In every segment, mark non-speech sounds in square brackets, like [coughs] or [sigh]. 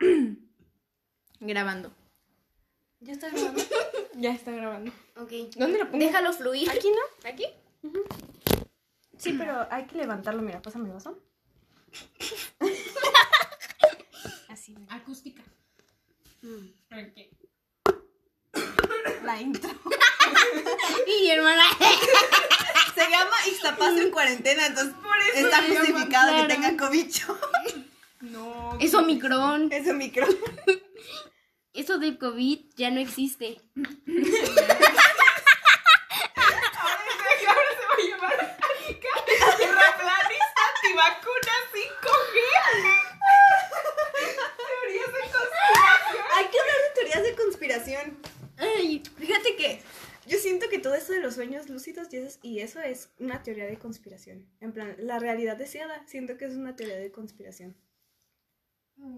[clears throat] Grabando. ¿Ya está grabando? [laughs] Ya está grabando. ok. ¿Dónde lo pongo? Déjalo fluir. ¿Aquí no? ¿Aquí? Sí, pero hay que levantarlo. Mira, pásame el vaso. [laughs] Así. mira. Acústica. Ok. La intro. [laughs] Y hermana. Se llama Ixtapazo en cuarentena, entonces eso está llama, justificado claro. que tenga cobicho. Es Omicron. Ese micro. [laughs] Eso del COVID ya no existe. Ahora se va a llamar terraplanista antivacuna 5G. Teorías de conspiración. Hay que hablar de teorías de conspiración. Ay, Fíjate que yo siento que todo eso de los sueños lúcidos y eso, y eso es una teoría de conspiración. En plan, la realidad deseada, siento que es una teoría de conspiración.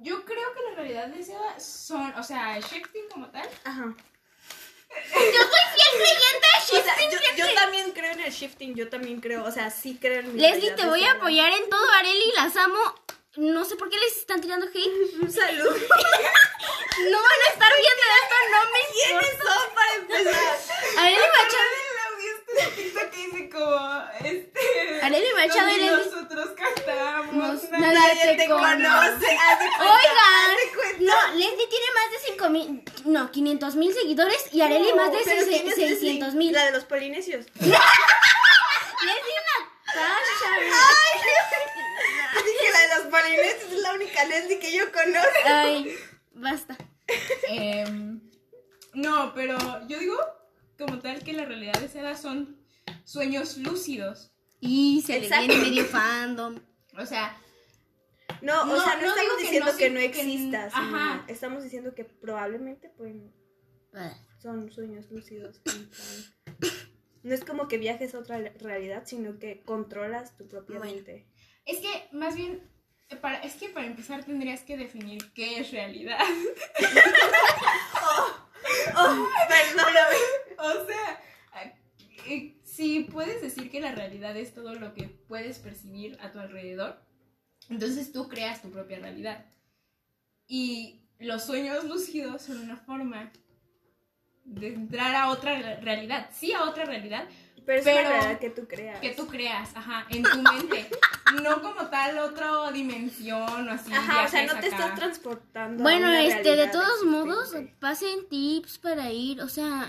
Yo creo que la realidad deseada son, o sea, Shakespeare como tal. Ajá. yo soy fiel creyente de O sea, Shakespeare. yo, yo también creo en el shifting, yo también creo, o sea, sí creo en mi Leslie, te voy a apoyar en todo, Areli, las amo. No sé por qué les están tirando hate. [laughs] Salud. No van a estar viendo esto, no me ¿Quiénes son para empezar? Areli Machado, Este TikTok que dice como, este... Areli Machado y nosotros cantamos. Nos- nadie- nadie te conoce. Oigan, no, Leslie tiene más de 5 mil, no, 500 mil seguidores y Areli más de Pero ¿quién es 600 Leslie? mil. La de los polinesios. [laughs] Leslie Natasha. Dije la de los polinesios, es la única Leslie que yo conozco. Ay, basta. [laughs] Em, no, pero yo digo como tal que la realidad deseada son sueños lúcidos. Y se Exacto. le viene medio fandom. O sea, No, No, o sea, no, no estamos que diciendo no, que no que- exista, sino ajá. estamos diciendo que probablemente pueden, son sueños lúcidos. No es como que viajes a otra realidad, sino que controlas tu propia Bueno. mente. es que más bien, eh, para, es que para empezar tendrías que definir qué es realidad. [laughs] [laughs] Oh, [laughs] o sea, eh, si puedes decir que la realidad es todo lo que puedes percibir a tu alrededor, entonces tú creas tu propia realidad. Y los sueños lúcidos son una forma de entrar a otra re- realidad, sí a otra realidad, Pero Pero- que tú creas. que tú creas, ajá, en tu mente. No como tal otra dimensión o así. Ajá, o sea, no te acá. estás transportando. a Bueno, una este, de todos modos, pasen tips para ir. O sea,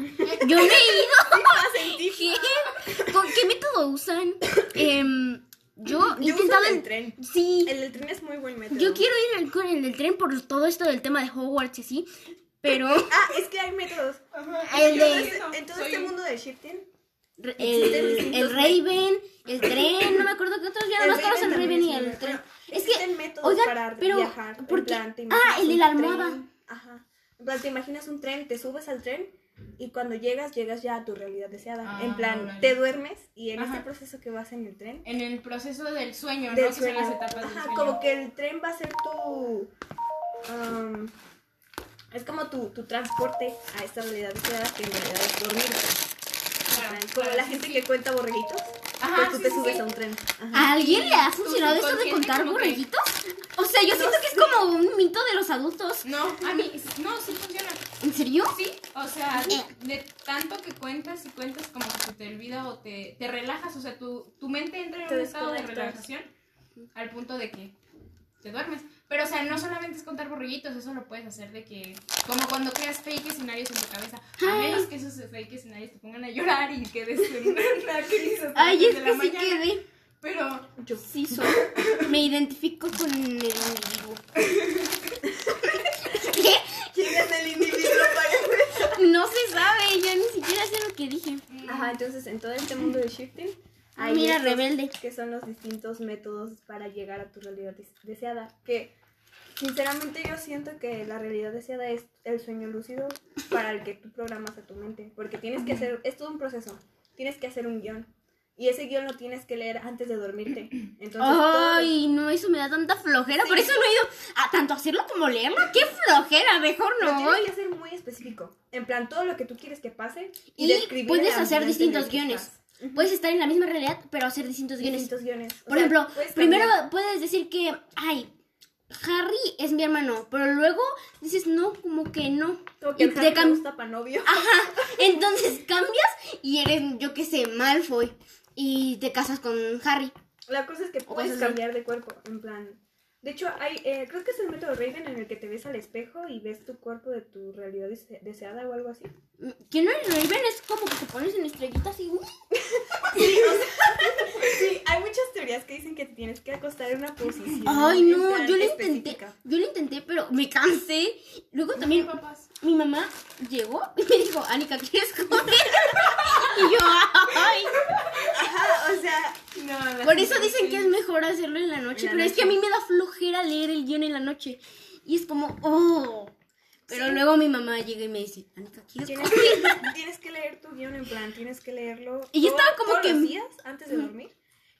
yo no he ido. [laughs] Pasen tips. ¿Qué? ¿Con qué método usan? [coughs] Em, yo he Yo uso intentado. el en- tren. Sí, El del tren es muy buen método. yo quiero ir al- con el del tren por todo esto del tema de Hogwarts y así. Pero Ah, es que hay métodos. Ajá, El de- En todo soy este un- mundo del shifting, el, el Raven, el tren, no me acuerdo qué otros, ya no conozco el Raven y el tren. Es que, oigan, para pero, viajar. ¿por qué? Ah, el de la almohada. tren, Ajá. En plan, te imaginas un tren, te subes al tren y cuando llegas, llegas ya a tu realidad deseada. Ah, en plan, te duermes y en Ajá. este proceso que vas en el tren, En el proceso del sueño, del ¿no? Que son las sueño, del ajá, sueño. como que el tren va a ser tu... um, es como tu, tu transporte a esta realidad deseada que en realidad es dormir. En Claro, plan, como la gente sí. que cuenta borreguitos, Ajá, pues tú sí, te sí, subes sí. a un tren. Ajá. ¿A alguien le ha funcionado esto de contar borreguitos? O sea, yo siento que es como un mito de los adultos. No, a mí, no, sí funciona. ¿En serio? Sí, o sea, de tanto que cuentas y cuentas como que se te olvida o te, te relajas, o sea, tu, tu mente entra en Te un estado de relajación al punto de que te duermes. Pero, o sea, no solamente es contar borreguitos, eso lo puedes hacer de que, como cuando creas fake escenarios en tu cabeza, a menos que esos fake escenarios te pongan a llorar y quedes en una [laughs] crisis Ay, es de que la sí mañana. quedé. Pero yo Sí, soy. Me identifico con el individuo. [laughs] ¿Qué? ¿Quién es el individuo para No se sabe, yo ni siquiera sé lo que dije. Ajá, entonces en todo este mundo de shifting hay Mira, rebelde. que son los distintos métodos para llegar a tu realidad des- deseada. Que sinceramente yo siento que la realidad deseada es el sueño lúcido para el que tú programas a tu mente. Porque tienes que hacer, es todo un proceso. Tienes que hacer un guion. Y ese guion lo tienes que leer antes de dormirte. Entonces, todo- Ay, no, eso me da tanta flojera. Por eso no he ido a tanto hacerlo como leerlo. ¡Qué flojera! Mejor no tienes voy. que hacer muy específico. En plan, todo lo que tú quieres que pase. Y describir puedes hacer distintos guiones. Puedes estar en la misma realidad, pero hacer distintos guiones. Distintos guiones. Por sea, ejemplo, puedes primero puedes decir que, ay, Harry es mi hermano, pero luego dices, no, como que no. Como que Y te gusta pa' novio. [laughs] Entonces cambias y eres, yo qué sé, Malfoy. Y te casas con Harry. La cosa es que puedes cambiar de cuerpo, en plan... De hecho, hay, eh, creo que es el método Raven en el que te ves al espejo y ves tu cuerpo de tu realidad dese- deseada o algo así. Que no es Raven, es como que te pones en estrellitas y... ¡uh! [laughs] Sí, hay muchas teorías que dicen que te tienes que acostar en una posición. Ay, no, yo lo intenté. Yo lo intenté, pero me cansé. Luego también papás. mi mamá llegó [laughs] y me dijo, Anika, ¿quieres comer? [laughs] y yo, ay. Ajá, o sea, No, Por eso dicen que es mejor hacerlo en la noche. En la pero es que a noche. mí me da flojera leer el guion en la noche. Y es como, oh. Pero luego mi mamá llega y me dice, Anika, ¿quieres tienes que, tienes que leer tu guion en plan, tienes que leerlo. Y yo estaba como todos que- los días antes de dormir.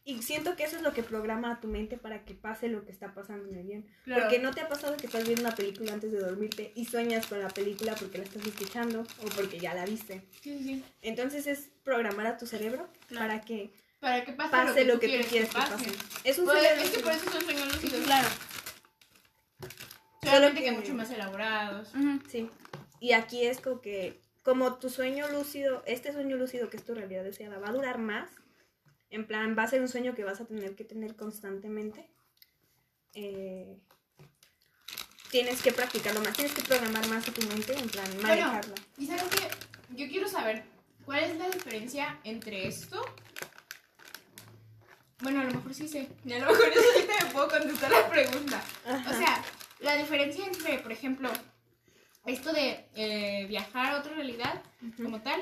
Y siento que eso es lo que programa a tu mente para que pase lo que está pasando en el guion. Claro. Porque no te ha pasado que estás viendo una película antes de dormirte y sueñas con la película porque la estás escuchando o porque ya la viste. Sí, sí, sí. Entonces es programar a tu cerebro Claro. para que Para que pase, pase lo que tú quieres que pase. pase. Es un Pues, sueño es que lúcido. por eso son sueños lúcidos. Claro. Solamente que que- mucho más elaborados. Sí. Y aquí es como que, como tu sueño lúcido, este sueño lúcido que es tu realidad deseada, va a durar más. En plan, va a ser un sueño que vas a tener que tener constantemente. eh, tienes que practicarlo más, tienes que programar más a tu mente, en plan, Bueno, manejarla. y saben que yo quiero saber cuál es la diferencia entre esto. Bueno, a lo mejor sí sé. Y a lo mejor yo solita me puedo contestar la pregunta. Ajá. O sea, la diferencia entre, por ejemplo, esto de eh, viajar a otra realidad como tal,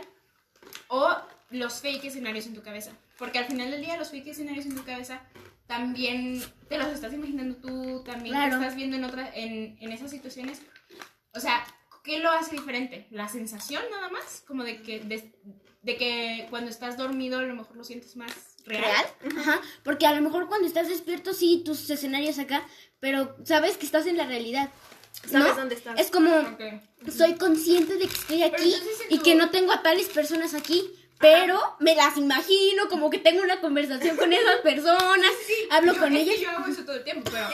o los fake escenarios en tu cabeza. Porque al final del día los fake escenarios en tu cabeza también te los estás imaginando tú, también Claro. te estás viendo en, otra, en, en esas situaciones. O sea, ¿qué lo hace diferente? ¿La sensación nada más? Como de que, de, de que cuando estás dormido a lo mejor lo sientes más real. ¿Real? Ajá. Porque a lo mejor cuando estás despierto, sí, tus escenarios acá, pero sabes que estás en la realidad. ¿Sabes ¿no? dónde estás? Es como, Ok. soy consciente de que estoy aquí y tu- que no tengo a tales personas aquí, pero me las imagino como que tengo una conversación con esas [laughs] personas, hablo Yo- con ellas. yo hago eso todo el tiempo, pero... [laughs]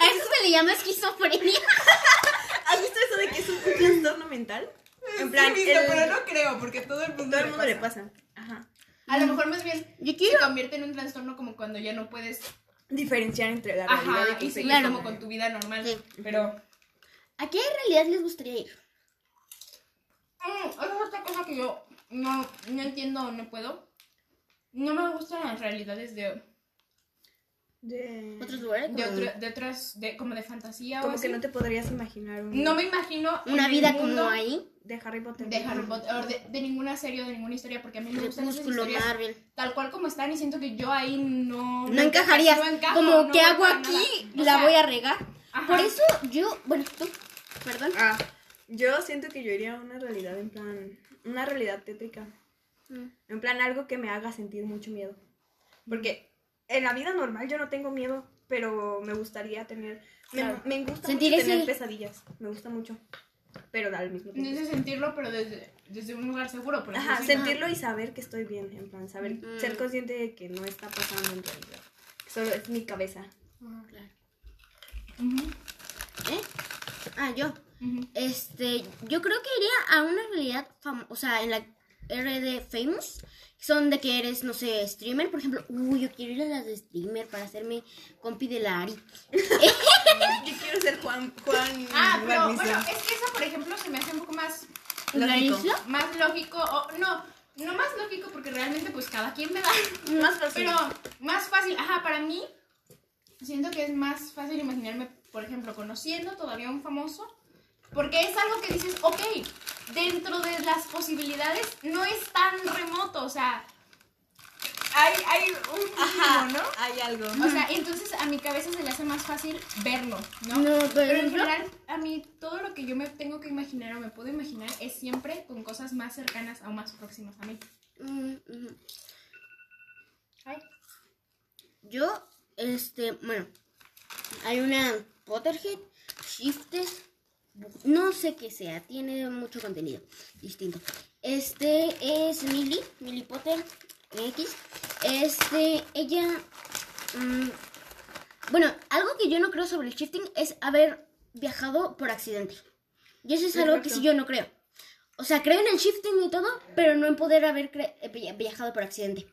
A eso se le llama esquizofrenia. [laughs] ¿Has visto eso de que es un, un trastorno mental? En plan, Sí, visto, el- pero no creo, porque todo el mundo, todo el le mundo le pasa. pasa. Ajá. A lo mejor más bien Yo se convierte en un trastorno como cuando ya no puedes... Diferenciar entre la realidad Ajá, y seguir Claro. como con tu vida normal. Sí. Pero... ¿A qué realidad les gustaría ir? Mm, esa es otra cosa que yo no, no entiendo o no puedo. No me gustan las realidades de, De... ¿Otros lugares? de, otra- de otras, de, como de fantasía o Como así. que no te podrías imaginar un... No me imagino Una vida como ahí. De Harry Potter. de Harry Potter, o de, de ninguna serie o de ninguna historia, porque a mí me gustan esas historias Marvel. tal cual como están y siento que yo ahí no... No encajarías. no encajo, como, no ¿qué voy hago aquí? La sea, voy a regar. ajá. Por eso yo, bueno, tú, perdón. Ah, yo siento que yo iría a una realidad en plan... Una realidad tétrica. Mm. En plan, algo que me haga sentir mucho miedo. Porque en la vida normal yo no tengo miedo, pero me gustaría tener... me- Claro. Me, gusta Sentir mucho tener ese- pesadillas. Me gusta mucho. Pero al mismo tiempo. Necesito sentirlo, pero desde, desde un lugar seguro, por Ajá, sentirlo y saber que estoy bien. En plan, saber, Mm. ser consciente de que no está pasando en realidad. Solo es mi cabeza. Claro. Ujú, ¿Eh? Ah, yo. Este, yo creo que iría a una realidad famosa, o sea, en la RD Famous, son de que eres, no sé, streamer, por ejemplo, uy, yo quiero ir a las de streamer para hacerme compi de la Ari. [laughs] Yo quiero ser Juan. Juan Ah, pero bueno, es que eso, por ejemplo, se me hace un poco más, ¿La Lógico. isla? más lógico, o no, no más lógico porque realmente pues cada quien me da, [laughs] Más fácil. pero más fácil, ajá, para mí, siento que es más fácil imaginarme, por ejemplo, conociendo todavía a un famoso, porque es algo que dices, ok, dentro de las posibilidades no es tan remoto, o sea, hay, hay un Ajá, mínimo, ¿no? hay algo. O sea, entonces a mi cabeza se le hace más fácil verlo, ¿no? No, pero Pero en general, a mí todo lo que yo me tengo que imaginar o me puedo imaginar es siempre con cosas más cercanas o más próximas a mí. Mm. Ay. Yo, este, bueno, hay una Potterhead, Shiftes, no sé qué sea, tiene mucho contenido distinto. Este es Millie, Millie Potter X. Este, ella mm, Bueno, algo que yo no creo sobre el shifting es haber viajado por accidente. Y eso es algo que sí yo no creo. O sea, creo en el shifting y todo, pero no en poder haber eh, via- viajado por accidente.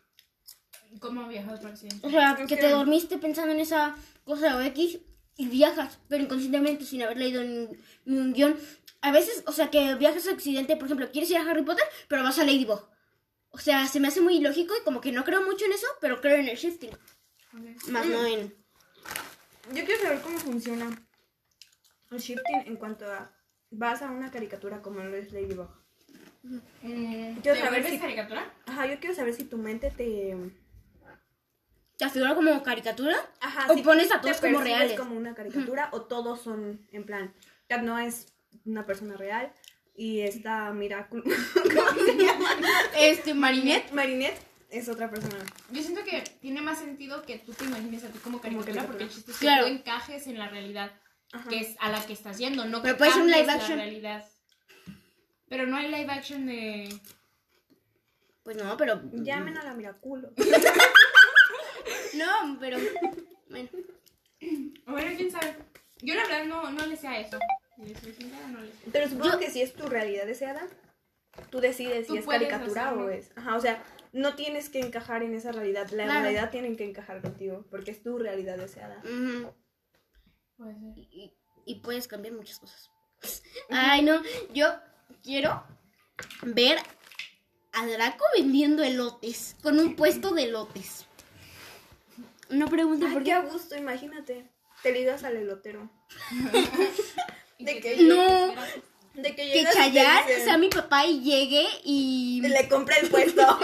¿Cómo viajas por accidente? O sea, que- te dormiste pensando en esa cosa o X y viajas, pero inconscientemente sin haber leído ni, ni un guion. A veces, o sea, que viajas a accidente, por ejemplo, quieres ir a Harry Potter, pero vas a Ladybug. O sea, se me hace muy ilógico y como que no creo mucho en eso, pero creo en el shifting. Más no en... Yo quiero saber cómo funciona el shifting en cuanto a vas a una caricatura como lo es Ladybug. Mm, Quiero ¿Te saber si- caricatura? Ajá, yo quiero saber si tu mente te ¿Te figura como caricatura? Ajá, O pones a te todos como reales. como una caricatura o todos son en plan, Kat no es una persona real y esta Miracle [laughs] ¿cómo se llama? Este, Marinette. Marinette es otra persona. Yo siento que tiene más sentido que tú te imagines a ti como caricatura, caricatura. porque el chiste es que Claro. tú encajes en la realidad Ajá. que es a la que estás yendo, no Pero que puede ser un live la action. realidad. Pero no hay live action de... Pues no, pero... Llamen a la Miraculo. [laughs] No, pero... Bueno. Bueno, quién sabe. Yo la verdad no, no le sé a eso. Si les soy sincera, no le sé. Pero supongo Yo- que si es tu realidad deseada, tú decides Tú si es puedes caricatura hacerlo. o es. Ajá, o sea, no tienes que encajar en esa realidad. La Claro. realidad tiene que encajar contigo porque es tu realidad deseada. ujú. Puede ser. y, y puedes cambiar muchas cosas. [laughs] Ay, no, yo quiero ver a Draco vendiendo elotes, con un puesto de elotes. No pregunte Ay, por qué qué. a gusto, imagínate. Te ligas al elotero. [laughs] ¿Y De que- No. De que Que Chayar sea mi papá y llegue y... Le compré el puesto. [laughs]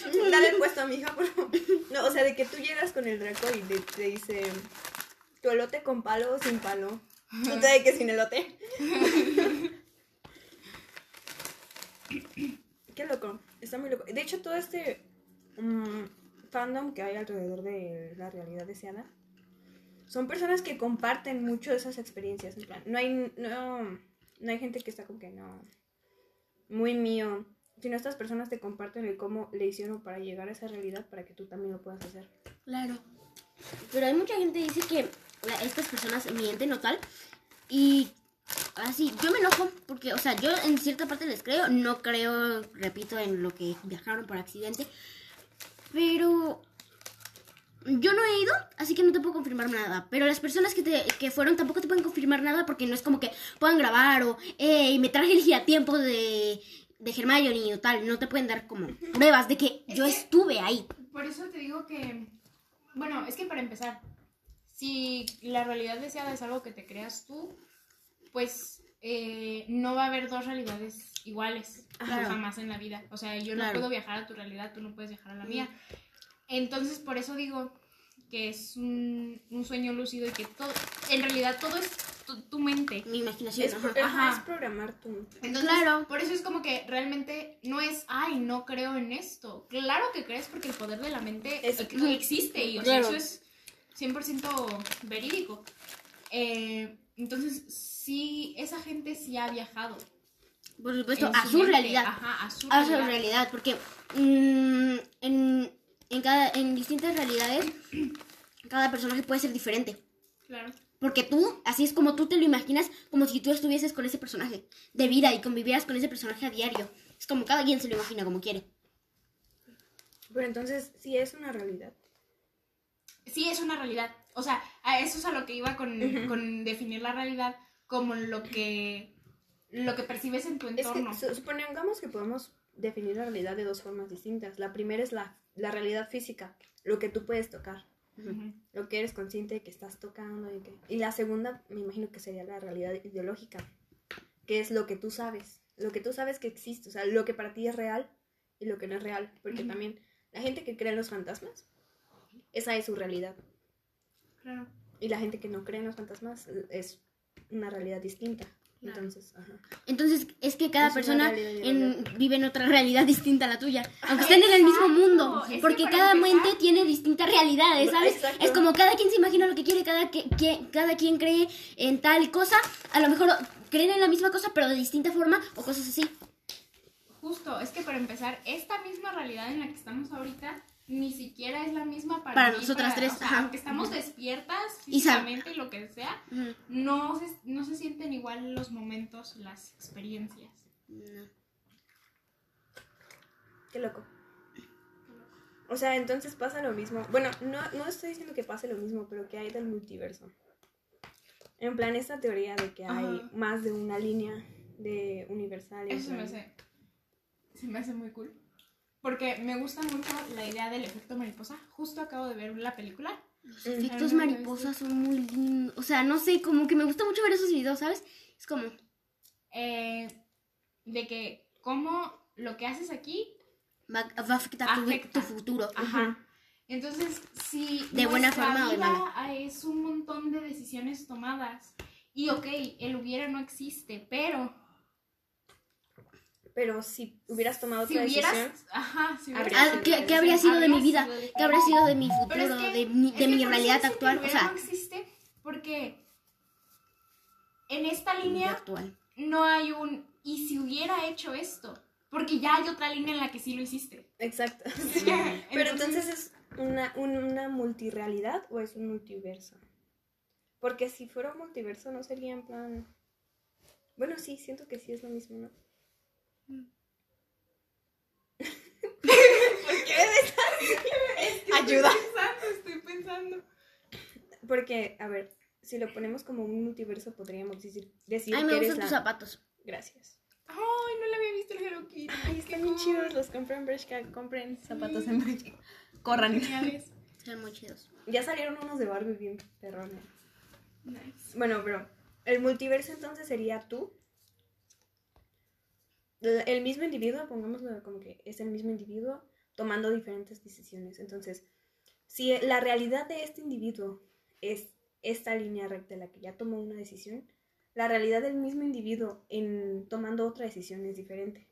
[laughs] Dale el puesto a mi hija, por favor. No, o sea, de que tú llegas con el Draco y te, te dice, ¿tu elote con palo o sin palo? Tú te de que sin elote. Qué loco, está muy loco. De hecho, todo este mm, fandom que hay alrededor de la realidad deseada son personas que comparten mucho esas experiencias. No hay, no, no hay gente que está como que no, muy mío. Sino estas personas te comparten el cómo le hicieron para llegar a esa realidad para que tú también lo puedas hacer. Claro. Pero hay mucha gente que dice que estas personas mienten o tal. Y así, yo me enojo porque, o sea, yo en cierta parte les creo. No creo, repito, en lo que viajaron por accidente. Pero yo no he ido, así que no te puedo confirmar nada. Pero las personas que, te, que fueron tampoco te pueden confirmar nada porque no es como que puedan grabar o, hey, me traje el giratiempo de, de Hermione o tal. No te pueden dar como pruebas de que yo estuve ahí. Por eso te digo que, bueno, es que para empezar, si la realidad deseada es algo que te creas tú, pues eh, no va a haber dos realidades iguales Claro. jamás en la vida. O sea, yo no puedo viajar a tu realidad, tú no puedes viajar a la mía. Entonces, por eso digo que es un, un sueño lúcido y que todo, en realidad todo es tu, tu mente. Mi imaginación. Es, ajá. ajá, es programar tu... Entonces, Claro. por eso es como que realmente no es, ay, no creo en esto. Claro que crees porque el poder de la mente Es- ex- existe y o sea, Claro. eso es 100% verídico. Eh, entonces, sí, esa gente sí ha viajado. Por supuesto, en a su realidad. Ajá, a su A su realidad. realidad. Porque mm, en, en, cada, en distintas realidades, cada personaje puede ser diferente. Claro. Porque tú, así es como tú te lo imaginas, como si tú estuvieses con ese personaje de vida y convivieras con ese personaje a diario. Es como cada quien se lo imagina como quiere. Pero entonces, sí es una realidad. Sí, es una realidad. O sea, a eso es a lo que iba con, con definir la realidad como lo que, lo que percibes en tu Es que entorno. su- supongamos que podemos definir la realidad de dos formas distintas. La primera es la, la realidad física, lo que tú puedes tocar, lo que eres consciente de que estás tocando. Y, que... y la segunda, me imagino que sería la realidad ideológica, que es lo que tú sabes, lo que tú sabes que existe, o sea, lo que para ti es real y lo que no es real. Porque también la gente que cree en los fantasmas, esa es su realidad. Claro. Y la gente que no cree en los fantasmas es una realidad distinta. Claro. Entonces, ajá. Entonces, es que cada Es persona en- vive en otra realidad distinta a la tuya. Aunque estén en el mismo mundo. Es Porque cada empezar- mente tiene distintas realidades, ¿sabes? Exacto. Es como cada quien se imagina lo que quiere, cada, que, que- cada quien cree en tal cosa. A lo mejor creen en la misma cosa, pero de distinta forma o cosas así. Justo, es que para empezar, esta misma realidad en la que estamos ahorita ni siquiera es la misma para, Para mí, nosotras tres, o sea, ajá. aunque estamos despiertas Y físicamente y lo que sea, no se, no se sienten igual los momentos, las experiencias. No. Qué loco. O sea, entonces pasa lo mismo. Bueno, no, no estoy diciendo que pase lo mismo, pero que hay del multiverso. En plan, esta teoría de que hay Ajá. más de una línea de universal. Eso se me hace, se me hace muy cool. Porque me gusta mucho la idea del efecto mariposa. Justo acabo de ver la película. Los efectos mariposas son muy lindos. O sea, no sé, como que me gusta mucho ver esos videos, ¿sabes? Es como, eh, de que cómo lo que haces aquí va, va a afectar tu, Afecta. tu futuro. Ajá. Entonces, si De buena forma o de mala. es un montón de decisiones tomadas. Y ok, el hubiera no existe, pero Pero si hubieras tomado si otra hubieras, decisión, ajá, si hubieras Habría Ah, sido ¿qué, qué habría sido de mi vida? sido. ¿Qué habría sido de mi futuro? es que- de mi, de realidad actual? O sea, no existe porque en esta línea actual. no hay un y si hubiera hecho esto, porque ya hay otra línea en la que sí lo hiciste. exacto. [laughs] Sí. Pero entonces es una, un- una multirealidad o es un multiverso. Porque si fuera un multiverso no sería en plan... Bueno, sí, siento que sí es lo mismo, ¿no? Ayuda. Estoy pensando, estoy pensando. Porque, a ver, si lo ponemos como un multiverso podríamos decir, decir Ay, que me eres gustan la... tus zapatos. Gracias. Ay, no le había visto el Hello Kitty. Ay, están bien chidos, los compré en Bershka, compren zapatos en Bershka. Corran. Geniales. Son muy chidos. Ya salieron unos de Barbie bien perrones. Nice. Bueno, pero el multiverso entonces sería tú. El mismo individuo, pongámoslo como que es el mismo individuo tomando diferentes decisiones. Entonces, si la realidad de este individuo es esta línea recta en la que ya tomó una decisión, la realidad del mismo individuo en tomando otra decisión es diferente.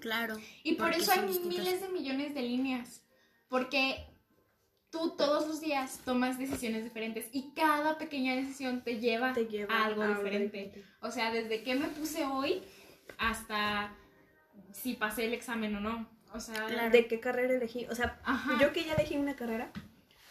Claro. Y por eso hay miles de millones de líneas. Porque tú todos los días tomas decisiones diferentes y cada pequeña decisión te lleva, Te lleva a algo a diferente. diferente. O sea, desde qué me puse hoy hasta si pasé el examen o no. O sea, Claro. ¿De qué carrera elegí? O sea, Ajá. yo que ya elegí una carrera,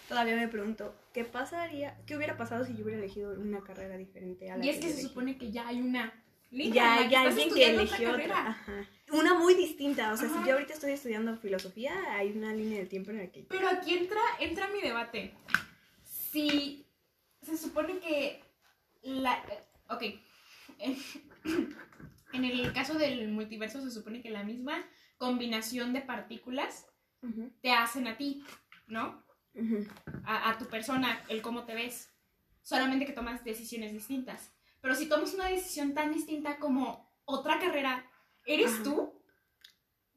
todavía me pregunto, ¿qué pasaría? ¿Qué hubiera pasado si yo hubiera elegido una carrera diferente a la y es que se elegí? supone que ya hay una línea. en ya, ya alguien que otra eligió otra. Ajá. Una muy distinta. O sea, Ajá. si yo ahorita estoy estudiando filosofía, hay una línea del tiempo en la que. Pero aquí entra, entra mi debate. Si se supone que la... Ok. En el caso del multiverso se supone que la misma combinación de partículas te hacen a ti, ¿no? A, a tu persona, el cómo te ves. Solamente que tomas decisiones distintas. Pero si tomas una decisión tan distinta como otra carrera, ¿eres Ajá. tú?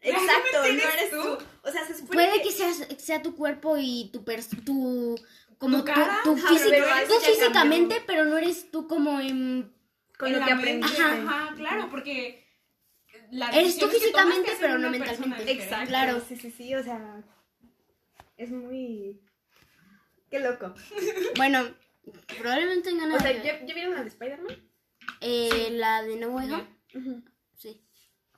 Exacto, no ¿Realmente eres tú. tú? O sea, se supone Puede que. que sea, sea tu cuerpo y tu tu como ¿Tu tu, cara? tu físico- tú físicamente, cambió. pero no eres tú como en Con lo la que aprendiste. Ajá, claro, porque... las Eres tú físicamente, pero no mentalmente. Exacto. Claro. Sí, sí, sí. O sea. Es muy. Qué loco. [laughs] bueno, probablemente tengan O sea, ¿ya, ¿ya vieron la de Spider-Man? eh, la de No Way Home. Sí,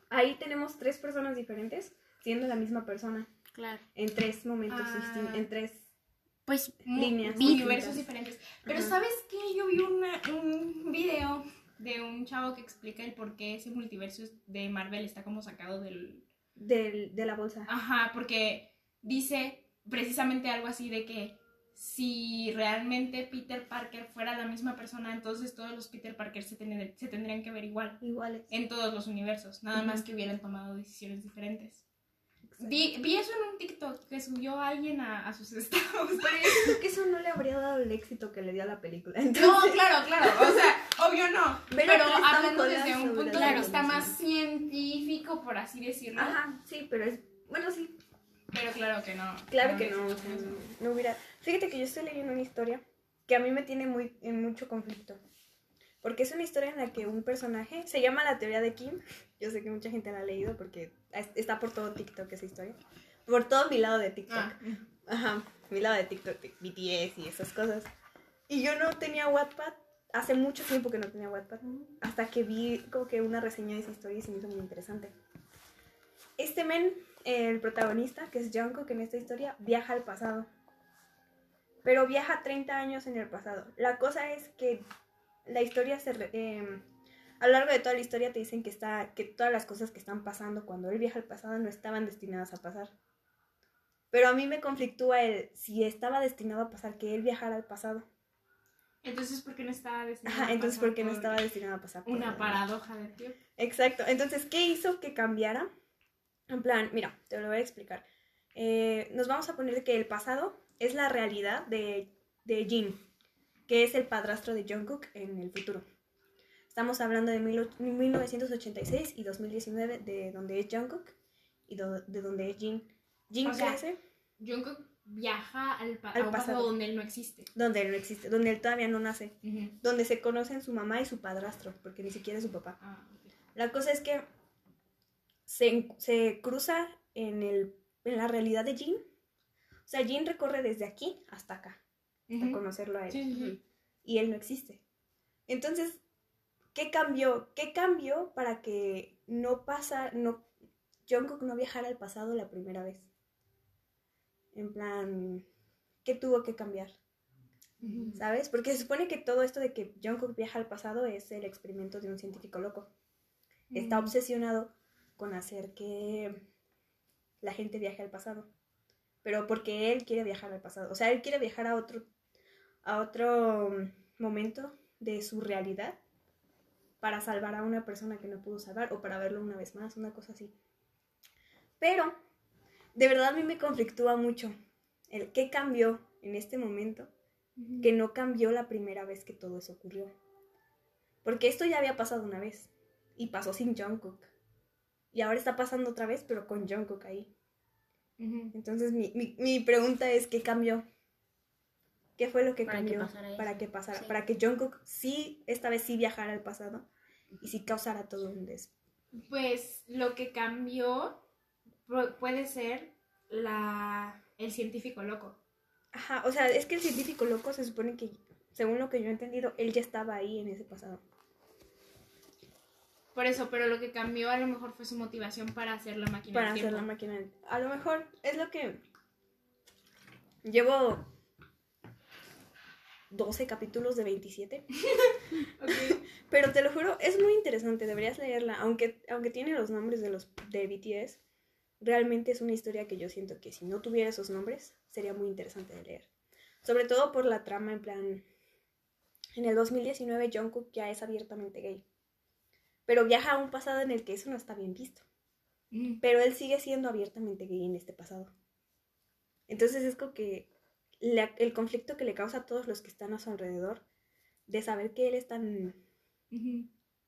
Ahí tenemos tres personas diferentes siendo la misma persona. claro. En tres momentos Ah. distintos. En tres. Pues líneas universos diferentes. Pero Ajá. ¿sabes qué? Yo vi una- un video de un chavo que explica el por qué ese multiverso de Marvel está como sacado del... Del, de la bolsa. Ajá, porque dice precisamente algo así de que si realmente Peter Parker fuera la misma persona, entonces todos los Peter Parker se, ten- se tendrían que ver igual Iguales. en todos los universos, nada más que hubieran tomado decisiones diferentes. Vi, vi eso en un TikTok que subió alguien a, a sus [laughs] estados. Pero yo creo que eso no le habría dado el éxito que le dio a la película. Entonces, No, claro, claro. O sea, obvio no. Pero Pero, hablando desde un punto de vista más científico, por así decirlo. Ajá, sí, pero es. Bueno, sí, Pero claro que no. claro que no. es o sea, eso. no, no hubiera. Fíjate que yo estoy leyendo una historia que a mí me tiene muy en mucho conflicto. Porque es una historia en la que un personaje se llama la teoría de Kim. Yo sé que mucha gente la ha leído porque es- está por todo TikTok esa historia. Por todo mi lado de TikTok. Ah, Ajá, mi lado de TikTok, de BTS y esas cosas. Y yo no tenía Wattpad, hace mucho tiempo que no tenía Wattpad, hasta que vi como que una reseña de esa historia y se me hizo muy interesante. este men, el protagonista, que es Jungkook en esta historia, viaja al pasado. Pero viaja 30 años en el pasado. La cosa es que la historia se... re- em, a lo largo de toda la historia te dicen que, está, que todas las cosas que están pasando cuando él viaja al pasado no estaban destinadas a pasar. Pero a mí me conflictúa el si estaba destinado a pasar que él viajara al pasado. Entonces, ¿por qué no estaba destinado Ajá, a entonces pasar ¿por qué no estaba destinado a pasar? por Una paradoja de tiempo. Exacto. Entonces, ¿qué hizo que cambiara? En plan, mira, te lo voy a explicar. Eh, nos vamos a poner que el pasado es la realidad de, de Jin, que es el padrastro de Jungkook en el futuro. Estamos hablando de mil och- 1986 y 2019, de donde es Jungkook y do- de donde es Jin. Jin O sea, crece Jungkook viaja al, pa- Al a un pasado. pasado. donde él no existe. donde él no existe, donde él todavía no nace, donde se conocen su mamá y su padrastro, porque ni siquiera es su papá. Ah. La cosa es que se, se cruza en, el, en la realidad de Jin. O sea, Jin recorre desde aquí hasta acá, hasta Ujú. conocerlo a él. Sí, sí, sí. Y él no existe. Entonces, ¿qué cambió? ¿Qué cambió para que no pasa, no, Jungkook no viajara al pasado la primera vez? En plan, ¿qué tuvo que cambiar? ¿Sabes? Porque se supone que todo esto de que Jungkook viaja al pasado es el experimento de un científico loco. Está obsesionado con hacer que la gente viaje al pasado. Pero porque él quiere viajar al pasado. O sea, él quiere viajar a otro, a otro momento de su realidad para salvar a una persona que no pudo salvar o para verlo una vez más, una cosa así. Pero, de verdad a mí me conflictúa mucho el qué cambió en este momento que no cambió la primera vez que todo eso ocurrió. Porque esto ya había pasado una vez y pasó sin Jungkook. Y ahora está pasando otra vez, pero con Jungkook ahí. Entonces mi, mi, mi pregunta es, ¿qué cambió? ¿Qué fue lo que Para que cambió pasara para que pasara? Sí. Para que Jungkook sí, esta vez sí viajara al pasado y sí causara todo un des... Pues lo que cambió pu- puede ser la el científico loco. Ajá, o sea, es que el científico loco se supone que, según lo que yo he entendido, él ya estaba ahí en ese pasado. Por eso, pero lo que cambió a lo mejor fue su motivación para hacer la máquina para del hacer la tiempo. máquina. A lo mejor es lo que llevo 12 capítulos de 27, [laughs] Ok. pero te lo juro, es muy interesante, deberías leerla, aunque aunque tiene los nombres de los de BTS, realmente es una historia que yo siento que si no tuviera esos nombres sería muy interesante de leer. Sobre todo por la trama en plan en el 2019 Jungkook ya es abiertamente gay. Pero viaja a un pasado en el que eso no está bien visto. Ujú. Pero él sigue siendo abiertamente gay en este pasado. Entonces es como que la- el conflicto que le causa a todos los que están a su alrededor de saber que él es tan...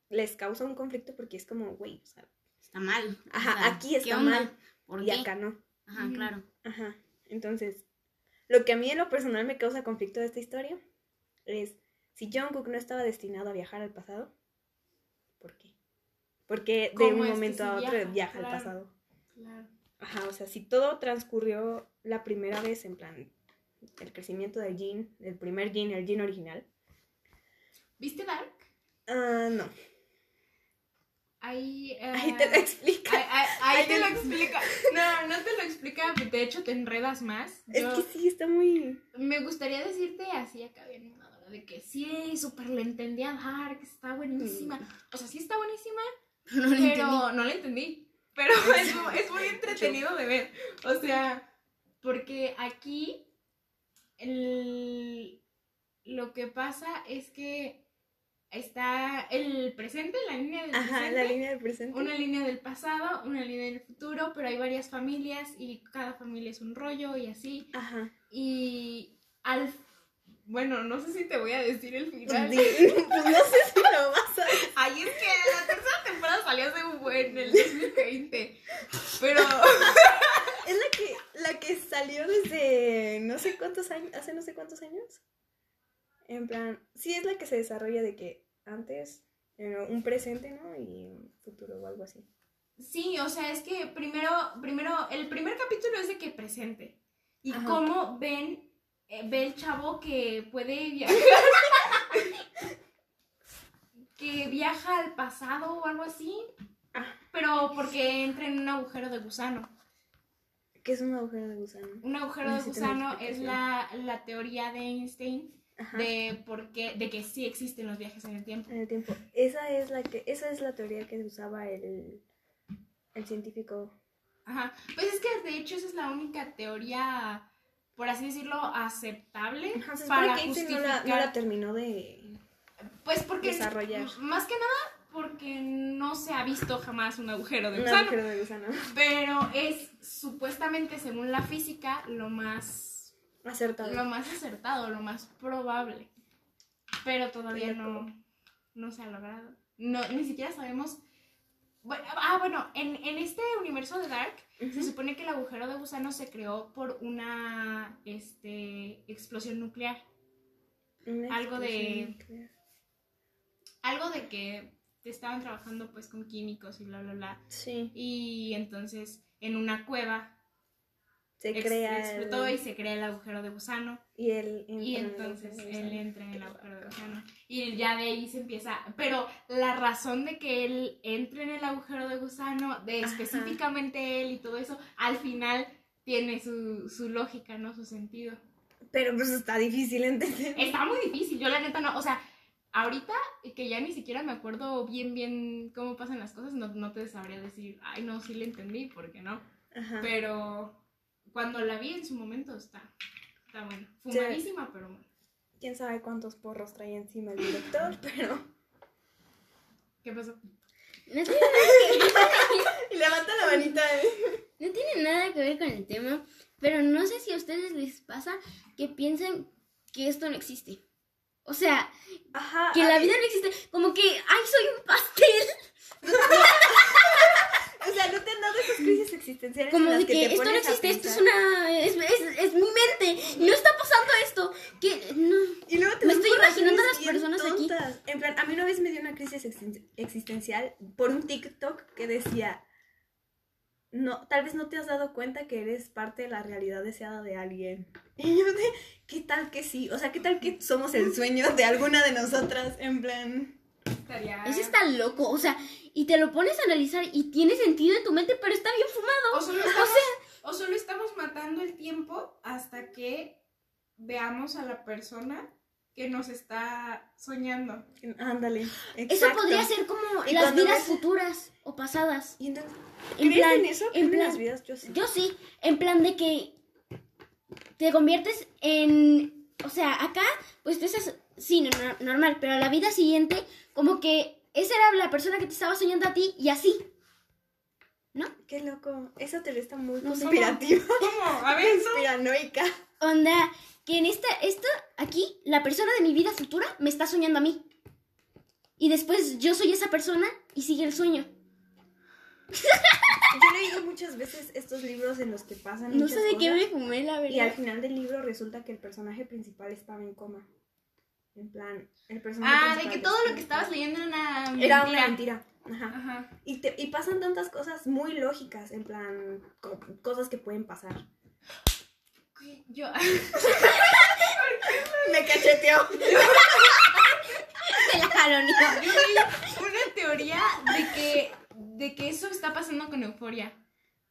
Les causa un conflicto porque es como, güey, o sea, Está mal. Ajá, O sea, aquí ¿qué está mal, ¿Por y qué? acá no. Ajá, claro. Ajá. Entonces, lo que a mí en lo personal me causa conflicto de esta historia es si Jungkook no estaba destinado a viajar al pasado, ¿por qué? Porque de ¿Cómo un momento a otro viaja? viaja al pasado. Claro. Ajá, o sea, si todo transcurrió la primera vez, en plan, el crecimiento del Jin, el primer Jin, el Jin original. ¿Viste Dark? Ah, no. Ahí, eh, Ahí te lo explica. Ahí, ahí- ahí Ahí te te- lo explica. No, no te lo explica, de hecho te enredas más. Es que sí, está muy... Me gustaría decirte así acá bien animadora, de que sí, súper le entendí a Dark, está buenísima. O sea, sí está buenísima, [laughs] No pero entendí. no la entendí. Pero [laughs] es muy entretenido de ver. O sea, porque aquí el, lo que pasa es que está el presente, la línea del Ajá, presente. la línea del presente. Una línea del pasado, una línea del futuro, pero hay varias familias y cada familia es un rollo y así. Ajá. Y al... Bueno, no sé si te voy a decir el final. [laughs] Pues no sé si lo vas a decir. Ay, es que la tercera temporada salió hace un buen, el 2020. Pero... Es la que, la que salió desde no sé cuántos años, hace no sé cuántos años. En plan, sí es la que se desarrolla de que antes, un presente, ¿no? Y un futuro o algo así. Sí, o sea, es que primero, primero, el primer capítulo es de que presente. Y Ajá. cómo ven, eh, ve el chavo que puede viajar. [laughs] que viaja al pasado o algo así. Ah. Pero porque entra en un agujero de gusano. ¿Qué es un agujero de gusano? Un agujero de gusano es la, la teoría de Einstein Ajá. de por qué, de que sí existen los viajes en el tiempo. En el tiempo. Esa es la que, esa es la teoría que usaba el, el científico. Ajá. Pues es que de hecho esa es la única teoría, por así decirlo, aceptable Ajá, para que Einstein no justificar. la, no la terminó de. Pues porque desarrollar. más que nada porque no se ha visto jamás un agujero de Un gusano. agujero de gusano. Pero es supuestamente, según la física, lo más, Acertado. lo más acertado, lo más probable. Pero todavía no, no se ha logrado. No, ni siquiera sabemos. Bueno, ah, bueno, en, en este universo de Dark se supone que el agujero de gusano se creó por una este, explosión nuclear. Una algo de- nuclear. Algo de que estaban trabajando pues con químicos y bla, bla, bla. Sí. Y entonces en una cueva Se ex- crea. explotó el- y se crea el agujero de gusano. y él. Y entra en el entonces de él gusano. entra en el agujero de gusano. Y ya de ahí se empieza. Pero la razón de que él entre en el agujero de gusano, de Ajá. específicamente él y todo eso, al final tiene su, su lógica, ¿no? Su sentido. Pero pues está difícil entender. Está muy difícil, yo la neta no. O sea, ahorita que ya ni siquiera me acuerdo bien, bien cómo pasan las cosas, no, no te sabría decir, ay, no, sí le entendí, porque no. Ajá. Pero cuando la vi en su momento está, está bueno. Fumadísima, pero bueno. Quién sabe cuántos porros trae encima el director, [laughs] pero. ¿Qué pasó? No tiene, [laughs] Y levanta la manita. eh. no tiene nada que ver con el tema, pero no sé si a ustedes les pasa que piensan que esto no existe. O sea, Ajá. que la vida no existe. Como que, ay, soy un pastel. [laughs] O sea, ¿no te han dado esas crisis existenciales? Como en las de que, te esto no existe, esto es una. Es, es, es mi mente. No está pasando esto. Que. No. Y luego te Me estoy imaginando a las personas aquí. tontas. En plan, a mí una vez me dio una crisis existen- existencial por un TikTok que decía, no, tal vez no te has dado cuenta que eres parte de la realidad deseada de alguien. [laughs] Y yo de, ¿qué tal que sí? O sea, ¿qué tal que somos el sueño de alguna de nosotras? En plan, Estaría... Eso está loco. O sea, y te lo pones a analizar y tiene sentido en tu mente, pero está bien fumado. O solo, estamos, o solo estamos matando el tiempo hasta que veamos a la persona que nos está soñando. ándale. Eso podría ser como Y las vidas ves- futuras o pasadas. Y entonces, En ¿crees plan, en eso? en ¿Creen plan- las vidas? Yo sí. Yo sí, en plan de que te conviertes en, o sea, acá, pues tú estás, sí, no- no- normal, pero a la vida siguiente, como que esa era la persona que te estaba soñando a ti y así. ¿No? Qué loco. Esa teoría está muy No conspirativa. ¿Cómo? A ver, [laughs] eso. Conspiranoica. Onda, que en esta, esto, aquí, la persona de mi vida futura me está soñando a mí. Y después yo soy esa persona y sigue el sueño. Yo he leído muchas veces estos libros en los que pasan No sé de qué cosas, me fumé, la Y al verdad. final del libro resulta que el personaje principal estaba en coma. En plan, el personaje Ah, de que todo lo que estabas leyendo era una Era una mentira. Ajá. Ajá. Y, te- y pasan tantas cosas muy lógicas, en plan, co- cosas que pueden pasar. Yo... [laughs] Me cacheteó. [laughs] Te la vi una teoría de que, de que eso está pasando con euforia.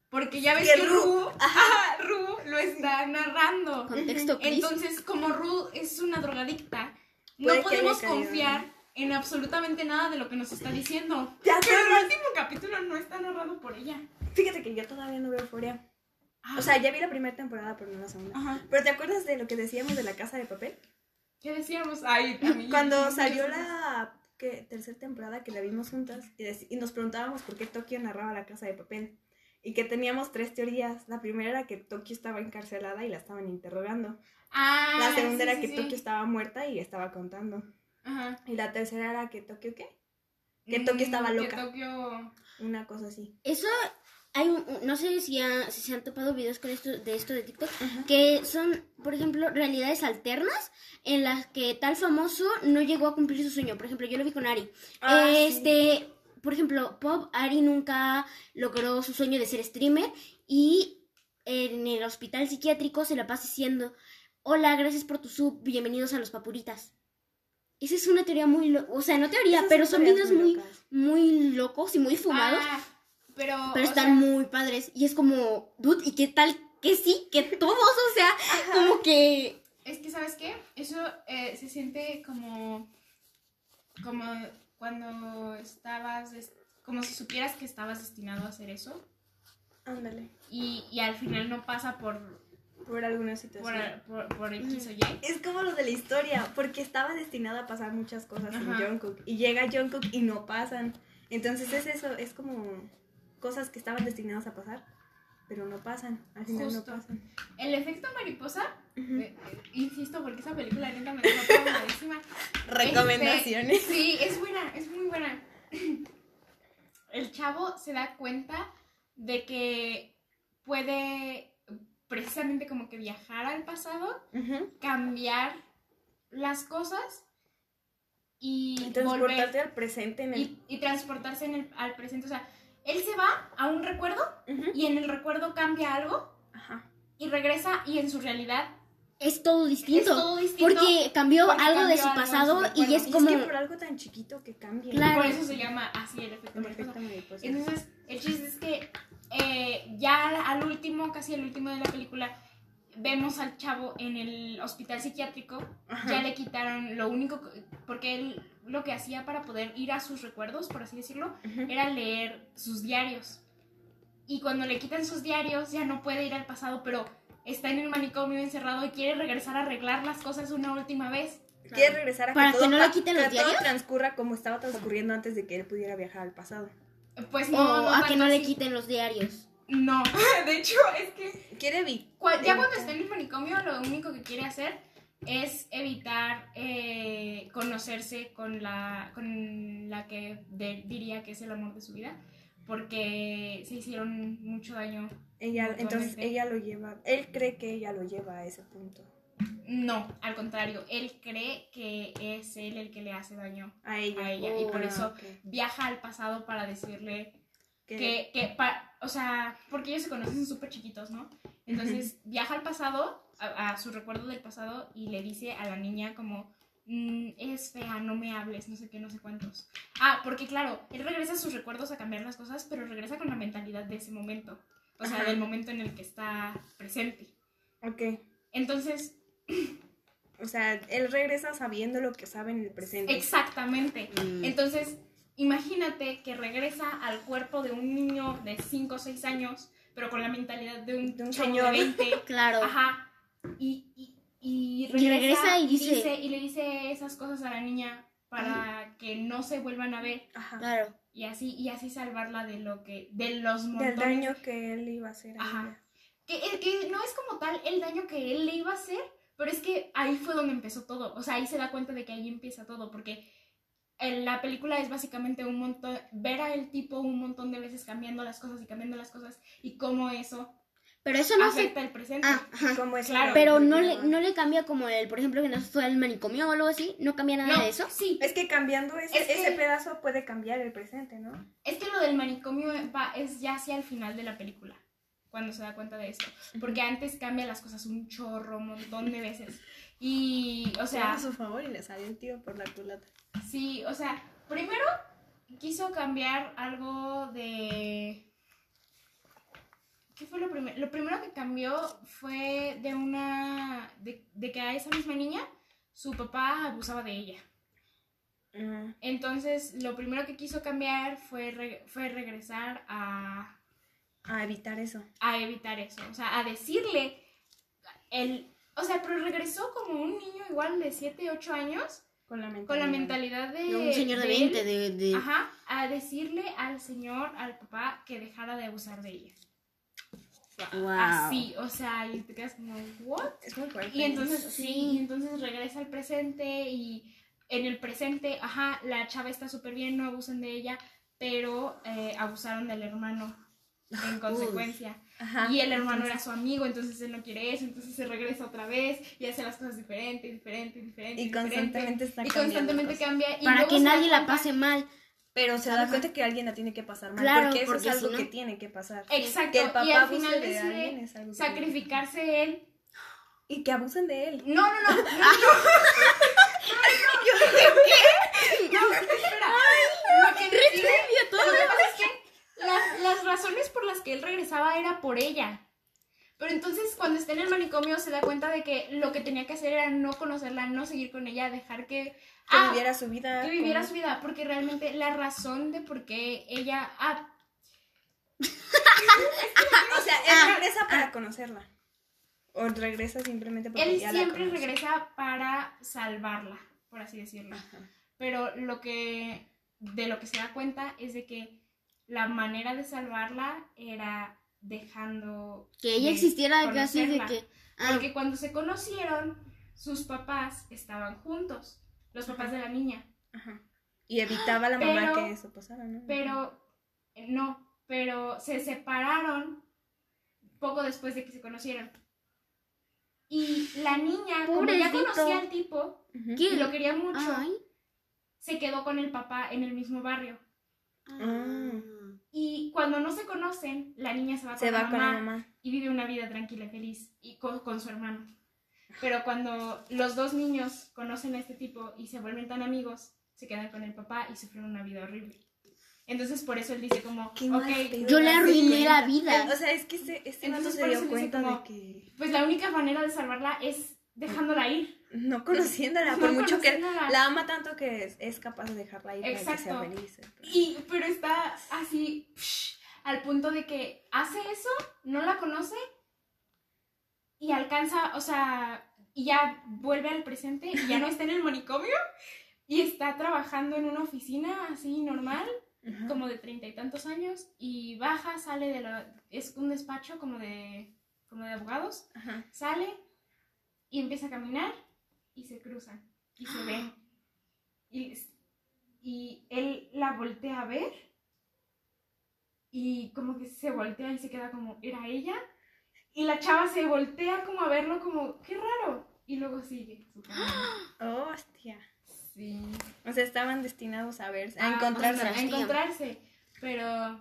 Porque ya ves Que que Ru- Ru, ajá, Ru lo está narrando. Contexto. Entonces, como Ru es una drogadicta, Puede no podemos confiar en absolutamente nada de lo que nos está diciendo. Ya Pero el último capítulo no está narrado por ella. Fíjate que yo todavía no veo Euforia. Ah, O sea, ya vi la primera temporada, pero no la segunda. ajá. Pero ¿te acuerdas de lo que decíamos de la casa de papel? ¿Qué decíamos? Ay, a mí- Cuando salió la ¿qué? tercera temporada que la vimos juntas y, y nos preguntábamos por qué Tokio narraba la casa de papel. Y que teníamos tres teorías. La primera era que Tokio estaba encarcelada y la estaban interrogando. Ah, La segunda sí, era sí, que sí. Tokio estaba muerta y estaba contando. Ajá. Y la tercera era que Tokio qué? Que Tokio estaba Mm, loca. Que Tokio... Una cosa así. Eso, hay un- no sé si, ha- si se han topado videos con esto, de esto de TikTok, que son, por ejemplo, realidades alternas en las que tal famoso no llegó a cumplir su sueño. Por ejemplo, yo lo vi con Ari. Ah, sí. este, por ejemplo, Pop, Ari nunca logró su sueño de ser streamer y en el hospital psiquiátrico se la pasa diciendo, hola, gracias por tu sub, bienvenidos a los papuritas. Esa es una teoría muy, lo- o sea, no teoría, Esas pero son videos muy, muy locos y muy fumados. Ah, Pero, Pero están sea, muy padres. Y es como, dude, ¿y qué tal? Que sí, que todos, o sea, como que. Es que, ¿sabes qué? Eso eh, se siente como. Como cuando estabas. Como si supieras que estabas destinado a hacer eso. Ándale. Y, y al final no pasa por. Por alguna Por, situación. por, por X o Y. Es como lo de la historia, porque estaba destinado a pasar muchas cosas en Ajá. Jungkook. Y llega Jungkook y no pasan. Entonces es eso, es como cosas que estaban destinadas a pasar, pero no pasan. Al final Justo. no pasan. El efecto mariposa. Eh, eh, insisto, porque esa película neta me dejó traumadísima. Recomendaciones. Este, sí, es buena, es muy buena. El chavo se da cuenta de que puede precisamente como que viajar al pasado, cambiar las cosas y, Y transportarte volver al presente en el... y, y transportarse en el- al presente. O sea, él se va a un recuerdo y en el recuerdo cambia algo Ajá. y regresa y en su realidad Es todo distinto. es todo distinto. porque cambió porque algo de su algo en su pasado y es Y como. es que por algo tan chiquito que cambia. Claro. Por eso se llama así el efecto El mariposa. efecto mariposa. Entonces, el chiste es que eh, ya al último, casi al último de la película, vemos al chavo en el hospital psiquiátrico. Ajá. Ya le quitaron lo único, que- porque él lo que hacía para poder ir a sus recuerdos, por así decirlo, Ujú. era leer sus diarios. Y cuando le quitan sus diarios, ya no puede ir al pasado, pero está en el manicomio encerrado y quiere regresar a arreglar las cosas una última vez. Quiere regresar a ¿Para que que todo, no le quiten que los todo diarios? transcurra como estaba transcurriendo antes de que él pudiera viajar al pasado. Pues O no, no a que no le así. quiten los diarios. No, [laughs] de hecho es que Quiere vi- Cua- ya cuando evitar- está en el manicomio, lo único que quiere hacer es evitar eh, conocerse con la, con la que de- diría que es el amor de su vida, porque se hicieron mucho daño. Ella, entonces ella lo lleva, él cree que ella lo lleva a ese punto. No, al contrario, él cree que es él el que le hace daño A ella. a ella y por Ah, eso viaja al pasado para decirle Que- que, que pa- o sea, porque ellos se conocen súper chiquitos, ¿no? Entonces viaja al pasado, a, a su recuerdo del pasado, y le dice a la niña como, "Mm, es fea, no me hables, no sé qué, no sé cuántos. Ah, porque claro, él regresa a sus recuerdos a cambiar las cosas, pero regresa con la mentalidad de ese momento, o sea, Ajá. del momento en el que está presente. Ok. Entonces, O sea, él regresa sabiendo lo que sabe en el presente. exactamente. Mm. Entonces, imagínate que regresa al cuerpo de un niño de 5 o 6 años, pero con la mentalidad de un, De un señor. de 20. [laughs] Claro. Ajá. Y, y, y Y regresa y dice- y le dice esas cosas a la niña para que no se vuelvan a ver Ajá. Claro. y así y así salvarla de lo que de los Del montones daño que él iba a hacer a Ajá. ella. que, eh, que no es como tal el daño que él le iba a hacer, pero es que ahí fue donde empezó todo. O sea, ahí se da cuenta de que ahí empieza todo, porque la película es básicamente un montón, ver a el tipo un montón de veces cambiando las cosas y cambiando las cosas y cómo eso Pero eso no se. afecta el presente. Ah, ajá. Como es Claro. Pero no le, no le cambia como el, por ejemplo, que no fue al manicomio o algo así. No cambia nada no, de eso. sí, Es que cambiando ese, Es que- ese pedazo puede cambiar el presente, ¿no? es que lo del manicomio va, es ya hacia el final de la película, cuando se da cuenta de esto. Porque antes cambia las cosas un chorro, un montón de veces. Y, o sea, a su favor y le salió el tiro por la culata. Sí, o sea, primero quiso cambiar algo de... ¿Qué fue lo primero? Lo primero que cambió fue de una... De, de que a esa misma niña su papá abusaba de ella. Entonces, lo primero que quiso cambiar fue, re- fue regresar a, A evitar eso. a evitar eso. O sea, a decirle... El, o sea, pero regresó como un niño igual de 7, 8 años Con la mentalidad. con la mentalidad de... De un señor de de él. 20, de. de- Ajá, a decirle al señor, al papá, que dejara de abusar de ella. Wow. Así, o sea, y te quedas como, ¿what? Es muy fuerte. Y entonces, sí. Sí. y entonces regresa al presente y en el presente, ajá, la chava está súper bien, no abusan de ella, pero eh, abusaron del hermano en consecuencia. Ajá. Y el hermano era su amigo, entonces él no quiere eso, entonces se regresa otra vez y hace las cosas diferente, diferente, diferente. Y diferente. constantemente está Y constantemente cosas. cambia. y Para que da nadie la pase mal. Pero se da Ajá. cuenta que alguien la tiene que pasar mal. Claro, porque eso porque es algo si no- que tiene que pasar. Exacto, Que el papá y al abuse final de alguien decide es algo que- sacrificarse él. Y que abusen de él. No, no, no. no, [laughs] no. Lo que decide, lo que pasa es que las, que él regresaba era por ella. Pero entonces cuando está en el manicomio se da cuenta de que lo que tenía que hacer era no conocerla, no seguir con ella, dejar que... Que Ah, viviera su vida. que viviera su vida, porque realmente la razón de por qué ella... Ah, [laughs] [laughs] O sea, él Ah, regresa para conocerla. O regresa simplemente porque él la siempre conoce. regresa para salvarla, por así decirlo. Ajá. Pero lo que de lo que se da cuenta es de que la manera de salvarla era dejando Que ella de existiera casi de que. Ah, Porque cuando se conocieron, sus papás estaban juntos, los papás de la niña. Ajá. Y evitaba la mamá Pero- que eso pasara, ¿no? Pero, eh, no, pero se separaron poco después de que se conocieron. Y la niña, como ya conocía al tipo Ujú. ¿Qué? y lo quería mucho, Ay. se quedó con el papá en el mismo barrio. Ah. Y cuando no se conocen, la niña se va con, Se la, con mamá la mamá. y vive una vida tranquila y feliz y con, con su hermano. Pero cuando los dos niños conocen a este tipo y se vuelven tan amigos, se quedan con el papá y sufren una vida horrible. Entonces por eso él dice como, Qué mal ok, pedo, Yo le arruiné la vida. O sea, es que este, este Entonces, se por dio eso dice cuenta como- de que pues la única manera de salvarla es dejándola ir. No [laughs] conociéndola, No por mucho que la ama tanto que es, es capaz de dejarla ahí para que sea Exacto. feliz. eh. Y, pero está así psh, al punto de que hace eso, no la conoce y alcanza, o sea, y ya vuelve al presente y ya no está en el manicomio y está trabajando en una oficina así normal, como de treinta y tantos años y baja, sale de la, es un despacho como de, como de abogados, sale y empieza a caminar y se cruzan y se ven. Y, y él la voltea a ver y como que se voltea y se queda como, ¿era ella? Y la chava se voltea como a verlo como, qué raro. Y luego sigue su camino. [gasps] Oh, hostia. Sí. O sea, estaban destinados a verse, a Ah, encontrarse. a encontrarse. Pero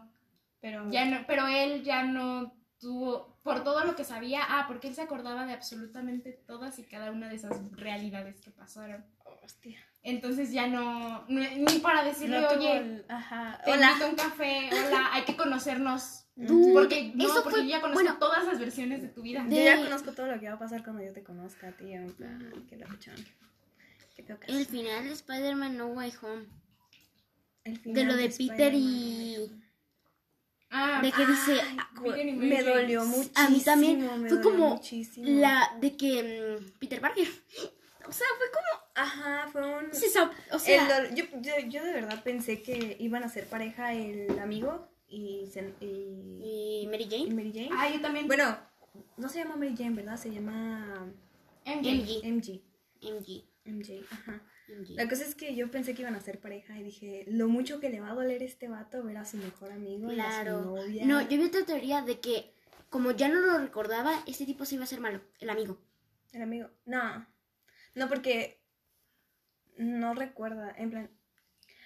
pero Ya no, pero él ya no tuvo, por todo lo que sabía, ah, porque él se acordaba de absolutamente todas y cada una de esas realidades que pasaron. hostia. Entonces ya no, no- ni para decirle, No oye, el- ajá. te Hola. invito a un café, hola, hay que conocernos. Dude, Porque, no, eso porque fue- yo ya conozco bueno, todas las versiones de tu vida. de- Yo ya conozco todo lo que va a pasar cuando yo te conozca ti. En plan. Qué feo caso. El final de Spider-Man No Way Home. El De final lo de Peter y. Ah, De que dice. Ay, ah, y me dolió muchísimo. A mí también. Fue como muchísimo. La de que. mm, Peter Parker. [gasps] O sea, fue como. Ajá, fue un. sab- O sea. yo, yo, yo de verdad pensé que iban a ser pareja el amigo y, y, Y Mary y Jane. Mary Jane. ah, yo también. Bueno, no se llama Mary Jane, ¿verdad? Se llama MJ. MJ. MG. MJ. MJ, ajá. La cosa es que yo pensé que iban a ser pareja y dije, lo mucho que le va a doler a este vato ver a su mejor amigo y a su novia. No, yo vi otra teoría de que. Como ya no lo recordaba, este tipo se iba a hacer malo. El amigo. El amigo. No. No, porque no recuerda. En plan.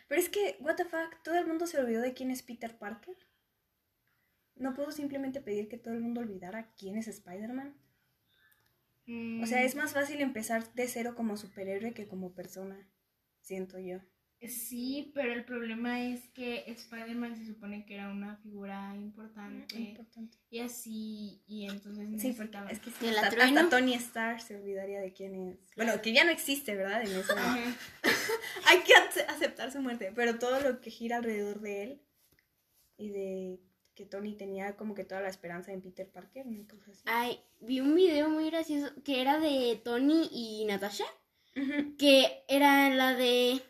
Pero es que, what the fuck, todo el mundo se olvidó de quién es Peter Parker. No puedo simplemente pedir que todo el mundo olvidara quién es Spider-Man. Mm, O sea, es más fácil empezar de cero como superhéroe que como persona. Siento yo. Sí, pero el problema es que Spider-Man se supone que era una figura importante. Importante. Y así, y entonces Sí, porque necesitaba- es que sí, ¿Que la hasta, Tony Stark se olvidaría de quién es. Bueno, que ya no existe, ¿verdad? En Ajá. [laughs] Hay que ace- aceptar su muerte, pero todo lo que gira alrededor de él y de que Tony tenía como que toda la esperanza en Peter Parker, así. Ay, vi un video muy gracioso que era de Tony y Natasha. Que era la de.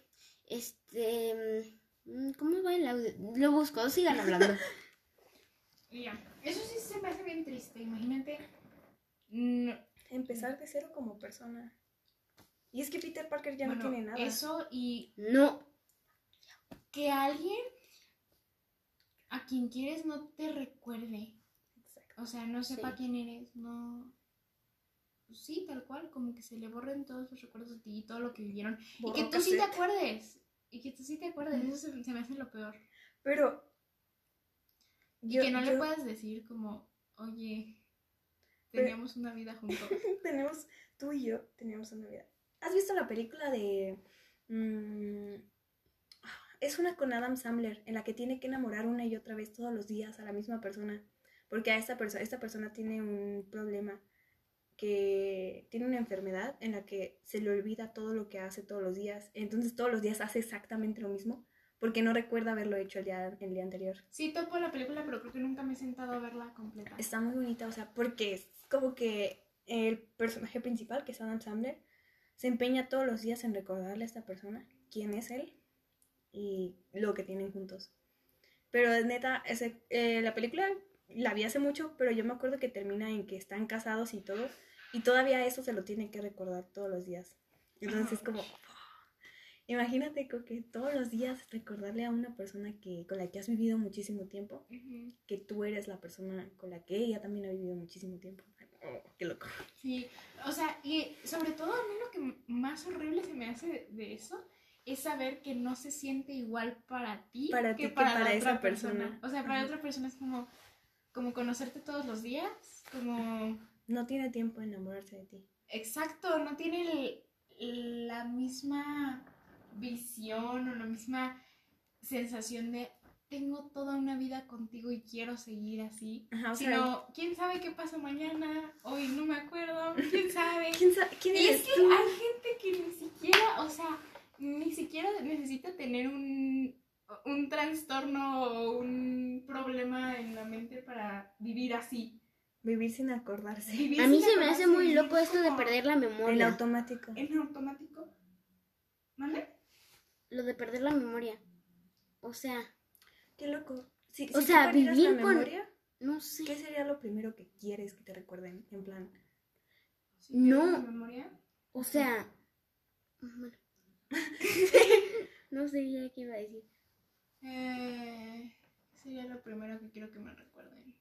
Este. mm, ¿Cómo va el audio? Lo busco, sigan hablando. [laughs] Ya. Eso sí se me hace bien triste. Imagínate. mm, Empezar de cero como persona. Y es que Peter Parker ya bueno, no tiene nada. Eso y No. que alguien a quien quieres no te recuerde. Exacto. O sea, no sepa Sí. quién eres, no. Pues sí, tal cual, como que se le borren todos los recuerdos de ti y todo lo que vivieron. y que tú sí te acuerdes. Y que tú sí te acuerdes. Eso se, se me hace lo peor. Pero. Y yo- que no le puedas decir como, oye, teníamos una vida juntos. [laughs] tenemos, tú y yo tenemos una vida. ¿Has visto la película de... mm, es una con Adam Sandler, en la que tiene que enamorar una y otra vez todos los días a la misma persona. Porque a esta persona, esta persona tiene un problema que tiene una enfermedad en la que se le olvida todo lo que hace todos los días. Entonces todos los días hace exactamente lo mismo porque no recuerda haberlo hecho el día, el día anterior. Sí, topo la película, pero creo que nunca me he sentado a verla completa. Está muy bonita, o sea, porque es como que el personaje principal, que es Adam Sandler, se empeña todos los días en recordarle a esta persona quién es él y lo que tienen juntos. Pero neta, ese, eh, la película la vi hace mucho, pero yo me acuerdo que termina en que están casados y todo, y todavía eso se lo tienen que recordar todos los días. Entonces es como, imagínate que todos los días recordarle a una persona que, con la que has vivido muchísimo tiempo, Ujú. que tú eres la persona con la que ella también ha vivido muchísimo tiempo. Oh, qué loco. Sí, o sea, y sobre todo a mí lo que más horrible se me hace de, de eso es saber que no se siente igual para ti Para que ti que para, para la esa otra persona. persona. O sea, para Ajá. otra persona es como, como conocerte todos los días, como... No tiene tiempo de enamorarse de ti. Exacto, no tiene el- la misma visión o la misma sensación de tengo toda una vida contigo y quiero seguir así. Ajá, Sino, ¿quién sabe qué pasa mañana? Hoy no me acuerdo, ¿quién sabe? [laughs] ¿quién, sa- quién Y eres es que tú? hay gente que ni siquiera, o sea, ni siquiera necesita tener un, un trastorno o un problema en la mente para vivir así. Vivir sin acordarse. Vivir A mí se me hace muy loco esto de perder la En memoria. automático. En automático. ¿Vale? Lo de perder la memoria. O sea, Qué loco. Si, O si sea, vivir la con- memoria, no sé. ¿qué sería lo primero que quieres que te recuerden? En plan, Si No. la memoria. O sea, bueno. [laughs] no sé ya qué iba a decir. Eh, sería lo primero que quiero que me recuerden.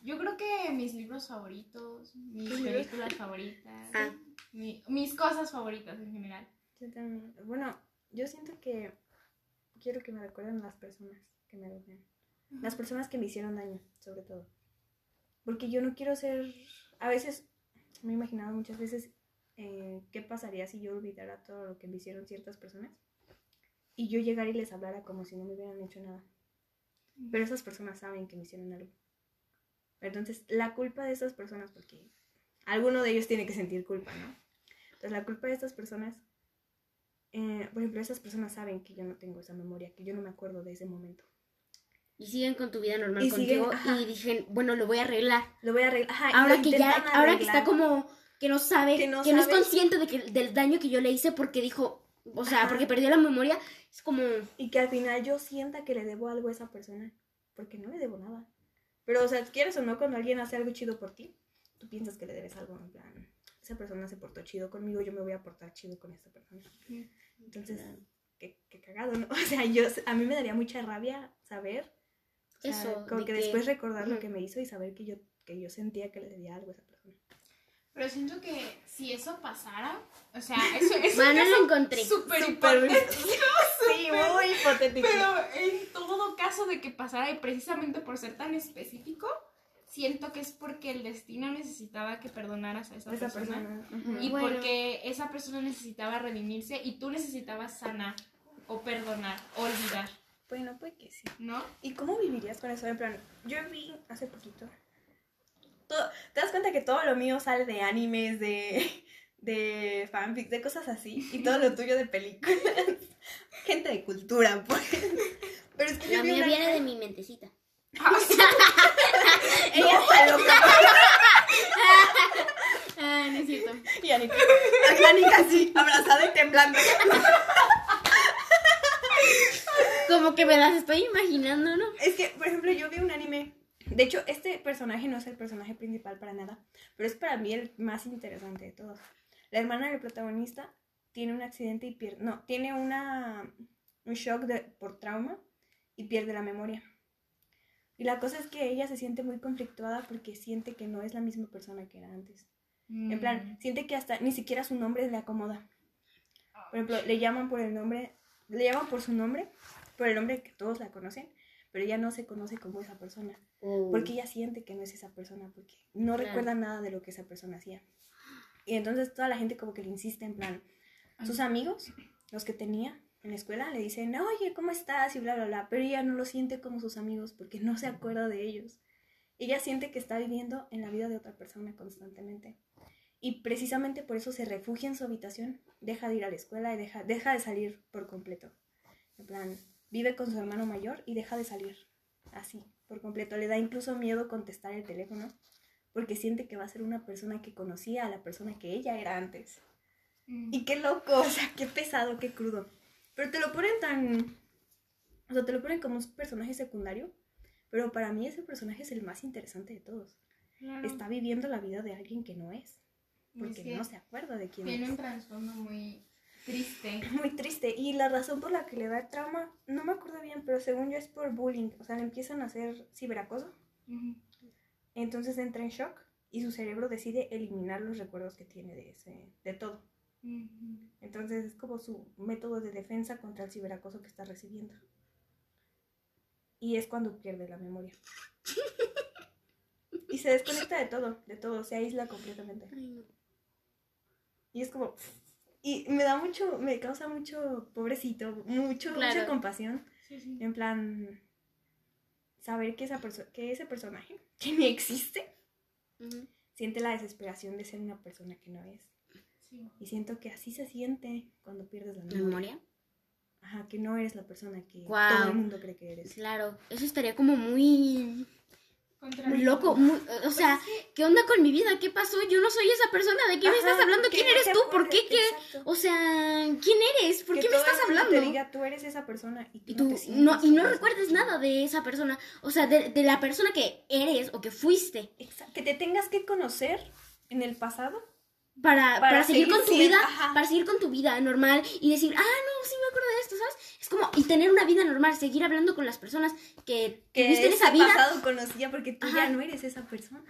Yo creo que mis libros favoritos, mis películas favoritas, Ah. mi- mis cosas favoritas en general. yo también. Bueno, yo siento que quiero que me recuerden las personas que me rodean. Las personas que me hicieron daño, sobre todo. Porque yo no quiero ser. A veces me he imaginado muchas veces eh, qué pasaría si yo olvidara todo lo que me hicieron ciertas personas y yo llegara y les hablara como si no me hubieran hecho nada. Pero esas personas saben que me hicieron algo. Entonces, la culpa de esas personas, porque alguno de ellos tiene que sentir culpa, ¿no? Entonces, la culpa de estas personas, eh, por ejemplo, esas personas saben que yo no tengo esa memoria, que yo no me acuerdo de ese momento. Y siguen con tu vida normal Y siguen, contigo ajá. y dije, bueno, lo voy a arreglar. Lo voy a arreglar. Ajá, Ahora que ya, intentan ahora que está arreglar. como que no sabe, Que que no es consciente de que, del daño que yo le hice porque dijo, o sea, Ajá. porque perdió la memoria, es como, Y que al final yo sienta que le debo algo a esa persona, porque no le debo nada. Pero, o sea, quieres o no, cuando alguien hace algo chido por ti, tú piensas que le debes algo, en plan, esa persona se portó chido conmigo, yo me voy a portar chido con esta persona. Entonces, qué, qué cagado, ¿no? [laughs] O sea, yo, a mí me daría mucha rabia saber, o sea, Eso, como de que, que- después recordar lo que me hizo y saber que yo, que yo sentía que le debía algo a esa persona. Pero siento que si eso pasara, o sea, eso es bueno, un lo encontré. súper Súper- hipotético. [laughs] Sí, muy hipotético. Pero en todo caso de que pasara, y precisamente por ser tan específico, siento que es porque el destino necesitaba que perdonaras a esa, esa persona. Y Bueno. porque esa persona necesitaba redimirse y tú necesitabas sanar o perdonar, olvidar, Bueno, pues que sí. ¿no? ¿Y cómo vivirías con eso? En plan, yo vi hace poquito. Todo- ¿Te das cuenta que todo lo mío sale de animes, de, [laughs] de fanfics, de cosas así? Y todo lo [laughs] tuyo de películas. [laughs] Gente de cultura, pues. Pero es que yo La vi mía una- viene de mi mentecita. Ella está loca. Ah, no es cierto. Y Anika, Anika así, abrazada y temblando. Como que me las estoy imaginando, ¿no? Es que, por ejemplo, yo vi un anime. De hecho, este personaje no es el personaje principal para nada, pero es para mí el más interesante de todos. La hermana del protagonista tiene un accidente y pierde. No, tiene una, un shock de, por trauma y pierde la memoria. Y la cosa es que ella se siente muy conflictuada porque siente que no es la misma persona que era antes. En Mm. plan, siente que hasta ni siquiera su nombre le acomoda. Por ejemplo, le llaman por el nombre, le llaman por su nombre, por el nombre que todos la conocen, pero ella no se conoce como esa persona, porque ella siente que no es esa persona, porque no Claro. recuerda nada de lo que esa persona hacía. Y entonces toda la gente como que le insiste en plan, sus amigos, los que tenía en la escuela, le dicen, oye, ¿cómo estás? Y bla, bla, bla, pero ella no lo siente como sus amigos porque no se acuerda de ellos. Ella siente que está viviendo en la vida de otra persona constantemente. Y precisamente por eso se refugia en su habitación, deja de ir a la escuela y deja, deja de salir por completo. En plan, vive con su hermano mayor y deja de salir. Así, por completo. Le da incluso miedo contestar el teléfono porque siente que va a ser una persona que conocía a la persona que ella era antes. Mm. Y qué loco, o sea, qué pesado, qué crudo. Pero te lo ponen tan... O sea, te lo ponen como un personaje secundario. Pero para mí ese personaje es el más interesante de todos. Claro. Está viviendo la vida de alguien que no es. Porque es que no se acuerda de quién Tiene es. un trasfondo muy triste. [laughs] Muy triste. Y la razón por la que le da trauma, no me acuerdo bien, pero según yo es por bullying. O sea, le empiezan a hacer ciberacoso. Entonces entra en shock y su cerebro decide eliminar los recuerdos que tiene de, ese, de todo. Entonces es como su método de defensa contra el ciberacoso que está recibiendo. Y es cuando pierde la memoria. [laughs] y se desconecta de todo, de todo, se aísla completamente. Ay, no. Y es como... Y me da mucho, me causa mucho, pobrecito, mucho, mucha compasión. Sí, sí. En plan, saber que, esa perso- que ese personaje, que ni existe, siente la desesperación de ser una persona que no es. sí. Y siento que así se siente cuando pierdes la ¿La memoria. memoria? Ajá, que no eres la persona que todo el mundo cree que eres. Claro, eso estaría como muy loco, muy- o sea, ¿qué onda con mi vida? ¿Qué pasó? Yo no soy esa persona, ¿de qué me estás hablando? ¿Quién eres tú? ¿Por qué? ¿Qué? O sea, ¿quién eres? ¿Por Que qué me estás hablando? Te diga, tú eres esa persona y tú Y no te y no recuerdes nada de esa persona, o sea, de, de la persona que eres o que fuiste, Exacto, Que te tengas que conocer en el pasado. Para, Para para, seguir, seguir con tu vida, ajá. para seguir con tu vida normal y decir, ah, no, sí me acuerdo de esto, ¿sabes? Es como, y tener una vida normal, seguir hablando con las personas que Que tuviste en esa vida. pasado conocía porque tú Ajá. ya no eres esa persona.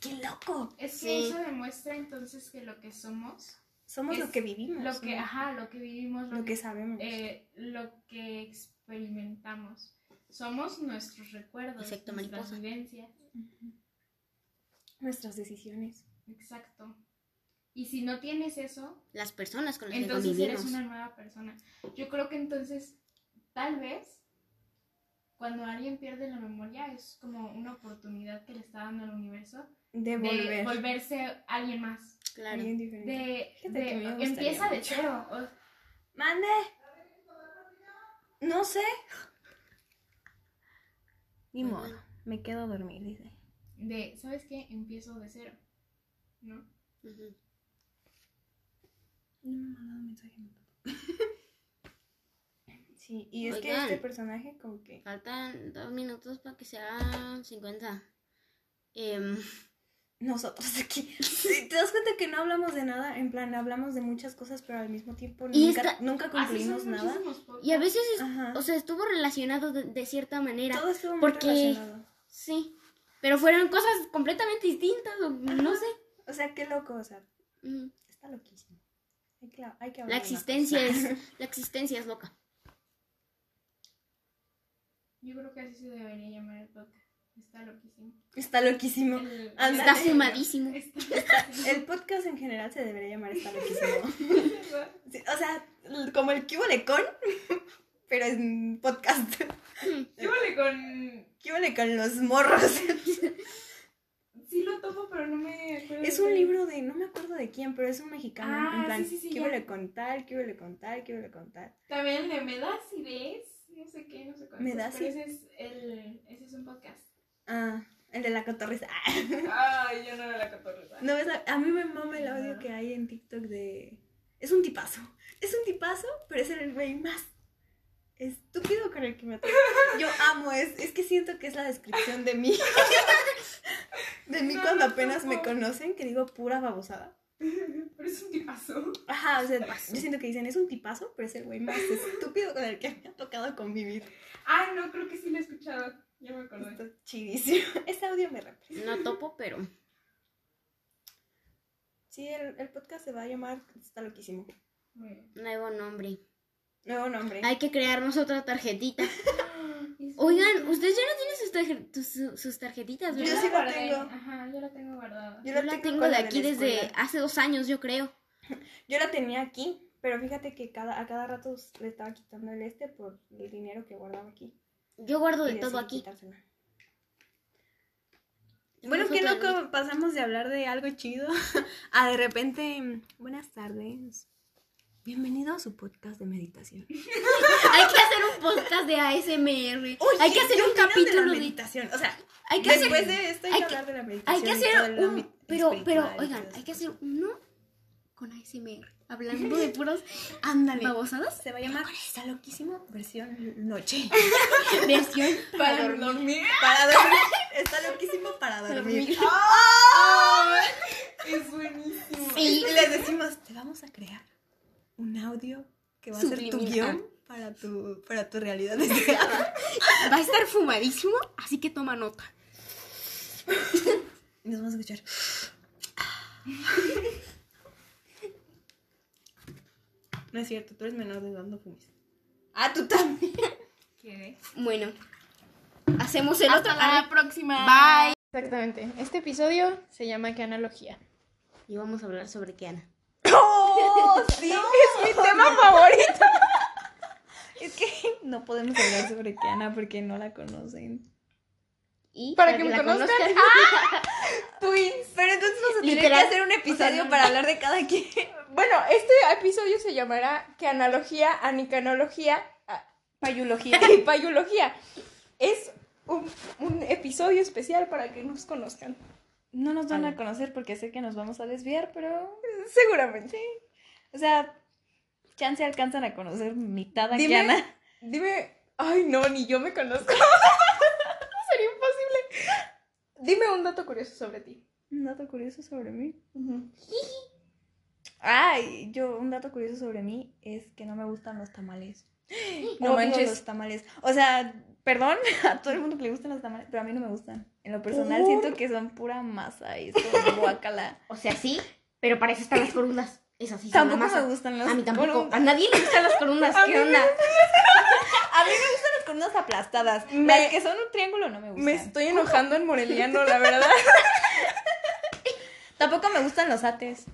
¡Qué loco! Es que Sí. eso demuestra entonces que lo que somos, Somos Es lo que vivimos. lo que, ¿no? ajá, lo que vivimos, lo, Lo que, que sabemos. eh, lo que experimentamos. Somos nuestros recuerdos, Efecto nuestras mariposa. vivencias. Nuestras decisiones. Exacto. Y si no tienes eso, Las personas con las que entonces eres una nueva persona. Yo creo que entonces, tal vez, cuando alguien pierde la memoria, es como una oportunidad que le está dando al universo De de volver. volverse alguien más. Claro. Alguien diferente. De, de- gustaría empieza de cero. o- ¡Mande! No sé. Ni modo. bueno. Me quedo a dormir, dice. de, ¿sabes qué? Empiezo de cero. ¿No? Ujú. No me ha mandado mensaje. no. [laughs] Sí, y es que este personaje como que... Faltan dos minutos para que sea 50. Em, Nosotros [laughs] aquí. Sí, ¿Te das cuenta que no hablamos de nada? En plan, hablamos de muchas cosas, pero al mismo tiempo Y nunca, esta- nunca concluimos nada. y a veces, es- o sea, estuvo relacionado de, de cierta manera. Todo estuvo muy porque- relacionado. Sí. Pero fueron cosas completamente distintas, o no sé. O sea, qué loco, o sea, está loquísimo. Hay que, hay que hablar La existencia es, [laughs] la existencia es loca. Yo creo que así se debería llamar el podcast. Está loquísimo. Está loquísimo. El. [laughs] Está fumadísimo. El podcast en general se debería llamar Está [laughs] loquísimo. Sí, o sea, como el Cubole con, pero en podcast. ¿Qué vale con...? Cubole con los morros. Sí lo tomo, pero no me acuerdo. Es de- un libro de, no me acuerdo de quién, pero es un mexicano. Ah, en plan, sí, sí, sí, ¿qué ya. le contar? ¿Qué le contar? ¿Qué le contar? También el de Me das ideas, no sé qué, no sé cuántos. ¿Me das Pero ese es, el, ese es un podcast. Ah, el de la cotorriza. Ah. [laughs] Ay, yo no me la cotorriza. No ves, a, a mí me mama el audio que hay en TikTok de. Es un tipazo. Es un tipazo, pero es el güey más estúpido con el que me toca. [laughs] Yo amo, es, es que siento que es la descripción de mí. [laughs] De mí No, cuando no, apenas me no. conocen, que digo pura babosada. [laughs] Pero es un tipazo. Ajá, o sea, yo siento que dicen, es un tipazo, pero es el güey más estúpido con el que me ha tocado convivir. Ay, no, creo que sí lo he escuchado. Ya me acordé. Está chidísimo. Ese audio me representa. No topo, pero. Sí, el, el podcast se va a llamar Está loquísimo. Nuevo nombre. Nuevo nombre. Hay que crearnos otra tarjetita. [laughs] Oigan, ¿ustedes ya no tienen sus, tarjetitas, Yo, Yo verdad? la sí la tengo. Ajá, yo la tengo guardada. Yo Yo la tengo de la aquí la desde hace dos años, yo creo. [laughs] Yo la tenía aquí, pero fíjate que cada, a cada rato le estaba quitando el este por el dinero que guardaba aquí. Yo guardo Y de todo aquí. quitársela. Bueno, que loco, pasamos de hablar de algo chido [laughs] a de repente, buenas tardes. Bienvenido a su podcast de meditación. [laughs] Hay que hacer un podcast de ASMR. hay que hacer un capítulo de la meditación. O sea, Hay que después hacer. de esto hay, hay que que- hablar de la Hay meditación. que y todo hacer un. Pero, pero, oigan, hay que hacer uno con ASMR. Hablando de puros. Ándale. Babosadas. Se va a llamar Está loquísimo versión noche. [laughs] Versión Para dormir. Para dormir. Está loquísimo para dormir. [laughs] Es buenísimo. Sí. Y les decimos, te vamos a crear un audio que va a ser tu guion para tu, para tu realidad deseada. [laughs] Va a estar fumadísimo, así que toma nota. [laughs] Nos vamos a escuchar. [laughs] No es cierto, tú eres menor de edad, no fumes. Ah, tú también. ¿Qué? Bueno, hacemos el Hasta otro. la Ay, próxima. Bye. Exactamente. Este episodio se llama ¿Qué analogía? Y vamos a hablar sobre Kiana. ¡Oh, sí! es mi tema favorito. [laughs] Es que no podemos hablar sobre Kiana porque no la conocen. Y Para que me conozcan. [laughs] Twins. Pero entonces vamos a tener Literal. que hacer un episodio para hablar de cada quien. Bueno, este episodio se llamará ¿Qué analogía? Anicanología. ah, Payulogía. y [laughs] payulogía. Es un, un episodio especial para que nos conozcan. No nos van a conocer porque sé que nos vamos a desviar, pero seguramente. O sea, chance alcanzan a conocer mitad a Dime- Kiana. Dime. Ay, no, ni yo me conozco. [laughs] Sería imposible. Dime un dato curioso sobre ti. Un dato curioso sobre mí. Ay, yo, un dato curioso sobre mí es que no me gustan los tamales. [gasps] No Odio manches. los tamales. O sea, perdón [laughs] a todo el mundo que le gustan los tamales, pero a mí no me gustan. En lo personal ¿Por? siento que son pura masa y son guacala. O sea, sí, pero para eso están las corundas. Sí Tampoco me gustan los A mí tampoco. corundas. A nadie le gustan las corundas. [laughs] A ¿Qué mí onda? [laughs] A mí me gustan las corundas aplastadas. Me- Las que son un triángulo no me gustan. Me estoy enojando en moreliano, la verdad. [laughs] Tampoco me gustan los ates.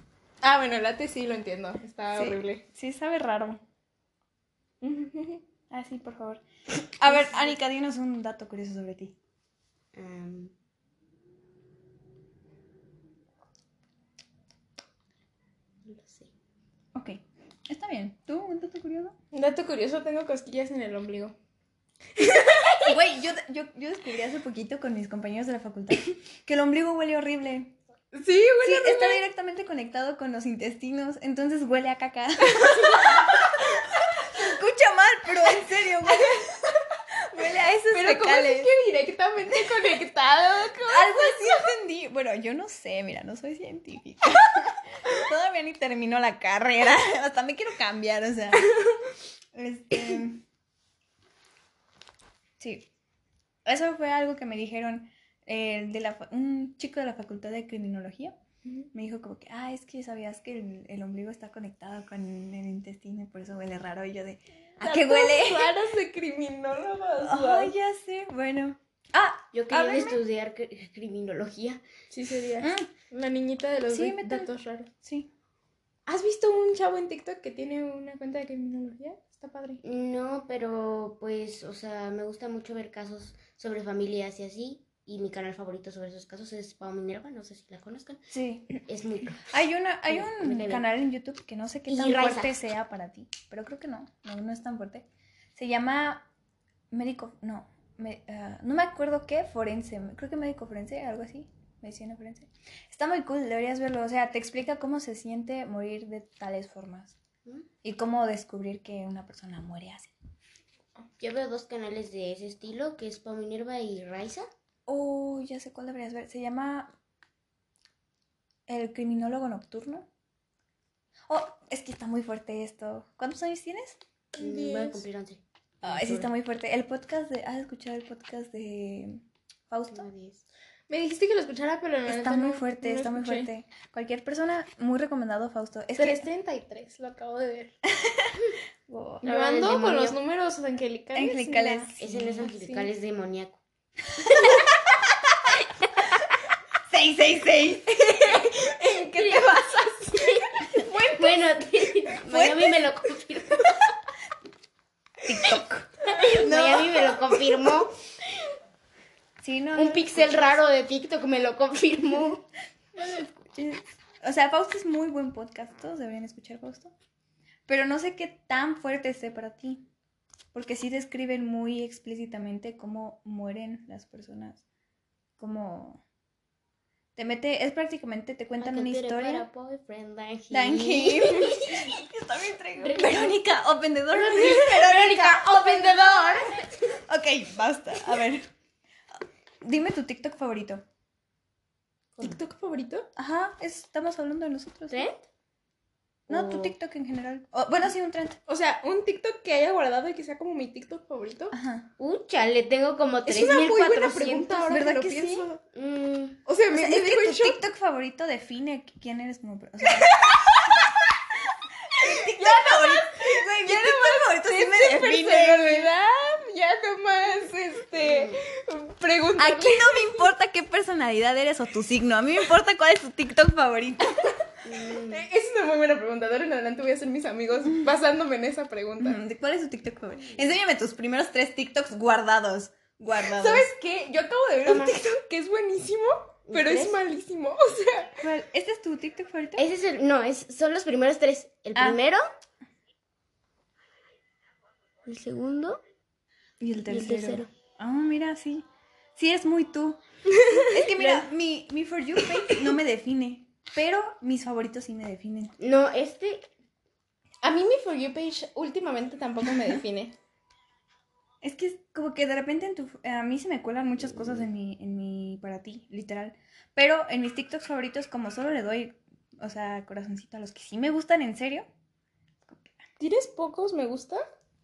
Ah, bueno, el late sí lo entiendo. Está Sí. horrible. Sí, sabe raro. Ah, sí, por favor. A ver, Anika, dinos un dato curioso sobre ti. Am, no lo sé. Ok, está bien. ¿Tú un dato curioso? Un dato curioso, tengo cosquillas en el ombligo. [laughs] Güey, yo, yo, yo descubrí hace poquito con mis compañeros de la facultad [laughs] que el ombligo huele horrible. Sí, Sí, huele está directamente conectado con los intestinos, entonces huele a caca. [laughs] Se escucha mal, pero en serio, huele, huele a esos Pero ¿cómo es fecales. que directamente conectado? Algo así entendí. Bueno, yo no sé, mira, no soy científica. Todavía ni termino la carrera. [laughs] Hasta me quiero cambiar, o sea. Este. Sí. Eso fue algo que me dijeron eh, de la, un chico de la facultad de criminología. Me dijo como que, ah, es que sabías que el, el ombligo está conectado con el intestino y por eso huele raro. Y yo de, ¿a qué huele? Raras de [laughs] criminólogas. Ay, ya sé, bueno. Ah, Yo quería háblame. estudiar cri- criminología. Sí, sería. Mm, La niñita de los Sí, datos raros. sí. ¿Has visto un chavo en TikTok que tiene una cuenta de criminología? Está padre. No, pero pues, o sea, me gusta mucho ver casos sobre familias y así. Y mi canal favorito sobre esos casos es Pau Minerva, no sé si la conozcan. Sí. Es muy... Hay, una, hay un canal en YouTube que no sé qué tan fuerte sea para ti, pero creo que no, no, no es tan fuerte. Se llama médico, no, me- ah, no me acuerdo qué, forense, creo que médico forense, algo así, medicina forense. Está muy cool, deberías verlo, o sea, te explica cómo se siente morir de tales formas ¿Mm? y cómo descubrir que una persona muere así. Yo veo dos canales de ese estilo, que es Pau Minerva y Raiza. Oh, ya sé cuál deberías ver, se llama El criminólogo nocturno. Oh, es que está muy fuerte esto. ¿Cuántos años tienes? Mm, Voy a cumplir 11. Ay, sí está muy fuerte. El podcast de... ¿Has escuchado el podcast de Fausto? No, 10. Me dijiste que lo escuchara, pero la Está muy no- fuerte, no está muy fuerte. Cualquier persona, muy recomendado Fausto. Es que... 333, lo acabo de ver. [laughs] Wow. Yo No, ando con los números angelicales. Angelicales. Ese no es angelical, es demoníaco. [laughs] 666. ¿En [laughs] qué te basas? Bueno, Miami me lo confirmó. TikTok. Miami me lo confirmó. Sí, no. no Un lo pixel raro de TikTok me lo confirmó. [laughs] No lo escuches. O sea, Fausto es muy buen podcast. Todos deberían escuchar Fausto. Pero no sé qué tan fuerte esté para ti. Porque sí describen muy explícitamente cómo mueren las personas. Cómo. Te mete. Es prácticamente. Te cuentan una historia. Him. Está bien. Verónica, open the door. Verónica, open the door. Ok, basta. A ver. Dime tu TikTok favorito. ¿TikTok favorito? Ajá, es- estamos hablando de nosotros. ¿Trend? No, tu O- TikTok en general. O, bueno, sí, un trend. O sea, un TikTok que haya guardado y que sea como mi TikTok favorito. Ajá. Uh, chale, tengo como Es una muy buena 3400. pregunta ahora ¿verdad que lo que sí? pienso. Mm, O sea, O me, sea, me es dejo que en tu shock. TikTok favorito define quién eres como. O sea, [laughs] [laughs] TikTok favorito. Mi TikTok favorito sí me define. Ya nomás, este, pregunta. Aquí no me importa qué personalidad eres o tu signo. A mí me importa cuál es tu TikTok favorito. Es una muy buena pregunta. De ahora en adelante voy a ser mis amigos basándome en esa pregunta. ¿De ¿Cuál es tu TikTok favorito? Enséñame tus primeros tres TikToks guardados. Guardados. ¿Sabes qué? Yo acabo de ver Toma. un TikTok que es buenísimo, pero es malísimo. O sea, ¿Cuál? ¿Este es tu TikTok favorito? ese es el. No, es, son los primeros tres. El Ah. primero. El segundo. Y el Y el tercero. tercero. Ah, mira, sí. Sí, es muy tú. [laughs] es que mira, mi, mi For You page no me define. Pero mis favoritos sí me definen. No, este. a mí mi For You page últimamente tampoco me define. [laughs] Es que es como que de repente en tu, a mí se me cuelan muchas cosas en mi, en mi para ti, literal. Pero en mis TikToks favoritos, como solo le doy, o sea, corazoncito a los que sí me gustan en serio. ¿Tienes pocos me gusta?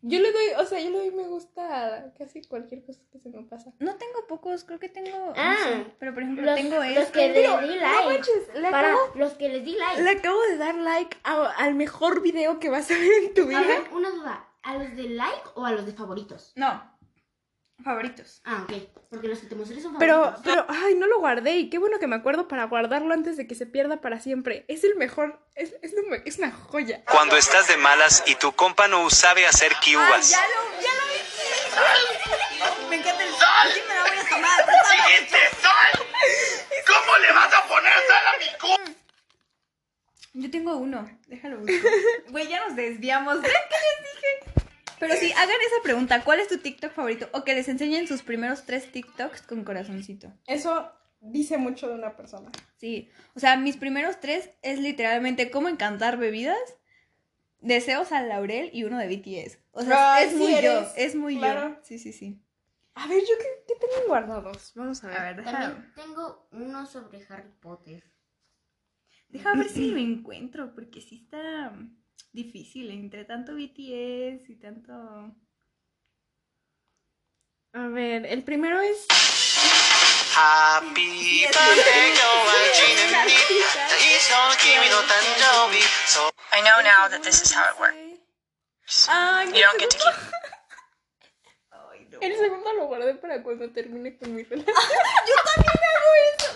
Yo le doy, o sea, yo le doy me gusta a casi cualquier cosa que se me pasa. No tengo pocos, creo que tengo. no Ah, sé, pero por ejemplo, Los, tengo los este. que Pero, les di no like. manches, le Para acabo- los que les di like. Le acabo de dar like a- al mejor video que vas a ver en tu A vida. ver, una duda. ¿A los de like o a los de favoritos? No. Favoritos. Ah, ok. Porque los que te mostré son Pero, favoritos. pero, ay, no lo guardé y qué bueno que me acuerdo para guardarlo antes de que se pierda para siempre. Es el mejor, es, es, lo me- es una joya. Cuando estás de malas y tu compa no sabe hacer kiubas. ya lo, ya lo vi. Me encanta el. Sí, me la voy a tomar. pero toma. ¿Cómo le vas a poner sal a mi compa? Yo tengo uno, déjalo busco. Güey, ya nos desviamos. ¿Ven qué les dije? Pero sí, hagan esa pregunta. ¿Cuál es tu TikTok favorito? O que les enseñen sus primeros tres TikToks con corazoncito. Eso dice mucho de una persona. Sí. O sea, mis primeros tres es literalmente cómo encantar bebidas, deseos al laurel y uno de BTS. O sea, Ay, es sí muy yo. Es muy claro. yo. Sí, sí, sí. A ver, yo qué, qué tengo guardados. Vamos a ver. A ver, deja, También tengo uno sobre Harry Potter. deja ver si lo encuentro, porque sí está difícil entre tanto BTS y tanto... A ver, el primero es. Happy birthday, [laughs] So I know now that this is how it works. You don't get to keep. Ay, no. El segundo lo guardé para cuando termine con mi relación. [laughs]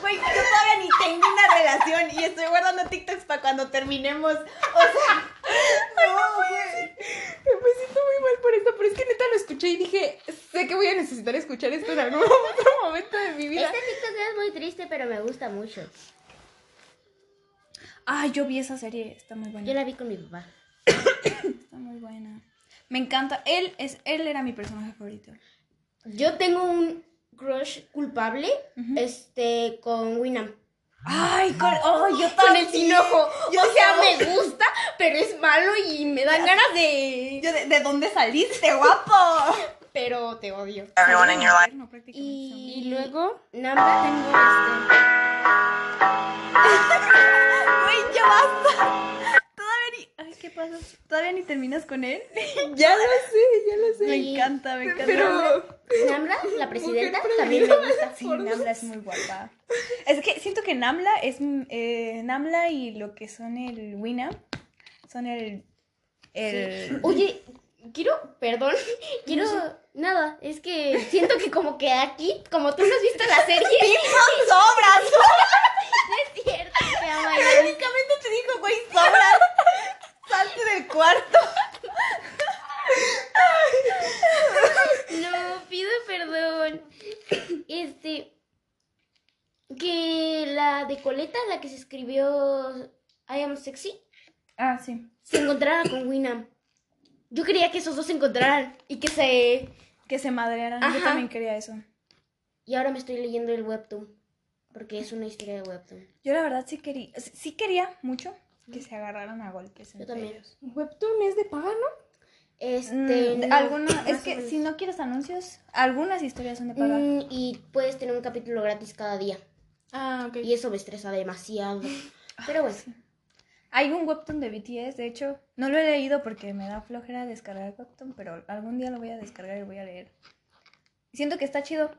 Güey, yo todavía ni tengo una relación y estoy guardando TikToks para cuando terminemos. O sea, [laughs] no, güey. Me siento muy mal por esto, pero es que neta lo escuché y dije, sé que voy a necesitar escuchar esto en algún [laughs] otro momento de mi vida. Este TikTok es muy triste, pero me gusta mucho. Ah, yo vi esa serie, está muy buena. Yo la vi con mi papá. Está muy buena. Me encanta. Él es, él era mi personaje favorito. Yo tengo un crush culpable, este, con Winam. Ay, con, oh, yo Con el sinojo. Yo o sea, también. me gusta, pero es malo y me dan ganas de... Yo de, ¿de dónde saliste, guapo? [laughs] Pero te odio. Everyone in your life. No, Y, Y luego, Nambra tengo [laughs] Güey, ya basta. ¿Qué pasa? ¿Todavía ni terminas con él? [laughs] ya lo sé, ya lo sé. Me Sí. encanta, me encanta. Pero. Nambra, la presidenta, también me gusta. Sí, Namla es muy guapa. [laughs] Es que siento que Namla es. Eh, Namla y lo que son el Winam son el. El. [laughs] Oye, quiero, perdón, quiero, nada, es que siento que como que aquí, como tú no has visto la serie, sobras! no es cierto, te ama Únicamente te dijo, güey, sobras. Salte del cuarto. No, pido perdón. Este. Que la de Coleta, la que se escribió I Am Sexy, Ah, sí. se encontrara con Winam. Yo quería que esos dos se encontraran y que se. Que se madrearan. Yo también quería eso. Y ahora me estoy leyendo el webtoon. Porque es una historia de webtoon. Yo la verdad sí quería, sí- sí quería mucho que se agarraran a golpes entre también. ellos. ¿Webtoon es de paga, no? Este. Mm, no, alguna- más es que si no quieres anuncios, algunas historias son de pagar. Mm, y puedes tener un capítulo gratis cada día. Ah, ok. Y eso me estresa demasiado. [laughs] Pero bueno. Hay un webtoon de BTS, de hecho, no lo he leído porque me da flojera descargar el webtoon, pero algún día lo voy a descargar y voy a leer. Siento que está chido.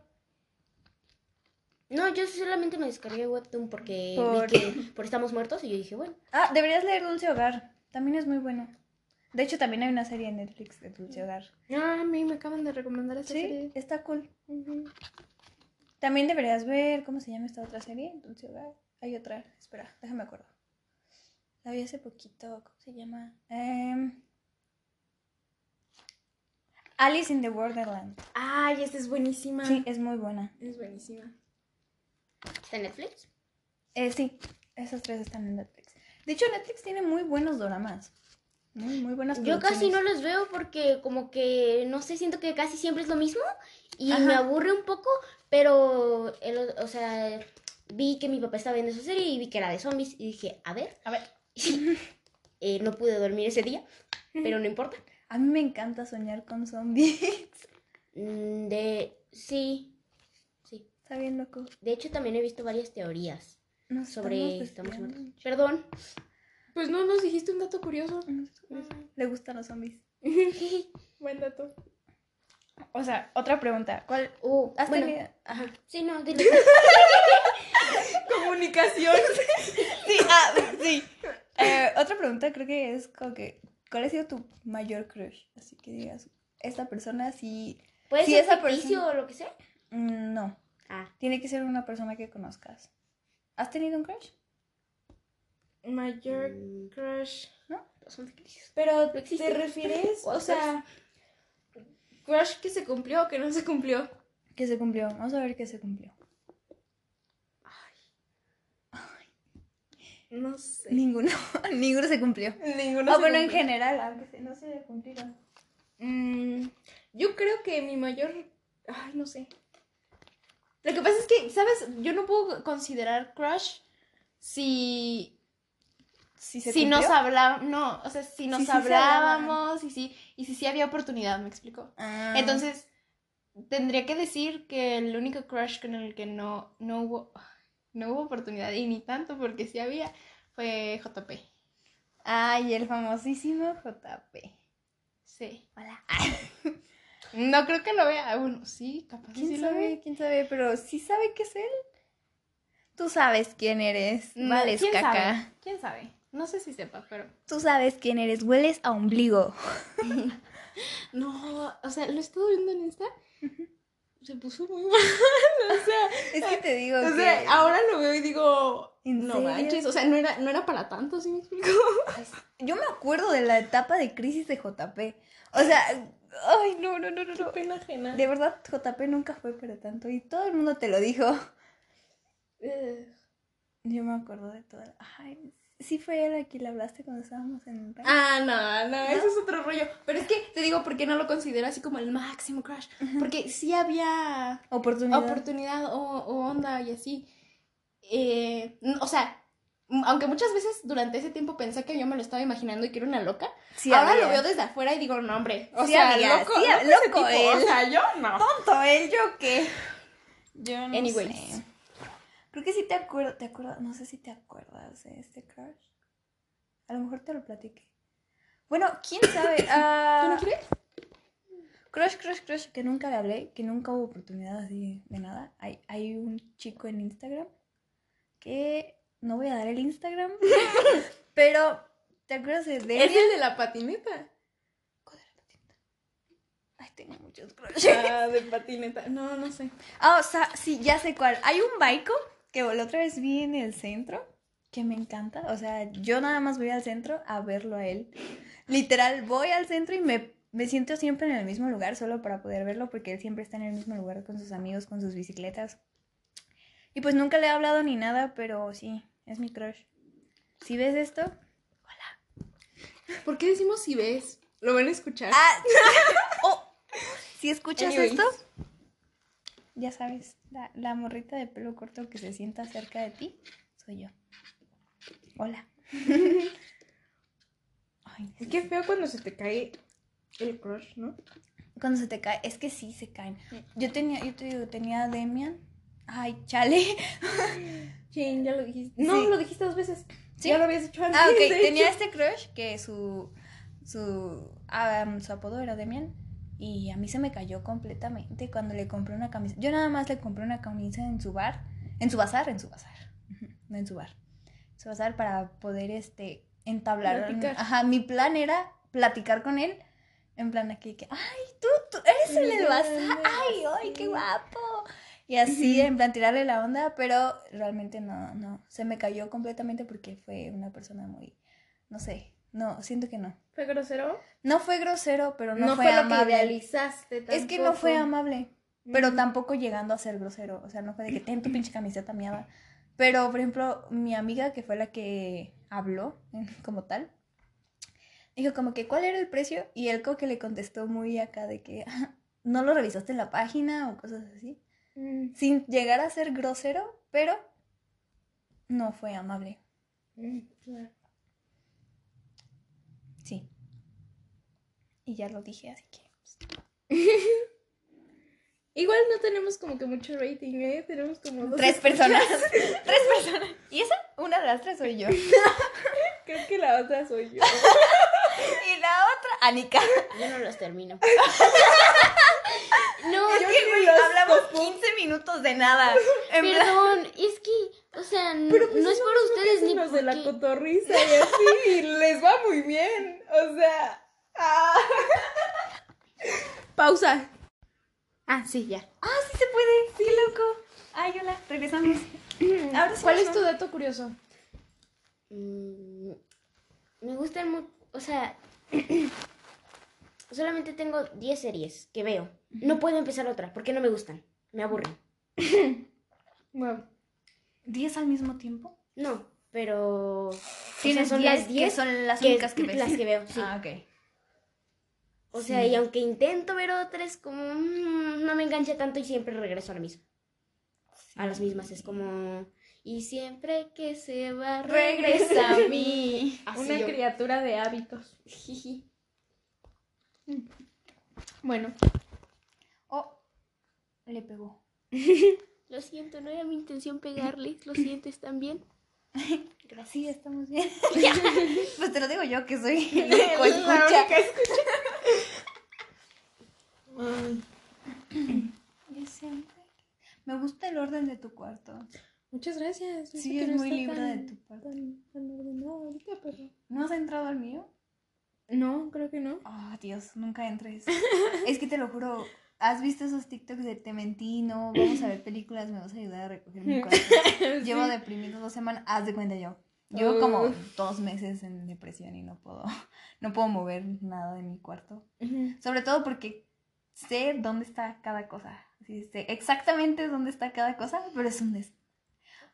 No, yo solamente me descargué webtoon porque Por- vi que por Estamos Muertos y yo dije, bueno. Ah, deberías leer Dulce Hogar. También es muy bueno. De hecho, también hay una serie en Netflix de Dulce Hogar. Ah, a mí me acaban de recomendar esta Sí, serie. está cool. También deberías ver, ¿cómo se llama esta otra serie? Dulce Hogar. Hay otra, espera, déjame acuerdo. La vi hace poquito, ¿cómo se llama? Em, Alice in the Borderland. Ay, esta es buenísima. Sí, es muy buena. Es buenísima. ¿Está en Netflix? Eh, sí, esas tres están en Netflix. De hecho, Netflix tiene muy buenos doramas. Muy, muy buenas Yo casi no los veo porque como que, no sé, siento que casi siempre es lo mismo y Ajá. me aburre un poco, pero, el- o sea, vi que mi papá estaba viendo esa serie y vi que era de zombies y dije, a ver, A ver, [laughs] Eh, no pude dormir ese día, pero no importa. a mí me encanta soñar con zombies. Mm, De, sí. Está bien loco. De hecho, también he visto varias teorías Nos sobre estamos Estamos desviando. Muertos. Perdón. Pues no nos dijiste un dato curioso. Le gustan los zombies. [laughs] Buen dato. O sea, otra pregunta. ¿Cuál? Uh, ¿Has bueno, tenido- Ajá. Sí, no, [laughs] dile. Comunicación. [laughs] Sí, ah, sí. Eh, otra pregunta creo que es como que, ¿cuál ha sido tu mayor crush? Así que digas, esta persona sí... ¿Puede Sí, ser esa ficticio persona- o lo que sea? Mm, no, Ah, tiene que ser una persona que conozcas. ¿Has tenido un crush? Mayor Mm. crush. Pero, No existe. ¿te refieres? [laughs] O sea, crush que se cumplió o que no se cumplió. Que se cumplió. Vamos a ver qué se cumplió. No sé. Ninguno. [laughs] Ninguno se cumplió. Ninguno Ah, se bueno, en general, aunque se- no se haya cumplido. Mm, yo creo que mi mayor. Ay, no sé. Lo que pasa es que, ¿sabes? Yo no puedo considerar crush si. ¿Sí se si nos hablábamos. No, o sea, si nos sí hablábamos y si, y si sí había oportunidad, me explico. Ah. Entonces, tendría que decir que el único crush con el que no, no hubo. [sighs] No hubo oportunidad, y ni tanto porque sí había, fue JP. Ay, el famosísimo JP. Sí. Hola. [laughs] No creo que lo vea. Bueno, sí, capaz ¿Quién sí lo ve. sabe? ¿Quién sabe? Pero sí sabe qué es él. Tú sabes quién eres. No, Vales ¿quién caca. sabe? ¿Quién sabe? No sé si sepa, pero. Tú sabes quién eres. Hueles a ombligo. [laughs] No, o sea, lo estuve viendo en Insta. Se puso muy [laughs] mal. o sea, Es que te digo o que... sea, ahora lo veo y digo. ¿En no serio? manches. O sea, no era, no era para tanto, ¿sí me explico? Yo me acuerdo de la etapa de crisis de JP. O sea, ay, no, no, no, no, no. Pena ajena. De verdad, JP nunca fue para tanto. Y todo el mundo te lo dijo. Eh, Yo me acuerdo de todo. Ay, sí fue él a quien le hablaste cuando estábamos en el Ah, no, no, eso es otro rollo. Pero es que te digo, ¿por qué no lo considero así como el máximo crush? Porque sí había Oportunidad. oportunidad o, o onda y así. Eh, o sea, aunque muchas veces durante ese tiempo pensé que yo me lo estaba imaginando y que era una loca, Sí ahora había. lo veo desde afuera y digo, no, hombre. O Sí sea, había, loco, sí, loco, él. O sea, yo no. tonto él, yo qué. Yo no Anyways. sé. Creo que sí te acuerdo, te acuerdas, no sé si te acuerdas de este crush. A lo mejor te lo platiqué. Bueno, quién sabe. Ah, [coughs] ¿Tú no quieres? crush, crush, crush, que nunca le hablé, que nunca hubo oportunidad así de nada. Hay, hay un chico en Instagram que no voy a dar el Instagram, [laughs] pero ¿te acuerdas de Es Delia? el de la patineta. Ay, tengo muchos crushes. Ah, de patineta. No, no sé. Ah, o sea, sí, ya sé cuál. Hay un baico que la otra vez vi en el centro que me encanta. O sea, yo nada más voy al centro a verlo a él. Literal, voy al centro y me me siento siempre en el mismo lugar solo para poder verlo porque él siempre está en el mismo lugar con sus amigos, con sus bicicletas. Y pues nunca le he hablado ni nada, pero sí, es mi crush. Si ves esto, ¿Por qué decimos si ves? ¿Lo van a escuchar? Ah, [laughs] oh, si escuchas Anyways. esto, ya sabes, la, la morrita de pelo corto que se sienta cerca de ti, soy yo. Hola. [laughs] Ay, Es que feo cuando se te cae el crush, ¿no? cuando se te cae, es que sí se caen. Yo tenía, yo te digo, tenía a Demian. Ay, chale. [laughs] Sí, ya lo dijiste. No, Sí. lo dijiste dos veces. Sí. Ya lo habías dicho antes. Ah, ok, [laughs] tenía hecho. este crush que su, su, ah, su apodo era Demian. Y a mí se me cayó completamente cuando le compré una camisa. Yo nada más le compré una camisa en su bar, en su bazar, en su bazar, no en su bar. En su bazar para poder, este, entablar. Platicar. Ajá, mi plan era platicar con él. En plan aquí que, ay, tú, tú eres el del bazar. Ay, ay, qué guapo. Y así, en plan, tirarle la onda, pero realmente no, no. Se me cayó completamente porque fue una persona muy, no sé, no, siento que no. ¿Fue grosero? No fue grosero, pero no, No, fue, fue, lo que amable. idealizaste es que no fue tampoco. amable, pero tampoco llegando a ser grosero. O sea, no fue de que ten tu pinche camiseta miada. Pero, por ejemplo, mi amiga, que fue la que habló como tal, dijo como que, ¿cuál era el precio? Y él como que le contestó muy acá de que, "Ah, [laughs] ¿no lo revisaste en la página o cosas así? Mm, Sin llegar a ser grosero, pero no fue amable. mm, claro. Sí. Y ya lo dije, así que... [laughs] Igual no tenemos como que mucho rating, ¿eh? Tenemos como dos. Tres personas. [laughs] [laughs] tres personas. ¿Y esa? Una de las tres soy yo. Creo que la otra soy yo. [laughs] Y la otra, Anika. Yo no los termino. [laughs] No, es yo que, güey, los hablamos topo. 15 minutos de nada. En plan- Perdón, es que, o sea, Pero pues no es por ustedes ni los de la cotorriza y así, y les va muy bien. O sea. ah. Pausa. Ah, sí, ya. Ah, sí se puede. Sí, loco. Ay, hola, regresamos. Ahora sí ¿Cuál es tu dato curioso? Mm, me gustan mucho, o sea, [clears throat] solamente tengo 10 series que veo. No puedo empezar otra porque no me gustan, me aburren. [laughs] Wow. ¿10 al mismo tiempo? No, pero o Tienes sea, son 10 las que 10 son las que- únicas que ves. las que veo, [laughs] sí. Ah, ok. O sea, y aunque intento ver otras, como mm, no me engancha tanto y siempre regreso a la misma. A las mismas, es como... Y siempre que se va, regresa a mí. [laughs] Así Una yo. criatura de hábitos. Bueno, Oh, le pegó. Lo siento, no era mi intención pegarles, lo sientes también. Sí, estamos bien. [laughs] pues te lo digo yo que soy [laughs] el escucha. Yo [clears throat] siempre- Me gusta el orden de tu cuarto. Muchas gracias. Sí, es muy libre tan- de tu parte. tan- tan ordenado ahorita, pero- ¿No has entrado al mío? No, creo que no. Oh, Dios, nunca entres. es que te lo juro, ¿has visto esos TikToks de te mentí, no? Vamos a ver películas, me vas a ayudar a recoger mi cuarto. [laughs] Llevo deprimido dos semanas, haz de cuenta yo. Llevo como dos meses en depresión y no puedo, no puedo mover nada de mi cuarto. Sobre todo porque sé dónde está cada cosa. Sí, sé exactamente dónde está cada cosa, pero es un des...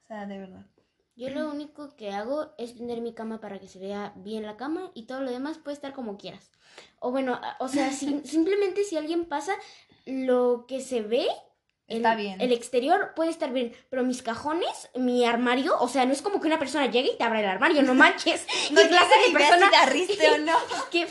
O sea, de verdad. Yo lo único que hago es tender mi cama para que se vea bien la cama y todo lo demás puede estar como quieras. O bueno, o sea, si- [laughs] simplemente si alguien pasa, lo que se ve, el, Está bien. el exterior puede estar bien, pero mis cajones, mi armario, o sea, no es como que una persona llegue y te abra el armario, no manches. [laughs] No ¿Qué clase de persona- si te arriste o no. [laughs] ¿Qué,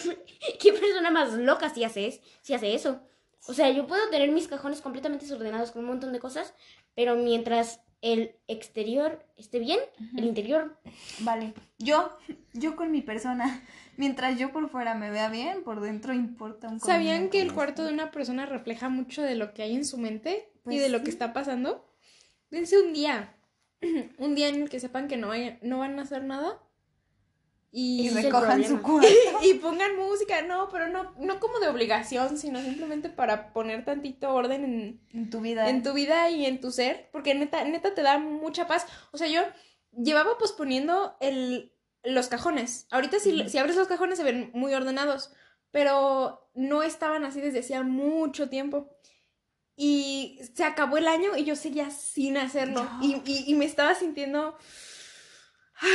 qué persona más loca si hace, es- si hace eso? O sea, yo puedo tener mis cajones completamente desordenados con un montón de cosas, pero mientras el exterior esté bien, el interior Vale, yo, yo con mi persona, [laughs] mientras yo por fuera me vea bien, por dentro importa un ¿Sabían que el cuarto de una persona refleja mucho de lo que hay en su mente y Pues de lo que está pasando? Dense un día. [clears throat] Un día en el que sepan que no, vayan- no van a hacer nada. Y, recojan su cuarto. [laughs] y pongan música, no, pero no, no como de obligación, sino simplemente para poner tantito orden en, En tu vida. en tu vida y en tu ser, porque neta, neta te da mucha paz. O sea, yo llevaba posponiendo el, los cajones. Ahorita si, si abres los cajones se ven muy ordenados, pero no estaban así desde hacía mucho tiempo. Y se acabó el año y yo seguía sin hacerlo. Y, y- y me estaba sintiendo... [sighs]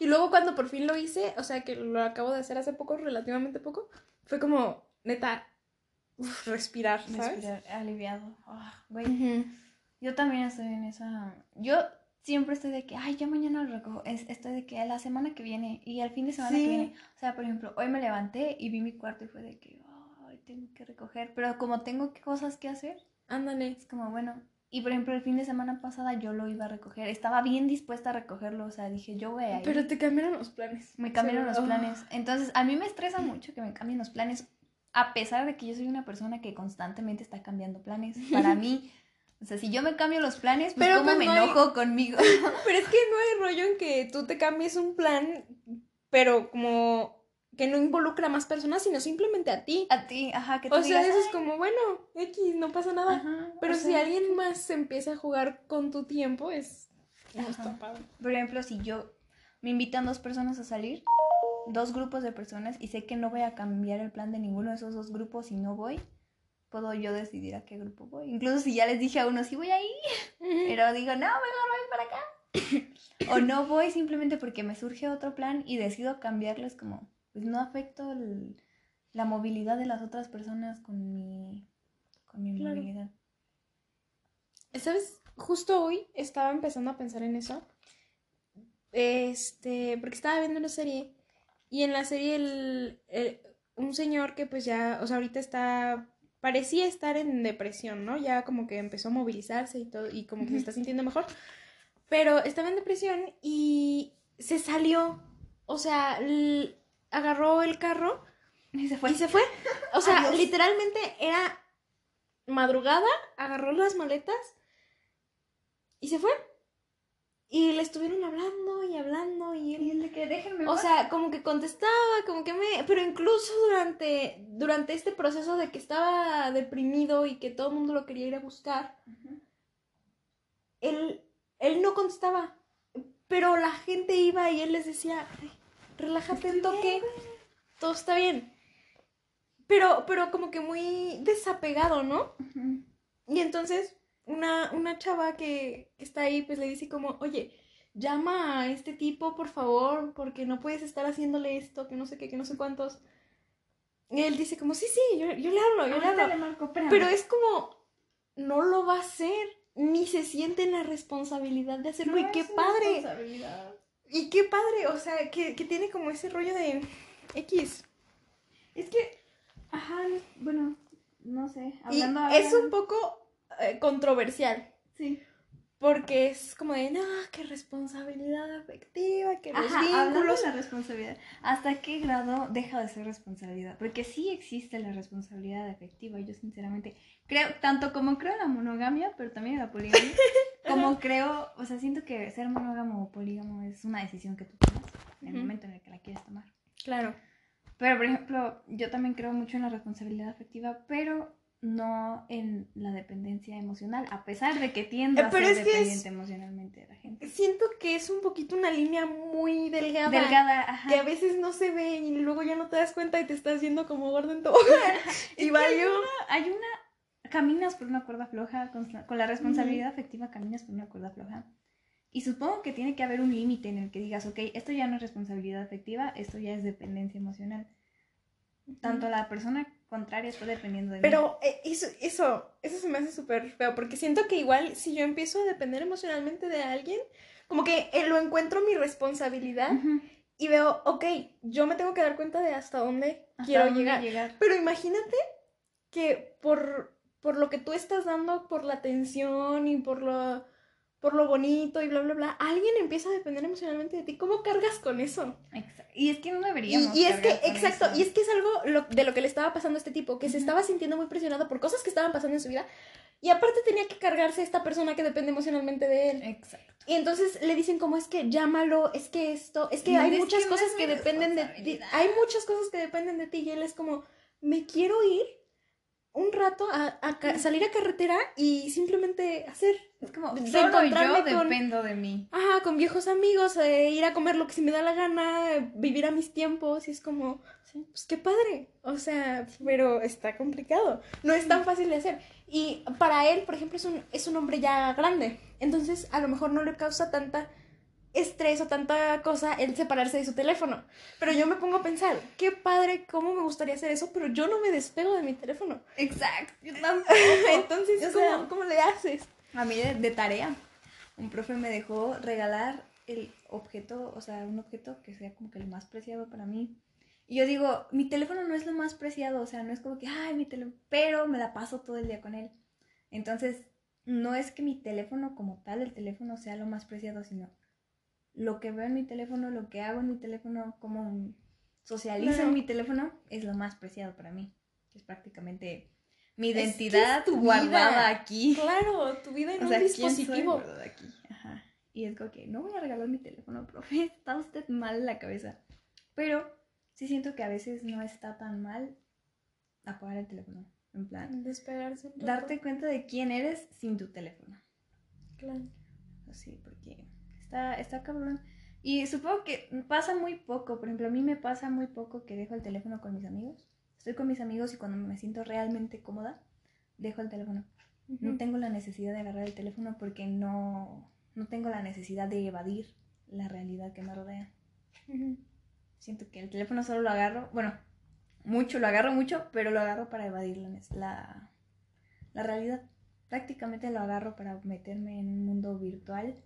Y luego cuando por fin lo hice, o sea que lo acabo de hacer hace poco, relativamente poco, fue como, neta, uf, respirar, ¿sabes? Respirar, aliviado. Ah, güey. Ujú. Yo también estoy en esa. Yo siempre estoy de que, ay, ya mañana lo recojo. Es, estoy de que la semana que viene y al fin de semana Sí. que viene. O sea, por ejemplo, hoy me levanté y vi mi cuarto y fue de que, ay, tengo que recoger. Pero como tengo cosas que hacer, Ándale. es como, bueno. Y por ejemplo, el fin de semana pasada yo lo iba a recoger. Estaba bien dispuesta a recogerlo. O sea, dije, yo voy a ir. Pero te cambiaron los planes. Me cambiaron los planes. Entonces, a mí me estresa mucho que me cambien los planes, a pesar de que yo soy una persona que constantemente está cambiando planes. Para [laughs] mí, o sea, si yo me cambio los planes, pues Pero, cómo pues, me no hay- enojo conmigo. [laughs] Pero es que no hay rollo en que tú te cambies un plan, pero como que no involucra a más personas, sino simplemente a ti. a ti, ajá, que tú O sea, digas, eso es "Ay, como, bueno, X, no pasa nada. ajá", Pero si sea, alguien más se empieza a jugar con tu tiempo, es... Ajá. Por ejemplo, si yo me invitan dos personas a salir, dos grupos de personas, y sé que no voy a cambiar el plan de ninguno de esos dos grupos y no voy, puedo yo decidir a qué grupo voy. Incluso si ya les dije a uno, sí voy ahí, pero digo, no, mejor voy para acá. [laughs] o no voy simplemente porque me surge otro plan y decido cambiarles como, pues no afecto el- la movilidad de las otras personas con mi, con mi Claro. movilidad. ¿Sabes? Justo hoy estaba empezando a pensar en eso. Este, porque estaba viendo una serie y en la serie el, el- un señor que pues ya, o sea, ahorita está, parecía estar en depresión, ¿no? Ya como que empezó a movilizarse y todo y como que se está sintiendo mejor, pero estaba en depresión y se salió, o sea, agarró el carro Y se fue. y se fue. O sea, Adiós. literalmente era madrugada, agarró las maletas y se fue. Y le estuvieron hablando y hablando y él... de que déjenme O sea, como que contestaba, como que me... Pero incluso durante, durante este proceso de que estaba deprimido y que todo el mundo lo quería ir a buscar, él, él no contestaba. Pero la gente iba y él les decía, "Ay, relájate un toque, todo está bien. Pero, pero como que muy desapegado, ¿no? Y entonces una, una chava que, que está ahí, pues le dice como, oye, llama a este tipo, por favor, porque no puedes estar haciéndole esto, que no sé qué, que no sé cuántos. Y él dice como, sí, sí, yo, yo le hablo, yo le hablo. le marco, espérame. Pero es como, no lo va a hacer, ni se siente en la responsabilidad de hacerlo. y qué padre. Y qué padre, o sea, que, que tiene como ese rollo de X. Es que, ajá, bueno, no sé. Y Hablando es un poco eh, controversial. Sí. Porque es como de, no, qué responsabilidad afectiva, que los vínculos. de la responsabilidad. ¿Hasta qué grado deja de ser responsabilidad? Porque sí existe la responsabilidad afectiva. Yo sinceramente creo, tanto como creo en la monogamia, pero también en la poligamia, [laughs] como creo, o sea, siento que ser monógamo o polígamo es una decisión que tú tomas en el momento en el que la quieres tomar. Claro. Pero, por ejemplo, yo también creo mucho en la responsabilidad afectiva, pero no en la dependencia emocional, a pesar de que tiendo Eh, a ser es que es- dependiente emocionalmente de la gente. Siento que es un poquito una línea muy delgada. Delgada, ajá. Que a veces no se ve y luego ya no te das cuenta y te estás viendo como gordo en todo. [laughs] y valió. Hay una, caminas por una cuerda floja, con, la- con la responsabilidad afectiva caminas por una cuerda floja. Y supongo que tiene que haber un límite en el que digas, ok, esto ya no es responsabilidad afectiva, esto ya es dependencia emocional. Tanto la persona contraria está dependiendo de mí. Pero eh, eso, eso, eso se me hace súper feo, porque siento que igual si yo empiezo a depender emocionalmente de alguien, como que eh, lo encuentro mi responsabilidad Ujú. y veo, ok, yo me tengo que dar cuenta de hasta dónde ¿Hasta quiero dónde llegar. Pero imagínate que por, por lo que tú estás dando, por la atención y por lo, por lo bonito y bla, bla, bla, alguien empieza a depender emocionalmente de ti. ¿Cómo cargas con eso? Exacto. Y es que no Y, deberíamos. y es que, exacto, eso. y es que es algo lo- de lo que le estaba pasando a este tipo, que se estaba sintiendo muy presionado por cosas que estaban pasando en su vida. Y aparte tenía que cargarse esta persona que depende emocionalmente de él. Exacto. Y entonces le dicen como es que llámalo, es que esto, es que No, hay es muchas que cosas que dependen de ti. Hay muchas cosas que dependen de ti y él es como, me quiero ir, un rato a, a salir a carretera y simplemente hacer, Es como, solo yo con- dependo de mí. ajá, con viejos amigos, eh, ir a comer lo que se me da la gana, eh, vivir a mis tiempos y es como, pues qué padre, o sea, pero está complicado, no es tan fácil de hacer. Y para él, por ejemplo, es un, es un hombre ya grande, entonces a lo mejor no le causa tanta estrés o tanta cosa el separarse de su teléfono. Pero yo me pongo a pensar, qué padre, cómo me gustaría hacer eso, pero yo no me despego de mi teléfono. Exacto, yo [laughs] tampoco. Entonces, O ¿cómo, sea, cómo le haces? A mí de, de tarea, un profe me dejó regalar el objeto, o sea, un objeto que sea como que el más preciado para mí. Y yo digo, mi teléfono no es lo más preciado, o sea, no es como que, ay, mi teléfono, pero me la paso todo el día con él. Entonces, no es que mi teléfono como tal, el teléfono sea lo más preciado, sino lo que veo en mi teléfono, lo que hago en mi teléfono, cómo socializo Claro. en mi teléfono, es lo más preciado para mí. Es prácticamente mi Es que es identidad tu guardada vida. aquí. Claro, tu vida en O sea, un ¿quién soy dispositivo. aquí? Ajá. Y es como que no voy a regalar mi teléfono, [laughs] profe. Está usted mal en la cabeza. Pero sí siento que a veces no está tan mal apagar el teléfono. En plan, Despegarse. un poco. darte cuenta de quién eres sin tu teléfono. Claro. Así, porque está, está cabrón. Y supongo que pasa muy poco. Por ejemplo, a mí me pasa muy poco que dejo el teléfono con mis amigos. Estoy con mis amigos y cuando me siento realmente cómoda, dejo el teléfono. No tengo la necesidad de agarrar el teléfono porque no, no tengo la necesidad de evadir la realidad que me rodea. Ujú. Siento que el teléfono solo lo agarro, bueno, mucho, lo agarro mucho, pero lo agarro para evadir la, la, la realidad. Prácticamente lo agarro para meterme en un mundo virtual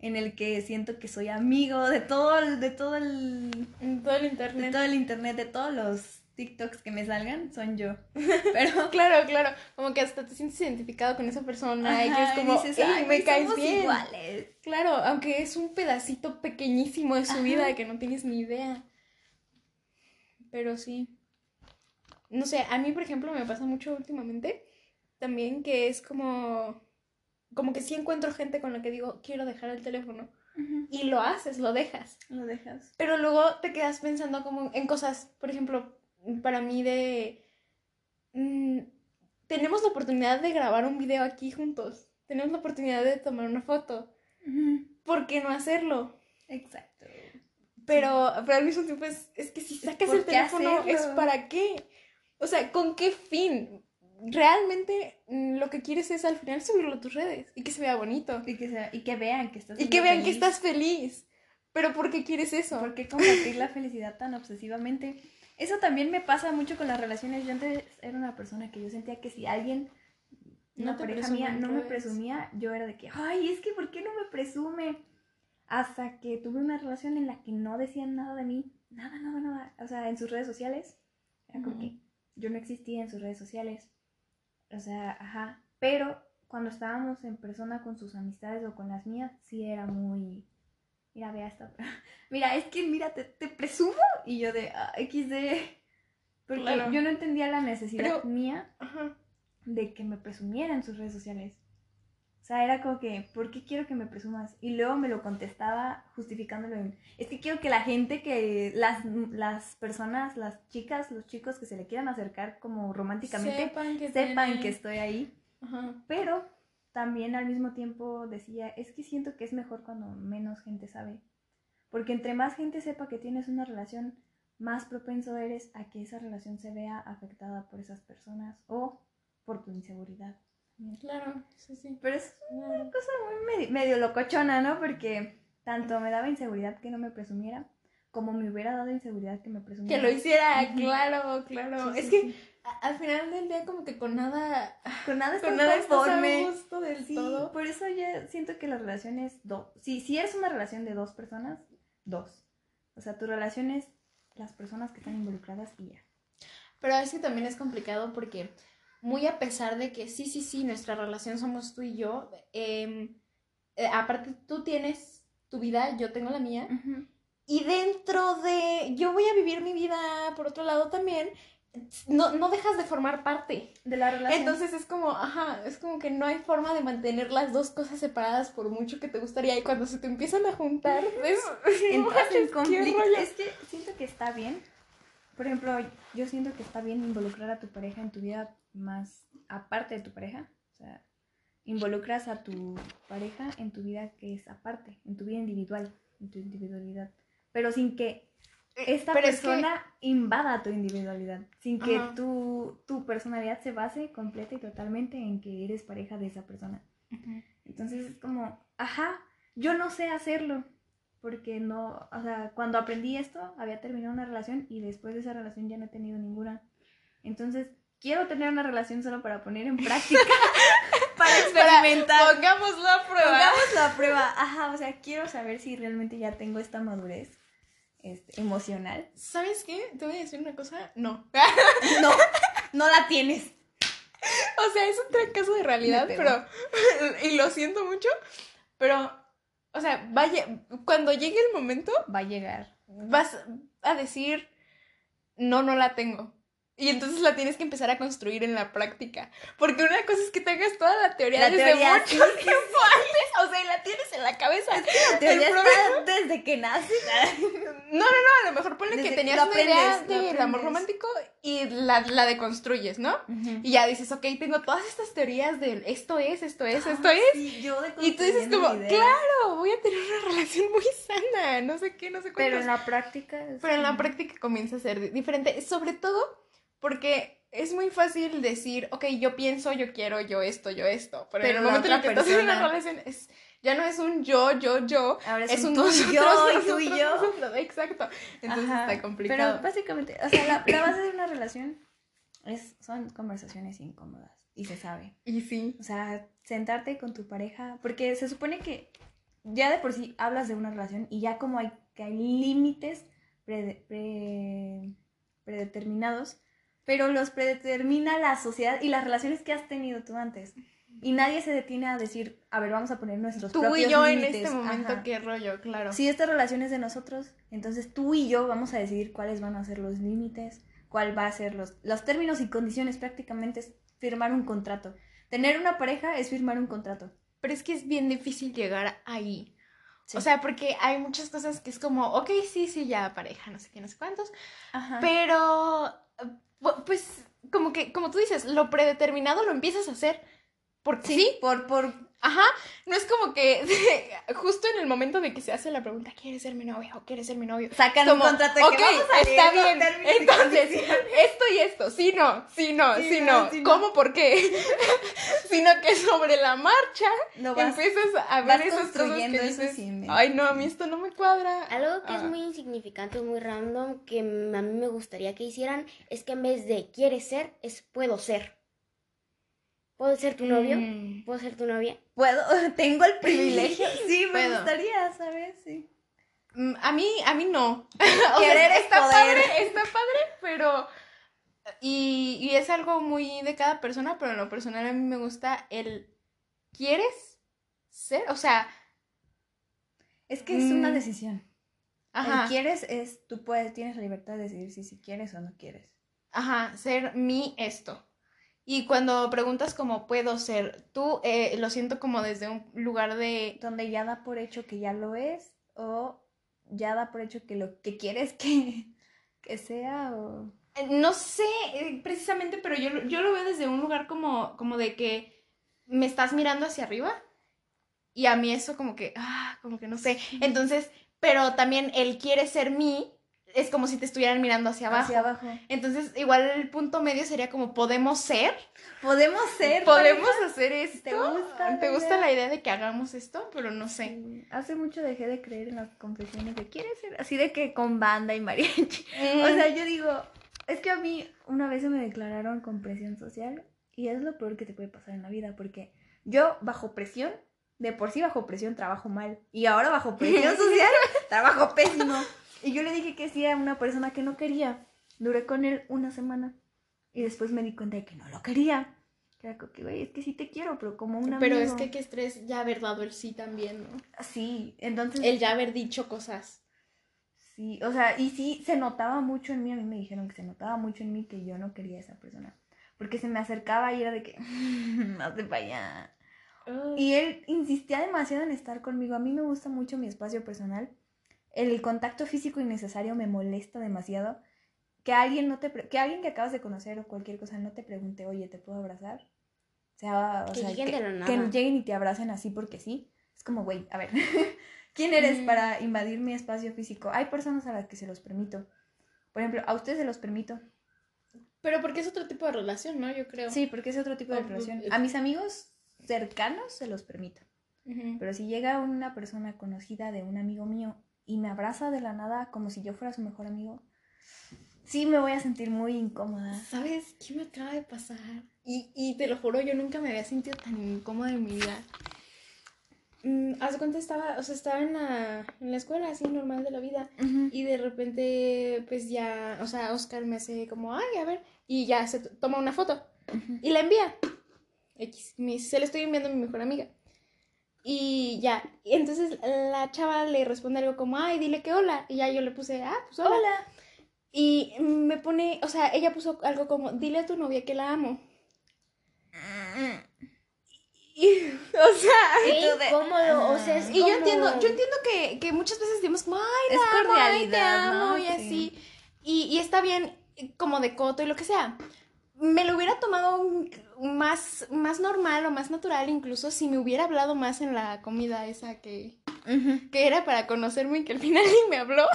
en el que siento que soy amigo de todo el, de todo el, todo el de internet. todo el internet, de todos los TikToks que me salgan, son yo. [laughs] Pero [laughs] Claro, claro. Como que hasta te sientes identificado con esa persona y que es Ajá, y como, dices, "Ey, "Ay, me caes somos bien. iguales. Claro, aunque es un pedacito pequeñísimo de su Ajá. vida que no tienes ni idea. Pero sí. No sé, a mí, por ejemplo, me pasa mucho últimamente también que es como. Como que sí encuentro gente con la que digo, quiero dejar el teléfono. Y lo haces, lo dejas. Lo dejas. Pero luego te quedas pensando como en cosas, por ejemplo, para mí de... mm, tenemos la oportunidad de grabar un video aquí juntos. Tenemos la oportunidad de tomar una foto. ¿Por qué no hacerlo? Exacto. Pero, pero al mismo tiempo es, es que si sacas ¿por el teléfono es para qué. O sea, ¿con qué fin? Realmente mm, lo que quieres es al final subirlo a tus redes y que se vea bonito. Y que, sea- y que vean que estás Y que vean que feliz. estás feliz. Pero ¿por qué quieres eso? ¿Por qué compartir la felicidad tan obsesivamente? Eso también me pasa mucho con las relaciones. Yo antes era una persona que yo sentía que si alguien, No una te pareja mía, no me presumía, yo era de que, ay, es que ¿por qué no me presume? Hasta que tuve una relación en la que no decían nada de mí, nada, nada, nada. O sea, en sus redes sociales, era como que yo no existía en sus redes sociales. O sea, ajá. Pero cuando estábamos en persona con sus amistades o con las mías, sí era muy... Mira, vea esta. [laughs] Mira, es que, mira, te, te presumo. Y yo de ah, XD. Porque Claro. yo no entendía la necesidad Pero- mía Ajá. de que me presumiera en sus redes sociales. O sea, era como que, ¿por qué quiero que me presumas? Y luego me lo contestaba justificándolo en, es que quiero que la gente, que las, las personas, las chicas, los chicos que se le quieran acercar como románticamente, Sepan que sepan que estoy ahí. Ajá. Pero también al mismo tiempo decía, es que siento que es mejor cuando menos gente sabe. Porque entre más gente sepa que tienes una relación, más propenso eres a que esa relación se vea afectada por esas personas o por tu inseguridad. Claro, sí, sí. Pero es Claro. una cosa muy medio, medio locochona, ¿no? Porque tanto me daba inseguridad que no me presumiera, como me hubiera dado inseguridad que me presumiera. Que lo hiciera, claro, claro. Sí, es sí, que sí. a- al final del día como que con nada, con nada con estás nada estás conforme. a gusto del todo. por eso yo siento que las relaciones, do si, si eres una relación de dos personas, dos. O sea, tu relación es las personas que están involucradas y ya. Pero es que también es complicado porque muy a pesar de que sí, sí, sí, nuestra relación somos tú y yo, em, eh, aparte tú tienes tu vida, yo tengo la mía, y dentro de yo voy a vivir mi vida por otro lado también, no, no dejas de formar parte. De la relación. Entonces es como, ajá, es como que no hay forma de mantener las dos cosas separadas por mucho que te gustaría y cuando se te empiezan a juntar, [laughs] es, entras en conflicto. Es que siento que está bien. Por ejemplo, yo siento que está bien involucrar a tu pareja en tu vida más aparte de tu pareja. O sea, involucras a tu pareja en tu vida que es aparte, en tu vida individual, en tu individualidad. Pero sin que esta pero es que- persona invada tu individualidad, sin que Ajá. tu, tu personalidad se base completa y totalmente en que eres pareja de esa persona. Entonces es como, ajá, yo no sé hacerlo. Porque no, o sea, cuando aprendí esto, había terminado una relación y después de esa relación ya no he tenido ninguna. Entonces, quiero tener una relación solo para poner en práctica, [laughs] para experimentar. Pongámoslo a prueba. Pongámoslo a prueba. Ajá, o sea, quiero saber si realmente ya tengo esta madurez este, emocional. ¿Sabes qué? Te voy a decir una cosa. No. [laughs] No, no la tienes. O sea, es un trancazo de realidad, pero. [laughs] Y lo siento mucho, pero. O sea, vaya. Cuando llegue el momento, Va a llegar. vas a decir. No, no la tengo. Y entonces la tienes que empezar a construir en la práctica. Porque una cosa es que tengas toda la teoría La desde teoría, mucho sí, tiempo antes. O sea, y la tienes en la cabeza. La teoría está desde que naces. No, no, no, a lo mejor ponle que Desde- tenías lo una idea del amor romántico y la, la deconstruyes, ¿no? Y ya dices, ok, tengo todas estas teorías de esto es, esto es, esto es. Sí, yo Y tú dices como, claro, voy a tener una relación muy sana, no sé qué, no sé cuántos. Pero en la práctica. es Pero en la práctica comienza a ser di- diferente, sobre todo porque es muy fácil decir, ok, yo pienso, yo quiero, yo esto, yo esto, pero, en Pero el la momento en el que otra estás en una persona- relación es, ya no es un yo, yo, yo, Ahora es, es un un tú y nosotros, yo, y tú y yo. nosotros, exacto, entonces Ajá, está complicado. Pero básicamente, o sea, la, la base de una relación es, son conversaciones incómodas y se sabe. Y sí, O sea, sentarte con tu pareja, porque se supone que ya de por sí hablas de una relación y ya como hay que hay límites prede- pre- predeterminados, pero los predetermina la sociedad y las relaciones que has tenido tú antes. Y nadie se detiene a decir, a ver, vamos a poner nuestros tú propios y yo en límites. este momento, Ajá. qué rollo, claro. Si esta relación es de nosotros, entonces tú y yo vamos a decidir cuáles van a ser los límites, cuál va a ser los, los términos y condiciones. Prácticamente es firmar un contrato. Tener una pareja es firmar un contrato. Pero es que es bien difícil llegar ahí. Sí. O sea, porque hay muchas cosas que es como, ok, sí, sí, ya pareja, no sé qué, no sé cuántos, Ajá. Pero, pues, como que, como tú dices, lo predeterminado lo empiezas a hacer. Porque sí, por, por, ajá. No es como que [laughs] justo en el momento de que se hace la pregunta, ¿quieres ser mi novia o quieres ser mi novio? sacan Como, un contrato que vamos a está bien. Entonces, condiciones". esto y esto, sí, no, sí, no, Sí, sí, no, no. sí, no. ¿Cómo? ¿Por qué? [laughs] [laughs] Sino que sobre la marcha vas- empiezas a ver esas cosas que dices, ay, no, a mí esto no me cuadra. Algo que es Ah. muy insignificante, muy random, que a mí me gustaría que hicieran, es que en vez de quieres ser, es puedo ser. ¿Puedo ser tu novio? Mm. ¿Puedo ser tu novia? puedo, [laughs] tengo el privilegio. Sí, me Puedo. gustaría, ¿sabes? Sí. Mm, A mí, a mí no. [laughs] O Querer sea, es está poder. padre, está padre, pero. Y, y es algo muy de cada persona, pero en lo personal a mí me gusta el. ¿Quieres ser? O sea, Es que es una Mm. decisión. ajá. El quieres es, tú puedes, tienes la libertad de decidir si, si quieres o no quieres. Ajá, ser mi esto. Y cuando preguntas cómo puedo ser, tú eh, lo siento como desde un lugar de. Donde ya da por hecho que ya lo es o ya da por hecho que lo que quieres que, [laughs] que sea o... Eh, No sé eh, precisamente, pero yo, lo- yo lo veo desde un lugar como, como de que me estás mirando hacia arriba y a mí eso como que, ah, como que no sé. Entonces, pero también el quiere ser mí es como si te estuvieran mirando hacia abajo. Hacia abajo. Entonces, igual el punto medio sería como podemos ser, Podemos ser. podemos pareja? hacer esto. ¿Te gusta la ¿Te gusta idea? la idea de que hagamos esto? Pero no sé. Sí, Hace mucho dejé de creer en las confesiones de quieres ser así de que con banda y mariachi. Mm. O sea, yo digo, es que a mí una vez se me declararon con presión social y es lo peor que te puede pasar en la vida porque yo bajo presión, de por sí bajo presión trabajo mal y ahora bajo presión [laughs] social trabajo pésimo. Y yo le dije que sí a una persona que no quería. Duré con él una semana y después me di cuenta de que no lo quería. Que era como que, güey, es que sí te quiero, pero como un amigo. Pero es que qué estrés ya haber dado el sí también, ¿no? Sí, entonces... El ya haber dicho cosas. Sí, o sea, y sí se notaba mucho en mí, a mí me dijeron que se notaba mucho en mí que yo no quería a esa persona. Porque se me acercaba y era de que, [laughs] no te vaya. Y él insistía demasiado en estar conmigo. A mí me gusta mucho mi espacio personal. El contacto físico innecesario me molesta demasiado. que alguien no te que alguien que acabas de conocer o cualquier cosa no te pregunte, oye, ¿te puedo abrazar? O sea, o Que sea, lleguen que, que y te abracen así porque sí. Es como, güey, a ver, [laughs] ¿quién eres Mm. para invadir mi espacio físico? Hay personas a las que se los permito. Por ejemplo, a ustedes se los permito. Pero porque es otro tipo de relación, ¿no? Yo creo. Sí, porque es otro tipo de relación. A mis amigos cercanos se los permito. Pero si llega una persona conocida de un amigo mío y me abraza de la nada como si yo fuera su mejor amigo, sí me voy a sentir muy incómoda. ¿Sabes qué me acaba de pasar? Y, y te lo juro, yo nunca me había sentido tan incómoda en mi vida. Mm, haz de cuenta, estaba, o sea, estaba en la, en la escuela, así, normal de la vida. Y de repente, pues ya, o sea, Oscar me hace como, ay, a ver, y ya se toma una foto y la envía. X, me se la estoy enviando a mi mejor amiga. Y ya, y entonces la chava le responde algo como, ay, dile que hola. Y ya yo le puse, ah, pues hola. Hola. Y me pone, o sea, ella puso algo como, dile a tu novia que la amo. Y, [laughs] o sea, Qué incómodo, o sea, es y yo entiendo, yo entiendo que, que muchas veces decimos como, ay, Es la ay, te amo, ¿no? y Sí. así. Y, y está bien como de coto y lo que sea. Me lo hubiera tomado más, más normal o más natural incluso si me hubiera hablado más en la comida esa que, que era para conocerme y que al final ni [laughs] me habló.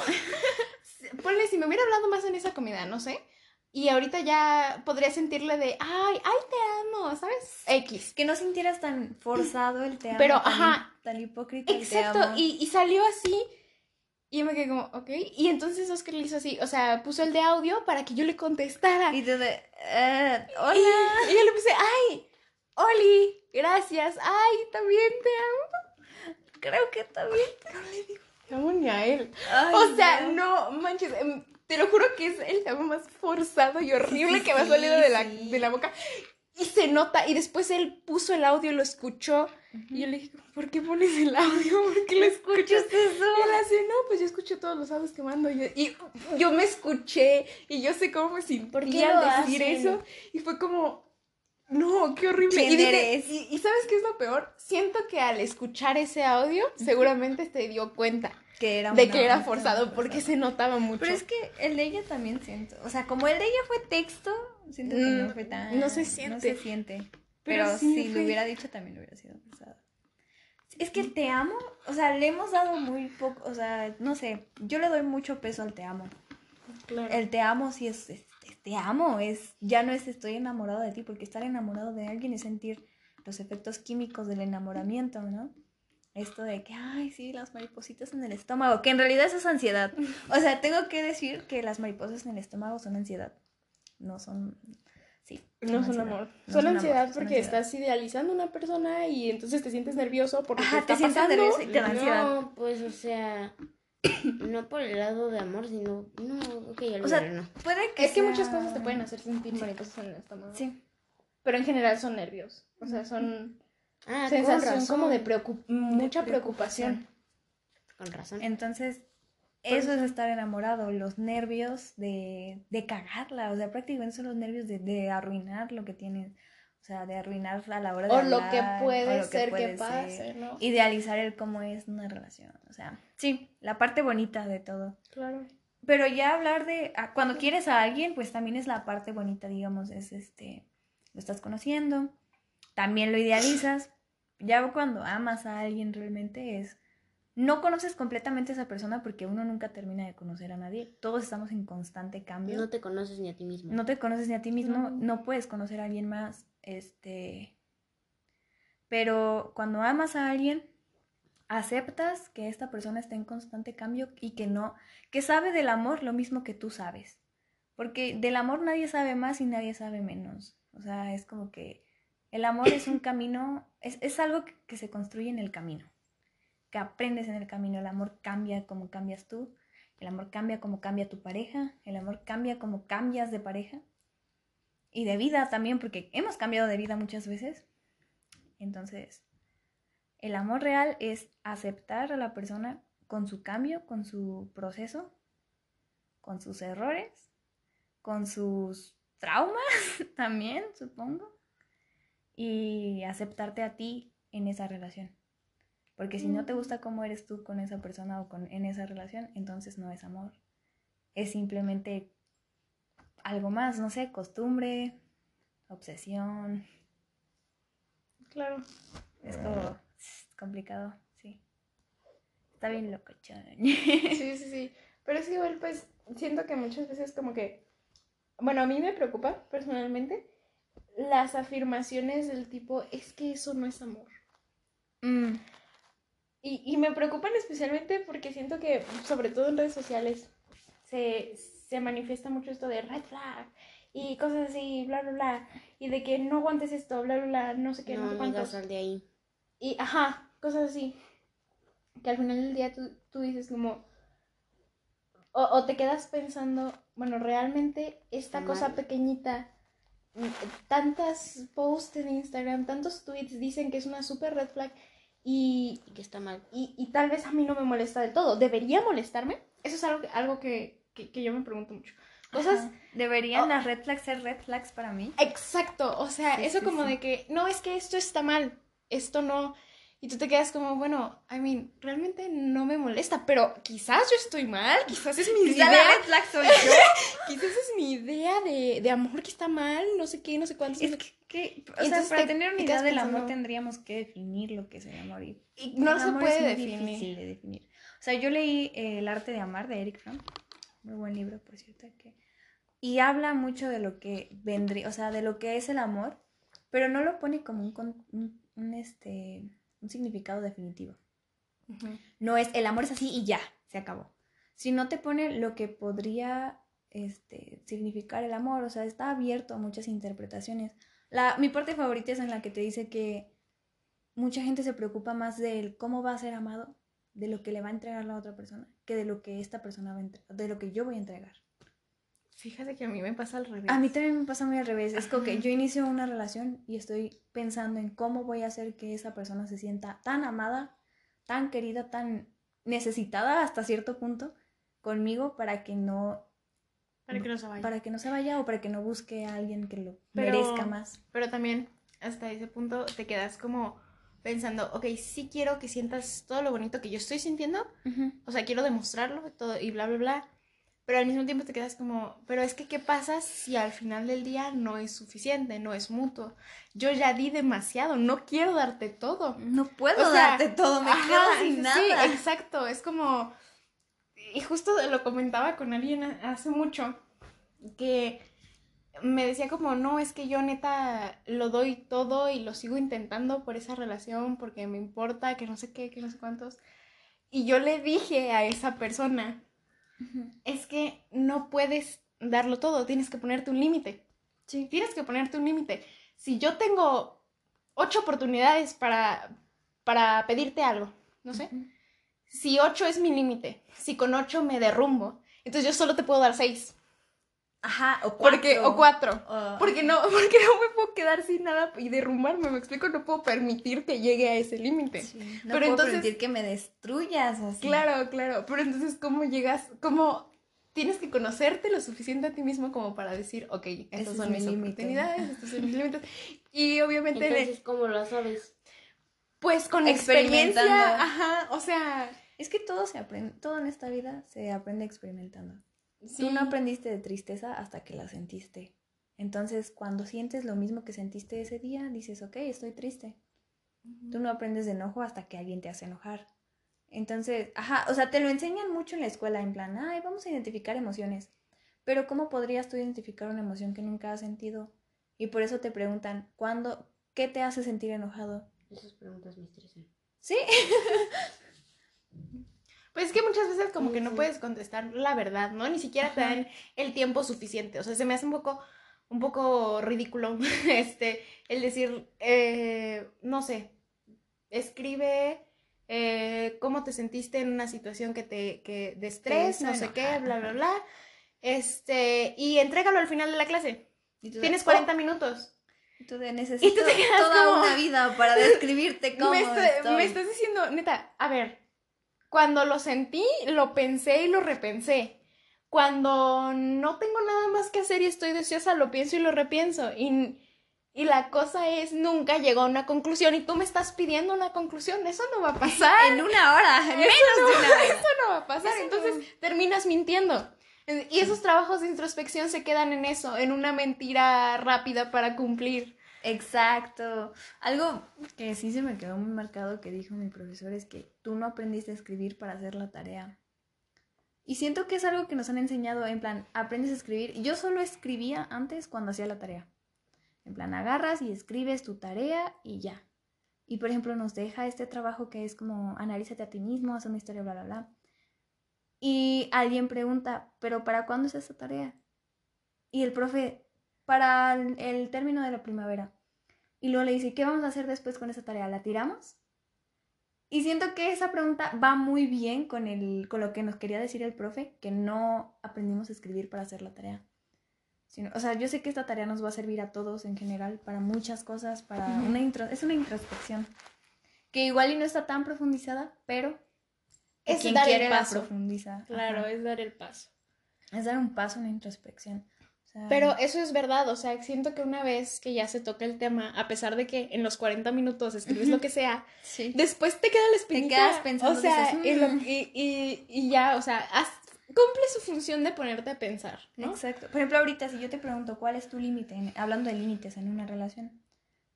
Ponle, si me hubiera hablado más en esa comida, no sé. Y ahorita ya podría sentirle de, ay, ay, te amo, ¿sabes? X. Que no sintieras tan forzado el te amo. Pero, tan, ajá. Tan hipócrita el te Exacto, amo. y, y salió así. Y yo me quedé como, ok. Y entonces Oscar le hizo así, o sea, puso el de audio para que yo le contestara. Y tú de, eh, Y, hola. y yo le puse, ay, Oli, gracias, ay, también te amo. Creo que también. Te amo ni a él. Ay, o sea, no. no, manches, em, te lo juro que es el te amo más forzado y horrible sí, que me ha sí, salido de la, sí. de la boca. Y se nota, y después él puso el audio, lo escuchó, y yo le dije, ¿por qué pones el audio? ¿Por qué lo escuchas? eso? Y él así, no, pues yo escucho todos los audios que mando. Y yo, y yo me escuché y yo sé cómo me ¿Por qué sentía lo al decir hacen? eso. Y fue como, no, qué horrible. ¿Quién y, dije- y, y ¿sabes qué es lo peor? Siento que al escuchar ese audio, seguramente te dio cuenta Que era de que era forzado, forzado. porque se notaba mucho. Pero es que el de ella también siento. O sea, como el de ella fue texto, siento que no Mm, fue tan. no se No siente. se siente. Pero Pero, sí si fue- lo hubiera dicho, también lo hubiera sido forzado. Es que el te amo, o sea, le hemos dado muy poco, o sea, no sé, yo le doy mucho peso al te amo. Claro. El te amo sí es, es- es te amo, es ya no es estoy enamorado de ti, porque estar enamorado de alguien es sentir los efectos químicos del enamoramiento, ¿no? Esto de que, ay, sí, las maripositas en el estómago, que en realidad eso es ansiedad. [laughs] O sea, tengo que decir que las mariposas en el estómago son ansiedad. No son, sí. No son ansiedad. amor. No son amor, ansiedad porque ansiedad. estás idealizando a una persona y entonces te sientes nervioso porque Ajá, te te está sientes pasando. nervioso y te da ansiedad. No, pues, o sea, [coughs] no por el lado de amor, sino, no, ok, O sea, no. puede que Es que muchas cosas te pueden hacer sentir mariposas en el estómago. Sí. Pero en general son nervios. O sea, son Ah, sensación razón. como de preocup- mucha preocupación. Con razón. Entonces, eso es estar enamorado, los nervios de, de cagarla, o sea, prácticamente son los nervios de, de arruinar lo que tienes, o sea, de arruinar a la hora de O lo que o puede lo ser que puede pase, ser, ¿no? Idealizar el cómo es una relación, o sea, sí, la parte bonita de todo. Claro. Pero ya hablar de, ah, cuando quieres a alguien, pues también es la parte bonita, digamos, es este, lo estás conociendo, también lo idealizas, ya cuando amas a alguien realmente es, no conoces completamente a esa persona porque uno nunca termina de conocer a nadie, todos estamos en constante cambio, No te conoces ni a ti mismo. no te conoces ni a ti mismo, No. no puedes conocer a alguien más, este, pero cuando amas a alguien, aceptas que esta persona está en constante cambio y que no, que sabe del amor lo mismo que tú sabes. Porque del amor nadie sabe más y nadie sabe menos. O sea, es como que el amor es un [coughs] camino, es, es algo que, que se construye en el camino, que aprendes en el camino. El amor cambia como cambias tú, el amor cambia como cambia tu pareja, el amor cambia como cambias de pareja y de vida también, porque hemos cambiado de vida muchas veces. Entonces, el amor real es aceptar a la persona con su cambio, con su proceso, con sus errores, con sus traumas [laughs] también, supongo, y aceptarte a ti en esa relación. Porque si no te gusta cómo eres tú con esa persona o con, en esa relación, entonces no es amor. Es simplemente algo más, no sé, costumbre, obsesión. Claro. Es como es complicado, sí. Está bien locochón. Sí, sí, sí. Pero es que igual, pues, siento que muchas veces como que, bueno, a mí me preocupa personalmente las afirmaciones del tipo, es que eso no es amor. Mm, Y, y me preocupan especialmente porque siento que, sobre todo en redes sociales, se, se manifiesta mucho esto de red flag y cosas así, bla, bla, bla. Y de que no aguantes esto, bla, bla, bla, no sé qué, no, no, cuántos. sal de ahí. Y, ajá, cosas así. Que al final del día tú, tú dices como... O, o te quedas pensando, bueno, realmente esta cosa pequeñita, tantas posts en Instagram, tantos tweets dicen que es una super red flag y, Y que está mal. y, y tal vez a mí no me molesta del todo. ¿Debería molestarme? Eso es algo, que- algo que, que, que yo me pregunto mucho. Cosas... ajá. ¿Deberían Oh. las red flags ser red flags para mí? Exacto, o sea, Sí, eso sí, como sí. de que, no, es que esto está mal, esto no, y tú te quedas como, bueno, I mean, realmente no me molesta, pero quizás yo estoy mal, quizás es mi idea, la red flag soy yo. [laughs] quizás es mi idea de, de amor que está mal, no sé qué, no sé cuántos, no Es sé que, que- o sea, entonces para te- tener una idea del amor tendríamos que definir lo que es el amor. Y y no el se amor puede es muy definir. difícil de definir. O sea, yo leí eh, El arte de amar de Eric Fromm. Muy buen libro, por cierto. Que... Y habla mucho de lo que vendría, o sea, de lo que es el amor, pero no lo pone como un, con- un, un, este, un significado definitivo. No es el amor es así y ya, se acabó. Sino te pone lo que podría este, significar el amor, o sea, está abierto a muchas interpretaciones. La, mi parte favorita es en la que te dice que mucha gente se preocupa más del cómo va a ser amado, de lo que le va a entregar la otra persona, que de lo que esta persona va a entregar, de lo que yo voy a entregar. Fíjate que a mí me pasa al revés. A mí también me pasa muy al revés. Es como que yo inicio una relación y estoy pensando en cómo voy a hacer que esa persona se sienta tan amada, tan querida, tan necesitada hasta cierto punto conmigo para que no Para que no se vaya. para que no se vaya o para que no busque a alguien que lo Pero- merezca más. Pero también hasta ese punto te quedas como pensando, ok, sí quiero que sientas todo lo bonito que yo estoy sintiendo, o sea, quiero demostrarlo todo y bla, bla, bla. Pero al mismo tiempo te quedas como, pero es que, ¿qué pasa si al final del día no es suficiente, no es mutuo? Yo ya di demasiado, no quiero darte todo. No puedo O sea, darte todo, me Ajá, quedo sin sí, nada. exacto, es como... Y justo lo comentaba con alguien hace mucho, que me decía como, no, es que yo neta lo doy todo y lo sigo intentando por esa relación, porque me importa, que no sé qué, que no sé cuántos. Y yo le dije a esa persona, es que no puedes darlo todo, tienes que ponerte un límite. Sí. Tienes que ponerte un límite. Si yo tengo ocho oportunidades para, para pedirte algo, no sé, si ocho es mi límite, si con ocho me derrumbo, entonces yo solo te puedo dar seis. Ajá, o cuatro. Porque, o cuatro. Porque no, [laughs] porque no me puedo quedar sin nada y derrumbarme, me explico, no puedo permitir que llegue a ese límite. Sí, No Pero puedo entonces- permitir que me destruyas así. Claro, claro, pero entonces ¿cómo llegas? ¿Cómo tienes que conocerte lo suficiente a ti mismo como para decir, ok, estas Ese son mis límite. oportunidades, estos son mis límites? [laughs] Y obviamente, Entonces, ¿cómo lo sabes? pues con Experimentando. experiencia, ajá, o sea, Es que todo se aprende, todo en esta vida se aprende experimentando. Sí, Tú no aprendiste de tristeza hasta que la sentiste. Entonces, cuando sientes lo mismo que sentiste ese día, dices, ok, estoy triste. Tú no aprendes de enojo hasta que alguien te hace enojar. Entonces, ajá, o sea, te lo enseñan mucho en la escuela, en plan, ay, vamos a identificar emociones. Pero ¿cómo podrías tú identificar una emoción que nunca has sentido? Y por eso te preguntan, ¿cuándo, qué te hace sentir enojado? Esas preguntas me estresan. Sí, [laughs] Pues es que muchas veces como que no puedes contestar la verdad, ¿no? Ni siquiera te dan el tiempo suficiente. O sea, se me hace un poco, un poco ridículo [laughs] este, el decir, eh, no sé, escribe eh, cómo te sentiste en una situación que te, que de estrés, no sé qué, bla, bla, bla. Este, y entrégalo al final de la clase. Y tú Tienes "Oh", 40 minutos. y tú de, necesito te quedas toda como- una vida para describirte [laughs] cómo me, está- estoy. me estás diciendo, neta, a ver, cuando lo sentí, lo pensé y lo repensé. Cuando no tengo nada más que hacer y estoy deseosa, lo pienso y lo repienso. Y, y la cosa es, nunca llegó a una conclusión y tú me estás pidiendo una conclusión. Eso no va a pasar. [laughs] En una hora, [laughs] en menos no, de una hora. eso no va a pasar. Entonces terminas mintiendo. Y esos trabajos de introspección se quedan en eso, en una mentira rápida para cumplir. Exacto. Algo que sí se me quedó muy marcado que dijo mi profesor es que tú no aprendiste a escribir para hacer la tarea. Y siento que es algo que nos han enseñado, en plan, aprendes a escribir. Yo solo escribía antes cuando hacía la tarea. En plan, agarras y escribes tu tarea y ya. Y por ejemplo, nos deja este trabajo que es como analízate a ti mismo, haz una historia, bla, bla, bla. Y alguien pregunta, ¿pero para cuándo es esta tarea? Y el profe, para el, término de la primavera. Y luego le dice, ¿qué vamos a hacer después con esa tarea? ¿La tiramos? Y siento que esa pregunta va muy bien con, el, con lo que nos quería decir el profe, que no aprendimos a escribir para hacer la tarea. Sino, o sea, yo sé que esta tarea nos va a servir a todos en general, para muchas cosas, para una intro, es una introspección. Que igual y no está tan profundizada, pero Es quien dar el la paso. profundiza. Claro, Ajá. es dar el paso. Es dar un paso, una introspección. Sea, Pero eso es verdad, o sea, siento que una vez que ya se toca el tema, a pesar de que en los 40 minutos escribes lo que sea, sí. después te queda la espinita. quedas pensando, o sea, dices, y, "Mm". y- y- y ya, o sea, haz- cumple su función de ponerte a pensar, ¿no? Exacto. Por ejemplo, ahorita si yo te pregunto cuál es tu límite, hablando de límites en una relación,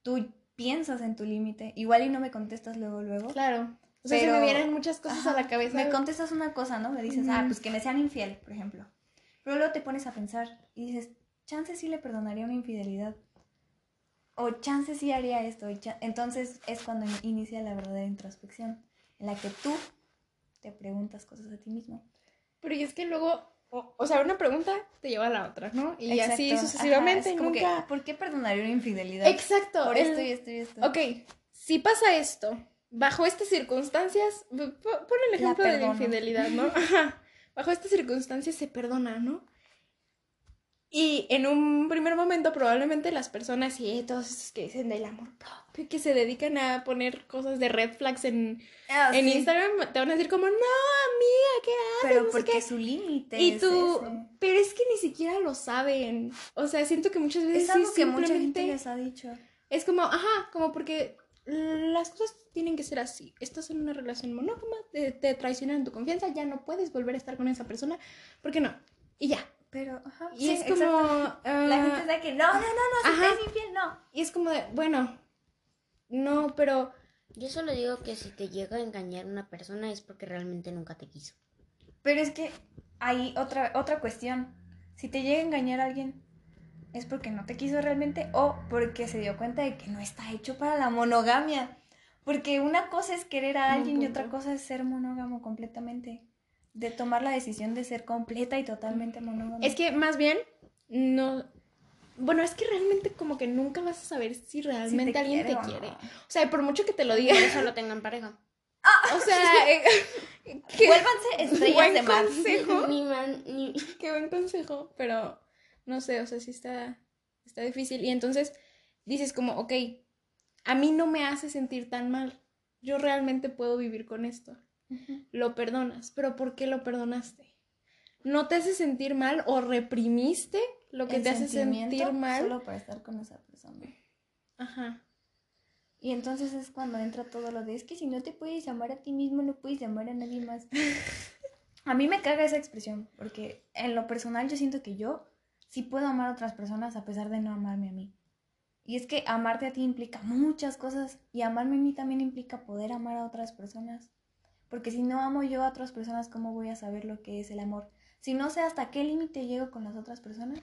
tú piensas en tu límite, igual y no me contestas luego, luego. Claro. O sea, se Pero- me vienen muchas cosas a la cabeza. Me contestas una cosa, ¿no? Me dices, ah, Ujú. pues que me sean infiel, por ejemplo. Pero luego te pones a pensar y dices, chance sí le perdonaría una infidelidad. O chance sí haría esto. Entonces es cuando in- inicia la verdadera introspección, en la que tú te preguntas cosas a ti mismo. Pero y es que luego, o, o sea, una pregunta te lleva a la otra, ¿no? Y así sucesivamente, Ajá, como que, nunca... ¿Por qué perdonaría una infidelidad? Exacto. Por el- esto y esto y esto. Ok, si pasa esto, bajo estas circunstancias, pon el ejemplo de la infidelidad, ¿no? [laughs] Ajá. Bajo estas circunstancias se perdona, ¿no? Y en un primer momento probablemente las personas y todos esos que dicen del amor propio, que se dedican a poner cosas de red flags en, Ah, en sí, Instagram, te van a decir como, no, amiga, ¿qué haces? Pero No sé porque qué". su límite Y es tú, ese. pero es que ni siquiera lo saben. O sea, siento que muchas veces Es algo sí que mucha gente les ha dicho. es como, ajá, como porque las cosas tienen que ser así. Estás en una relación monógama, te, te traicionan tu confianza, ya no puedes volver a estar con esa persona. ¿Por qué no? Y ya. Pero, ajá. Y sí, es como. exacto. La ah, gente es de que no, no, no, no, si Ajá. te es infiel, no. Y es como de, bueno, no, pero. Yo solo digo que si te llega a engañar una persona es porque realmente nunca te quiso. Pero es que hay otra, otra cuestión. Si te llega a engañar a alguien, ¿es porque no te quiso realmente o porque se dio cuenta de que no está hecho para la monogamia? Porque una cosa es querer a alguien y otra cosa es ser monógamo completamente. De tomar la decisión de ser completa y totalmente monógamo. Es que más bien, no. Bueno, es que realmente como que nunca vas a saber si realmente alguien quiere te o no. quiere. O sea, por mucho que te lo diga. Por eso lo tengan pareja. [laughs] O sea, [laughs] eh, qué Vuélvanse estrellas [laughs] buen de mar. consejo. Ni man, ni... Qué buen consejo, pero no sé, o sea, sí está, está difícil. Y entonces dices como, ok, a mí no me hace sentir tan mal. Yo realmente puedo vivir con esto. Lo perdonas, pero ¿por qué lo perdonaste? ¿No te hace sentir mal o reprimiste lo que El te hace sentir mal? Solo para estar con esa persona. Ajá. Y entonces es cuando entra todo lo de es que si no te puedes amar a ti mismo, no puedes amar a nadie más. [laughs] a mí me caga esa expresión, porque en lo personal yo siento que yo sí puedo amar a otras personas a pesar de no amarme a mí. Y es que amarte a ti implica muchas cosas y amarme a mí también implica poder amar a otras personas. Porque si no amo yo a otras personas, ¿cómo voy a saber lo que es el amor? Si no sé hasta qué límite llego con las otras personas,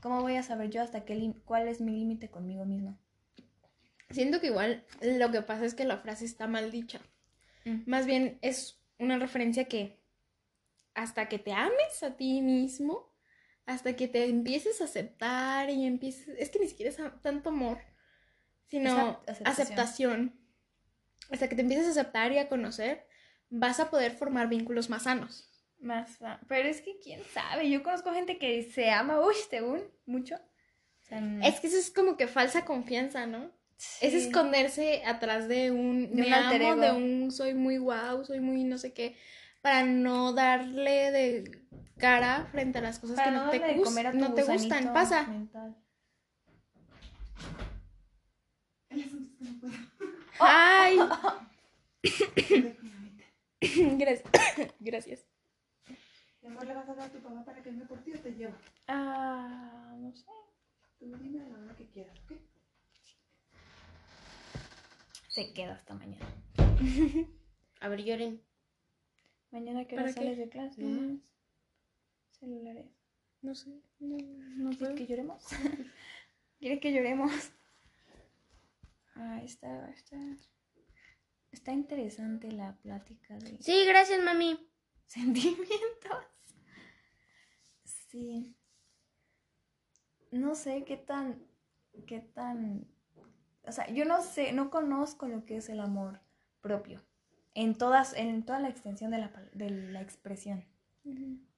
¿cómo voy a saber yo hasta qué cuál es mi límite conmigo misma? Siento que igual lo que pasa es que la frase está mal dicha. Mm. Más bien es una referencia que hasta que te ames a ti mismo, hasta que te empieces a aceptar y empieces, es que ni siquiera es tanto amor, sino aceptación. aceptación. Hasta que te empieces a aceptar y a conocer, vas a poder formar vínculos más sanos. Más, pero es que quién sabe, yo conozco gente que se ama, uy, según, mucho. O sea, n- Es que eso es como que falsa confianza, ¿no? Es esconderse atrás de un De me un amo, de un soy muy guau, soy muy no sé qué, para no darle de cara frente a las cosas para que no, no te, gust no te gustan. Pasa. Ay. [laughs] Gracias. [coughs] Gracias. Mi amor, ¿le vas a dar a tu papá para que me por ti o te lleva? Ah, no sé. Tú dime a la hora que quieras, ¿ok? Se queda hasta mañana. [laughs] a ver, lloren. Mañana que ¿Para hora sales de clase. No. Celulares. No sé. No, ¿No quieres que lloremos? [laughs] ¿Quieres que lloremos? Ah, está, está, está interesante la plática de Sí, gracias, mami. sentimientos. Sí. No sé qué tan, qué tan, o sea, yo no sé, no conozco lo que es el amor propio en todas, en toda la extensión de la, de la expresión.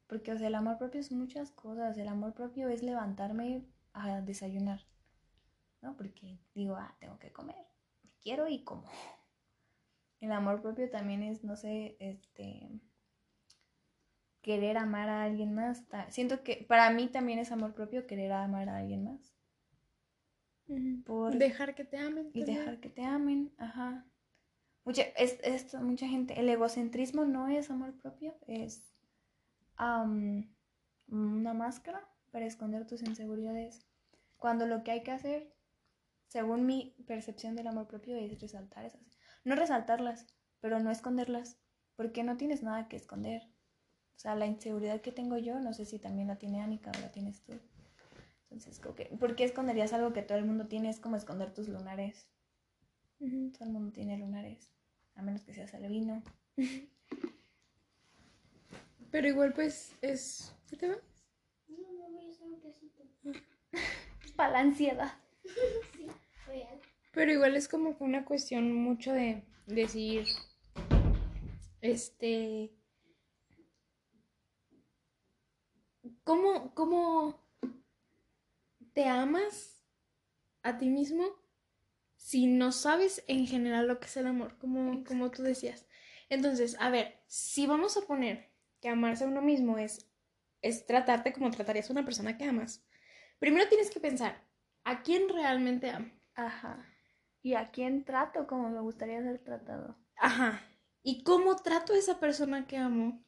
Porque, o sea, el amor propio es muchas cosas. El amor propio es levantarme a desayunar, ¿no? Porque digo, ah, tengo que comer. Quiero y como. [laughs] El amor propio también es, no sé, este... Querer amar a alguien más. Siento que para mí también es amor propio querer amar a alguien más. Por... Dejar que te amen. Y también. dejar que te amen, ajá. Mucha, es, es- mucha gente, el egocentrismo no es amor propio, es am, una máscara para esconder tus inseguridades. Cuando lo que hay que hacer, según mi percepción del amor propio, es resaltar esas. No resaltarlas, pero no esconderlas, porque no tienes nada que esconder. O sea, la inseguridad que tengo yo, no sé si también la tiene Anika o la tienes tú. Entonces, como que, ¿por qué esconderías algo que todo el mundo tiene? Es como esconder tus lunares. Todo el mundo tiene lunares, a menos que seas albino. [laughs] Pero igual, pues, es. ¿Qué te va? [laughs] Para la ansiedad. [laughs] Pero igual es como que una cuestión mucho de decir. Este. ¿Cómo, cómo te amas a ti mismo si no sabes en general lo que es el amor? Como, como tú decías. Entonces, a ver, si vamos a poner que amarse a uno mismo es, es tratarte como tratarías a una persona que amas, primero tienes que pensar, ¿a quién realmente amo? Ajá. ¿Y a quién trato como me gustaría ser tratado? Ajá. ¿Y cómo trato a esa persona que amo?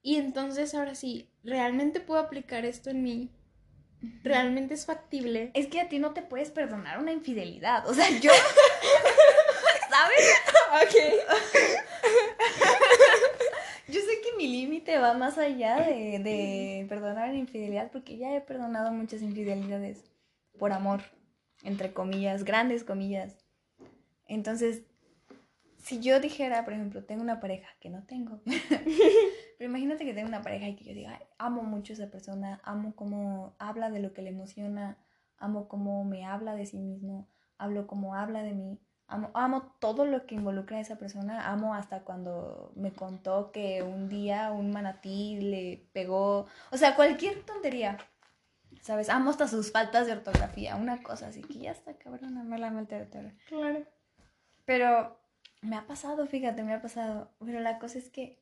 Y entonces ahora sí, ¿realmente puedo aplicar esto en mí? ¿Realmente es factible? Es que a ti no te puedes perdonar una infidelidad. O sea, yo. [laughs] ¿Sabes? [laughs] Yo sé que mi límite va más allá de, de perdonar una infidelidad porque ya he perdonado muchas infidelidades por amor, entre comillas, grandes comillas. Entonces, si yo dijera, por ejemplo, tengo una pareja que no tengo, [laughs] pero imagínate que tengo una pareja y que yo diga, "Ay, amo mucho a esa persona, amo cómo habla de lo que le emociona, amo cómo me habla de sí mismo, hablo cómo habla de mí, amo, amo todo lo que involucra a esa persona, amo hasta cuando me contó que un día un manatí le pegó, o sea, cualquier tontería. ¿Sabes? Amo hasta sus faltas de ortografía, una cosa así que ya está cabrona, me la mente Claro. pero me ha pasado, fíjate, me ha pasado. Pero la cosa es que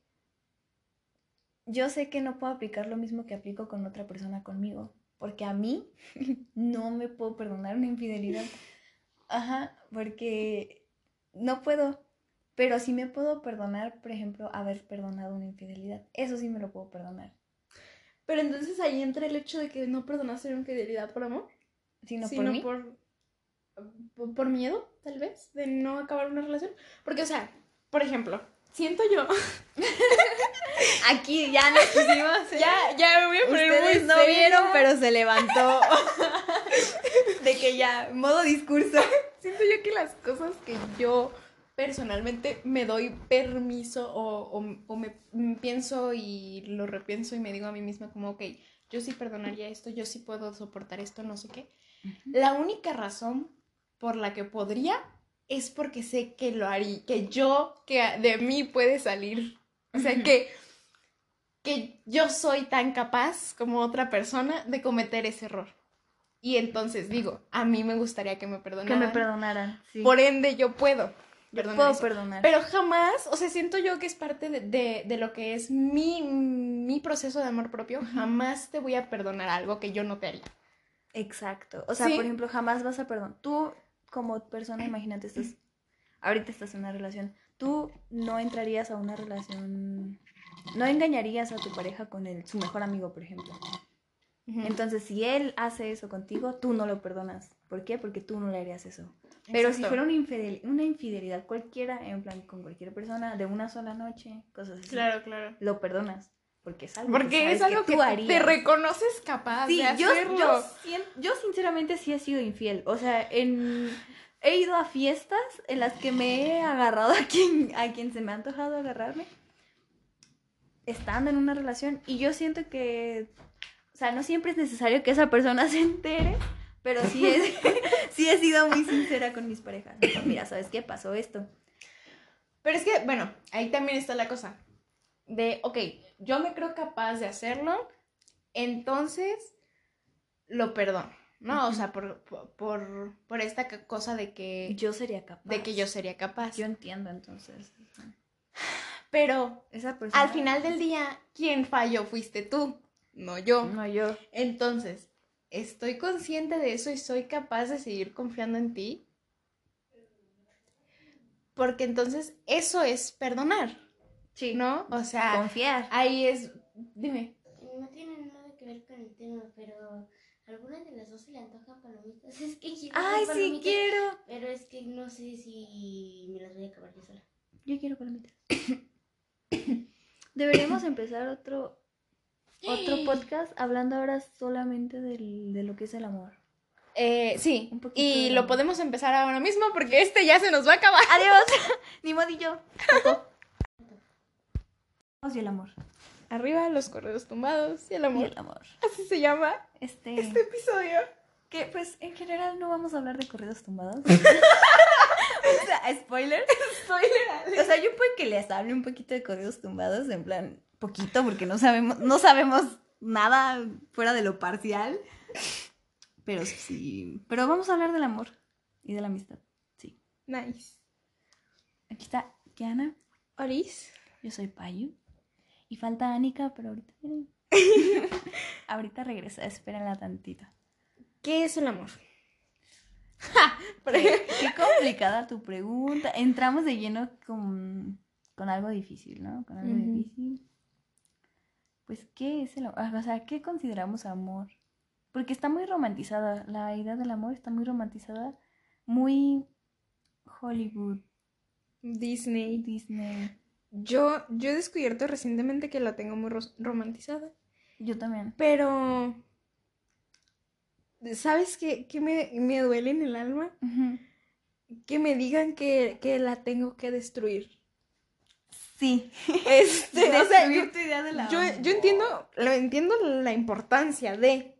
yo sé que no puedo aplicar lo mismo que aplico con otra persona conmigo. Porque a mí [laughs] no me puedo perdonar una infidelidad. Ajá, porque no puedo. Pero sí me puedo perdonar, por ejemplo, haber perdonado una infidelidad. Eso sí me lo puedo perdonar. Pero entonces ahí entra el hecho de que no perdonaste una infidelidad por amor, Sino por mí. por, por miedo, tal vez, de no acabar una relación. Porque, o sea, por ejemplo, siento yo. [laughs] Aquí ya nos pusimos. ¿eh? ya, ya me voy a poner Ustedes muy no seria. vieron, pero se levantó. [laughs] de que ya, modo discurso. Siento yo que las cosas que yo personalmente me doy permiso o, o- o me pienso y lo repienso y me digo a mí misma como, ok, yo sí perdonaría esto, yo sí puedo soportar esto, no sé qué. La única razón por la que podría es porque sé que lo haría, que yo, que de mí puede salir. O sea, que, que yo soy tan capaz como otra persona de cometer ese error. Y entonces digo, a mí me gustaría que me Que perdonaran. me perdonaran. Sí. Por ende, yo puedo. perdonar puedo eso. perdonar. Pero jamás, o sea, siento yo que es parte de, de- de lo que es mi, mi proceso de amor propio. Jamás te voy a perdonar algo que yo no te haría. Exacto. O sea, Sí. por ejemplo, jamás vas a perdonar. Tú, como persona, imagínate, estás. Ahorita estás en una relación. Tú no entrarías a una relación. No engañarías a tu pareja con el, su mejor amigo, por ejemplo. Entonces, si él hace eso contigo, tú no lo perdonas. ¿Por qué? Porque tú no le harías eso. Pero si fuera una, infidel- una infidelidad cualquiera, en plan con cualquier persona, de una sola noche, cosas así, Claro, claro. lo perdonas. Porque es algo Porque que es algo que, tú harías. te reconoces capaz Sí, de yo, hacerlo. yo, sinceramente sí he sido infiel. O sea, en, he ido a fiestas en las que me he agarrado a quien, a quien se me ha antojado agarrarme, estando en una relación. Y yo siento que, o sea, no siempre es necesario que esa persona se entere, pero sí, es, [laughs] sí he sido muy sincera con mis parejas. Mira, ¿sabes qué? Pasó esto. Pero es que, bueno, ahí también está la cosa. De, ok, yo me creo capaz de hacerlo, entonces lo perdono, ¿no? O sea, por, por, por, esta cosa de que, Yo sería capaz. de que yo sería capaz. Yo entiendo entonces. Pero Esa persona. al final del día, quien falló fuiste tú, no yo. No, yo. Entonces, estoy consciente de eso y soy capaz de seguir confiando en ti. Porque entonces eso es perdonar, Sí. ¿no? O sea, Confiar. ahí es, dime. No tiene nada que ver con el tema, pero ¿alguna de las dos se le antojan palomitas? [laughs] Es que quiero Ay, sí quiero. Pero es que no sé si me las voy a acabar yo sola. Yo quiero palomitas. [coughs] Deberíamos empezar otro otro podcast hablando ahora solamente del, de lo que es el amor. Eh, sí, Un poquito y de- lo podemos empezar ahora mismo porque este ya se nos va a acabar. Adiós. [laughs] Ni modillo. [laughs] Y el amor. Arriba los correos tumbados y el Y amor. el amor. Así se llama Este, este episodio. que pues en general no vamos a hablar de corridos tumbados. [laughs] o sea, spoiler. Spoiler. O sea, yo puede que les hable un poquito de corridos tumbados, en plan, poquito, porque no sabemos, no sabemos nada fuera de lo parcial. Pero sí. Pero vamos a hablar del amor y de la amistad. Sí. Nice. Aquí está Kiana, Oris. yo soy Payu. Y falta Anika, pero ahorita viene. [laughs] ahorita regresa, espérenla tantito. ¿Qué es el amor? [laughs] Qué, qué complicada tu pregunta. Entramos de lleno con, con algo difícil, ¿no? Con algo difícil. Pues, ¿qué es el amor? O sea, ¿qué consideramos amor? Porque está muy romantizada. La idea del amor está muy romantizada. Muy Hollywood, Disney. Disney. Yo, yo he descubierto recientemente que la tengo muy ros- romantizada. Yo también. Pero. ¿Sabes qué, qué me, me duele en el alma? Que me digan que, que la tengo que destruir. Sí. Este, [laughs] o sea, yo, Destruir tu idea del yo, amor. yo entiendo, lo entiendo la importancia de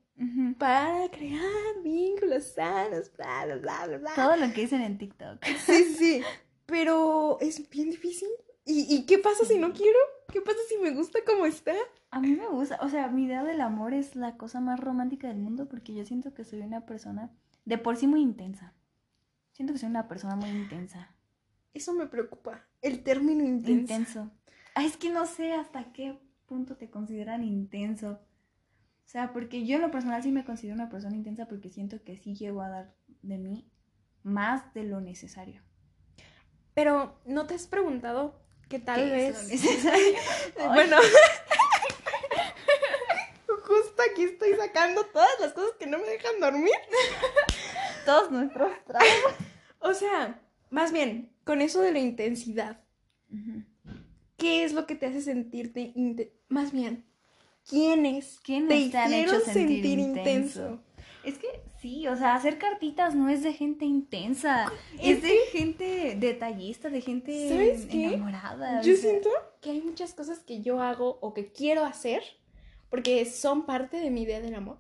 para crear vínculos sanos, bla, bla, bla, bla. Todo lo que dicen en TikTok. Sí, sí, sí. Pero es bien difícil. ¿Y, ¿Y qué pasa si no quiero? ¿Qué pasa si me gusta como está? A mí me gusta, o sea, mi idea del amor es la cosa más romántica del mundo porque yo siento que soy una persona de por sí muy intensa. Siento que soy una persona muy intensa. Eso me preocupa. El término intenso. Intenso. Ay, es que no sé hasta qué punto te consideran intenso. O sea, porque yo en lo personal sí me considero una persona intensa porque siento que sí llego a dar de mí más de lo necesario. Pero, ¿no te has preguntado que tal ¿Qué es lo vez... [laughs] Bueno. [laughs] Justo aquí estoy sacando todas las cosas que no me dejan dormir. [laughs] Todos nuestros traumas. O sea, más bien, con eso de la intensidad, ¿qué es lo que te hace sentirte Más bien, ¿quiénes ¿Quiénes te han hecho hicieron sentir intenso? Es que sí, o sea, hacer cartitas no es de gente intensa, es, Es de gente detallista, de gente ¿Sabes qué? enamorada. Yo o sea, siento que hay muchas cosas que yo hago o que quiero hacer porque son parte de mi idea del amor.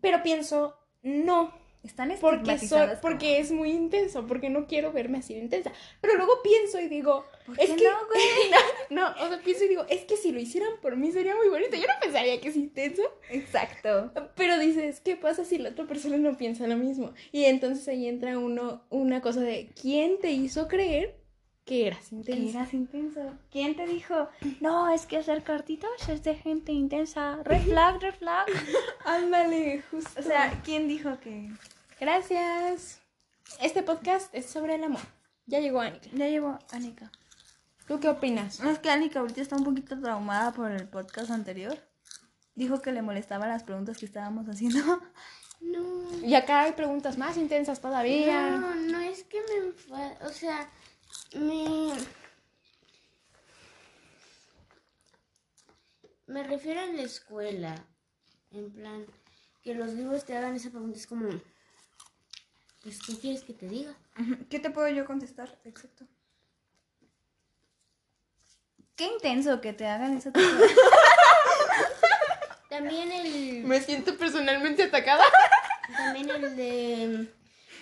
Pero pienso, no, están porque, estigmatizadas como, porque es muy intenso, porque no quiero verme así de intensa. Pero luego pienso y digo, ¿Por es que no, güey? [laughs] no, o sea, pienso y digo, es que si lo hicieran por mí sería muy bonito. Yo no pensaría que es intenso, Exacto. pero dices, ¿qué pasa si la otra persona no piensa lo mismo? Y entonces ahí entra uno una cosa de ¿quién te hizo creer que eras Que intensa? eras intenso. ¿Quién te dijo? No, es que hacer cartitas es de gente intensa. Red [laughs] flag, red flag. Ándale, justo. O sea, ¿quién dijo que gracias. Este podcast es sobre el amor. Ya llegó Anika. ya llevo Anika? ¿Tú qué opinas? No, es que Anika ahorita está un poquito traumada por el podcast anterior. Dijo que le molestaban las preguntas que estábamos haciendo. [laughs] No. Y acá hay preguntas más intensas todavía. No, no es que me enfade. O sea, me. Me refiero a la escuela. En plan, que los libros te hagan esa pregunta. Es como. Pues, ¿qué quieres que te diga? ¿Qué te puedo yo contestar? Exacto. Qué intenso que te hagan de- También el. Me siento personalmente atacada. También el de.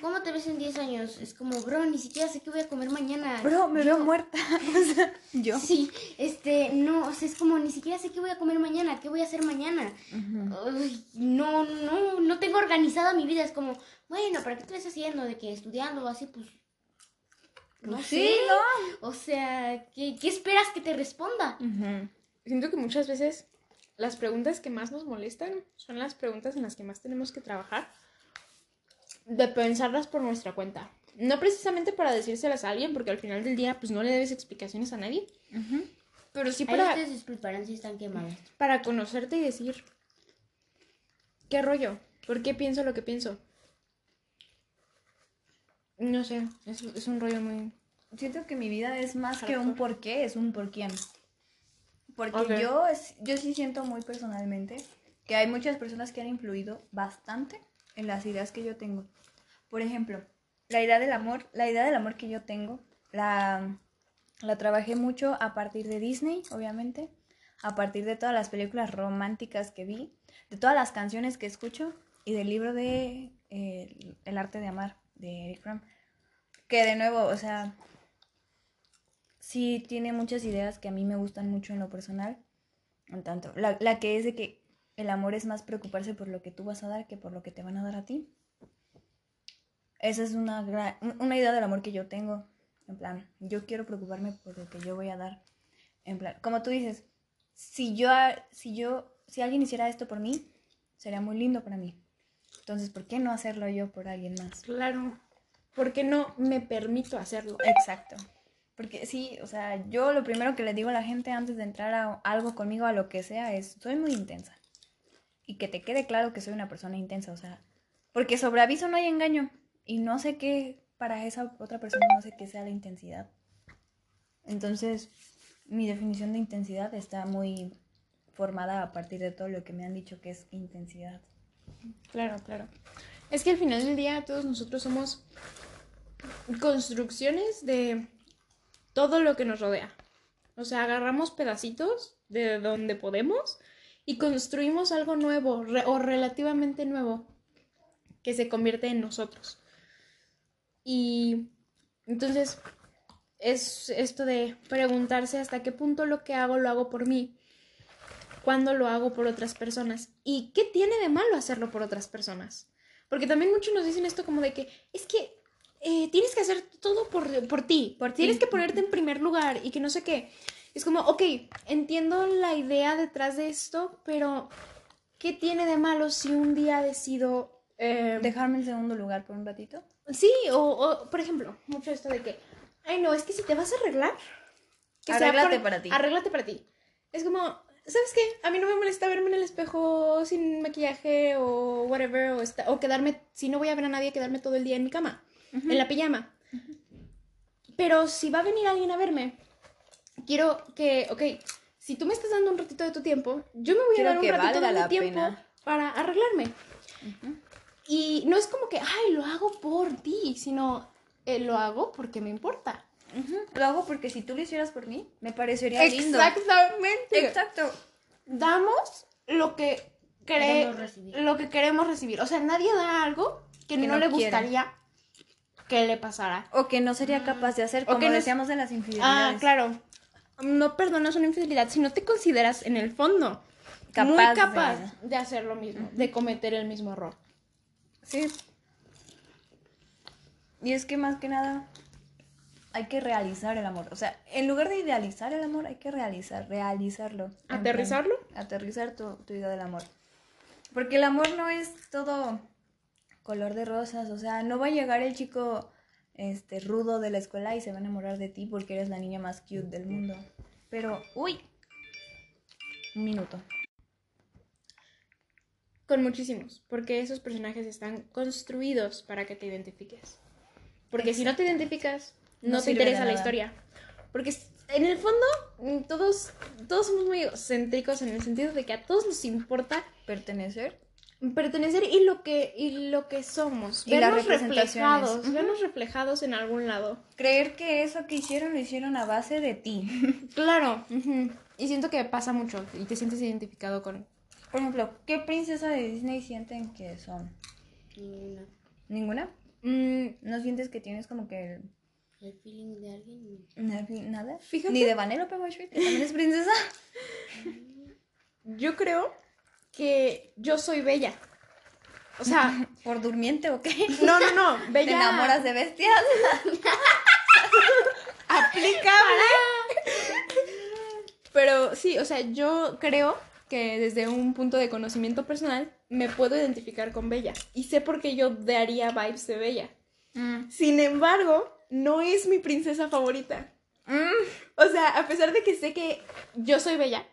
¿Cómo te ves en 10 años? Es como, bro, ni siquiera sé qué voy a comer mañana. Bro, me veo muerta. [laughs] O sea, [laughs] yo. Sí, este, no, o sea, es como, ni siquiera sé qué voy a comer mañana, qué voy a hacer mañana. Ay, no, no, no tengo organizada mi vida. Es como, bueno, ¿para qué te estás haciendo? De que estudiando o así, pues. No Pues sé. sí, ¿no? O sea, ¿qué, qué esperas que te responda? Siento que muchas veces las preguntas que más nos molestan son las preguntas en las que más tenemos que trabajar. De pensarlas por nuestra cuenta. No precisamente para decírselas a alguien, porque al final del día pues no le debes explicaciones a nadie. Pero sí Ahí para, ustedes disculparán si están quemadas. para conocerte y decir, ¿qué rollo? ¿Por qué pienso lo que pienso? No sé, es, es un rollo muy... Siento que mi vida es más que un por qué, es un por quién. Porque Ok. yo, es- yo sí siento muy personalmente que hay muchas personas que han influido bastante en las ideas que yo tengo. Por ejemplo, la idea del amor, la idea del amor que yo tengo, la, la trabajé mucho a partir de Disney, obviamente, a partir de todas las películas románticas que vi, de todas las canciones que escucho y del libro de eh, El arte de amar de Eric Fromm. Que de nuevo, o sea, sí tiene muchas ideas que a mí me gustan mucho en lo personal. En tanto, la, la que es de que el amor es más preocuparse por lo que tú vas a dar que por lo que te van a dar a ti. Esa es una, gran- una idea del amor que yo tengo. En plan, yo quiero preocuparme por lo que yo voy a dar. En plan, como tú dices, si yo, si yo, si alguien hiciera esto por mí, sería muy lindo para mí. Entonces, ¿por qué no hacerlo yo por alguien más? Claro. ¿Por qué no me permito hacerlo? Exacto. Porque sí, o sea, yo lo primero que le digo a la gente antes de entrar a algo conmigo, a lo que sea, es, soy muy intensa. Y que te quede claro que soy una persona intensa, o sea, porque sobre aviso no hay engaño. Y no sé qué, para esa otra persona, no sé qué sea la intensidad. Entonces, mi definición de intensidad está muy formada a partir de todo lo que me han dicho que es intensidad. Claro, claro. Es que al final del día todos nosotros somos construcciones de todo lo que nos rodea. O sea, agarramos pedacitos de donde podemos y construimos algo nuevo re- o relativamente nuevo que se convierte en nosotros. Y entonces es esto de preguntarse hasta qué punto lo que hago lo hago por mí, cuando lo hago por otras personas y qué tiene de malo hacerlo por otras personas. Porque también muchos nos dicen esto como de que es que eh, tienes que hacer todo por, por ti, Por tienes ti. que ponerte en primer lugar y que no sé qué. Es como, ok, entiendo la idea detrás de esto, pero ¿qué tiene de malo si un día decido... eh, Dejarme en segundo lugar por un ratito. Sí, o, o, por ejemplo, mucho esto de que, ay no, es que si te vas a arreglar, que sea Arréglate por- para ti. Arréglate para ti. Es como, ¿sabes qué? A mí no me molesta verme en el espejo sin maquillaje o whatever, o, esta- o quedarme, si no voy a ver a nadie, quedarme todo el día en mi cama, en la pijama. Pero si va a venir alguien a verme, quiero que, ok, si tú me estás dando un ratito de tu tiempo, yo me voy Quiero a dar un ratito de mi tiempo pena. para arreglarme. Y no es como que, ay, lo hago por ti, sino eh, lo hago porque me importa. Lo hago porque si tú lo hicieras por mí, me parecería lindo. Exactamente. Exacto. Damos lo que cre- Queremos recibir. lo que queremos recibir. O sea, nadie da algo que, Que no, no le quiere. gustaría que le pasara. O que no sería capaz de hacer, O como que no- decíamos de las infidelidades. Ah, claro. No perdonas una infidelidad si no te consideras en el fondo Capaz muy capaz de... hacer lo mismo, de cometer el mismo error. Sí. Y es que más que nada hay que realizar el amor. O sea, en lugar de idealizar el amor, hay que realizar, realizarlo. Plan, ¿Aterrizarlo? Aterrizar tu, tu idea del amor. Porque el amor no es todo color de rosas. O sea, no va a llegar el chico este rudo de la escuela y se va a enamorar de ti porque eres la niña más cute del mundo. Pero, uy. Un minuto. con muchísimos, porque esos personajes están construidos para que te identifiques. Porque si no te identificas, no, No te interesa la historia. Porque en el fondo, mm, todos, todos somos muy egocéntricos en el sentido de que a todos nos importa Pertenecer. Pertenecer y lo que, y lo que somos. Y vernos reflejados, Ujú. vernos reflejados en algún lado. Creer que eso que hicieron lo hicieron a base de ti. [laughs] Claro. Y siento que pasa mucho y te sientes identificado con... Por ejemplo, ¿qué princesa de Disney sienten que son? Ninguna. ¿Ninguna? Mm, ¿No sientes que tienes como que El feeling de alguien. na- nada? Fíjate. Ni de Vanellope que también es princesa. [laughs] yo creo que yo soy bella. O sea, [laughs] ¿Por durmiente o qué? no, no, no. Bella. ¿Te enamoras de bestias? [laughs] aplicable. Pero sí, o sea, yo creo que desde un punto de conocimiento personal me puedo identificar con Bella. Y sé por qué yo daría vibes de Bella. Sin embargo, no es mi princesa favorita. O sea, a pesar de que sé que yo soy Bella,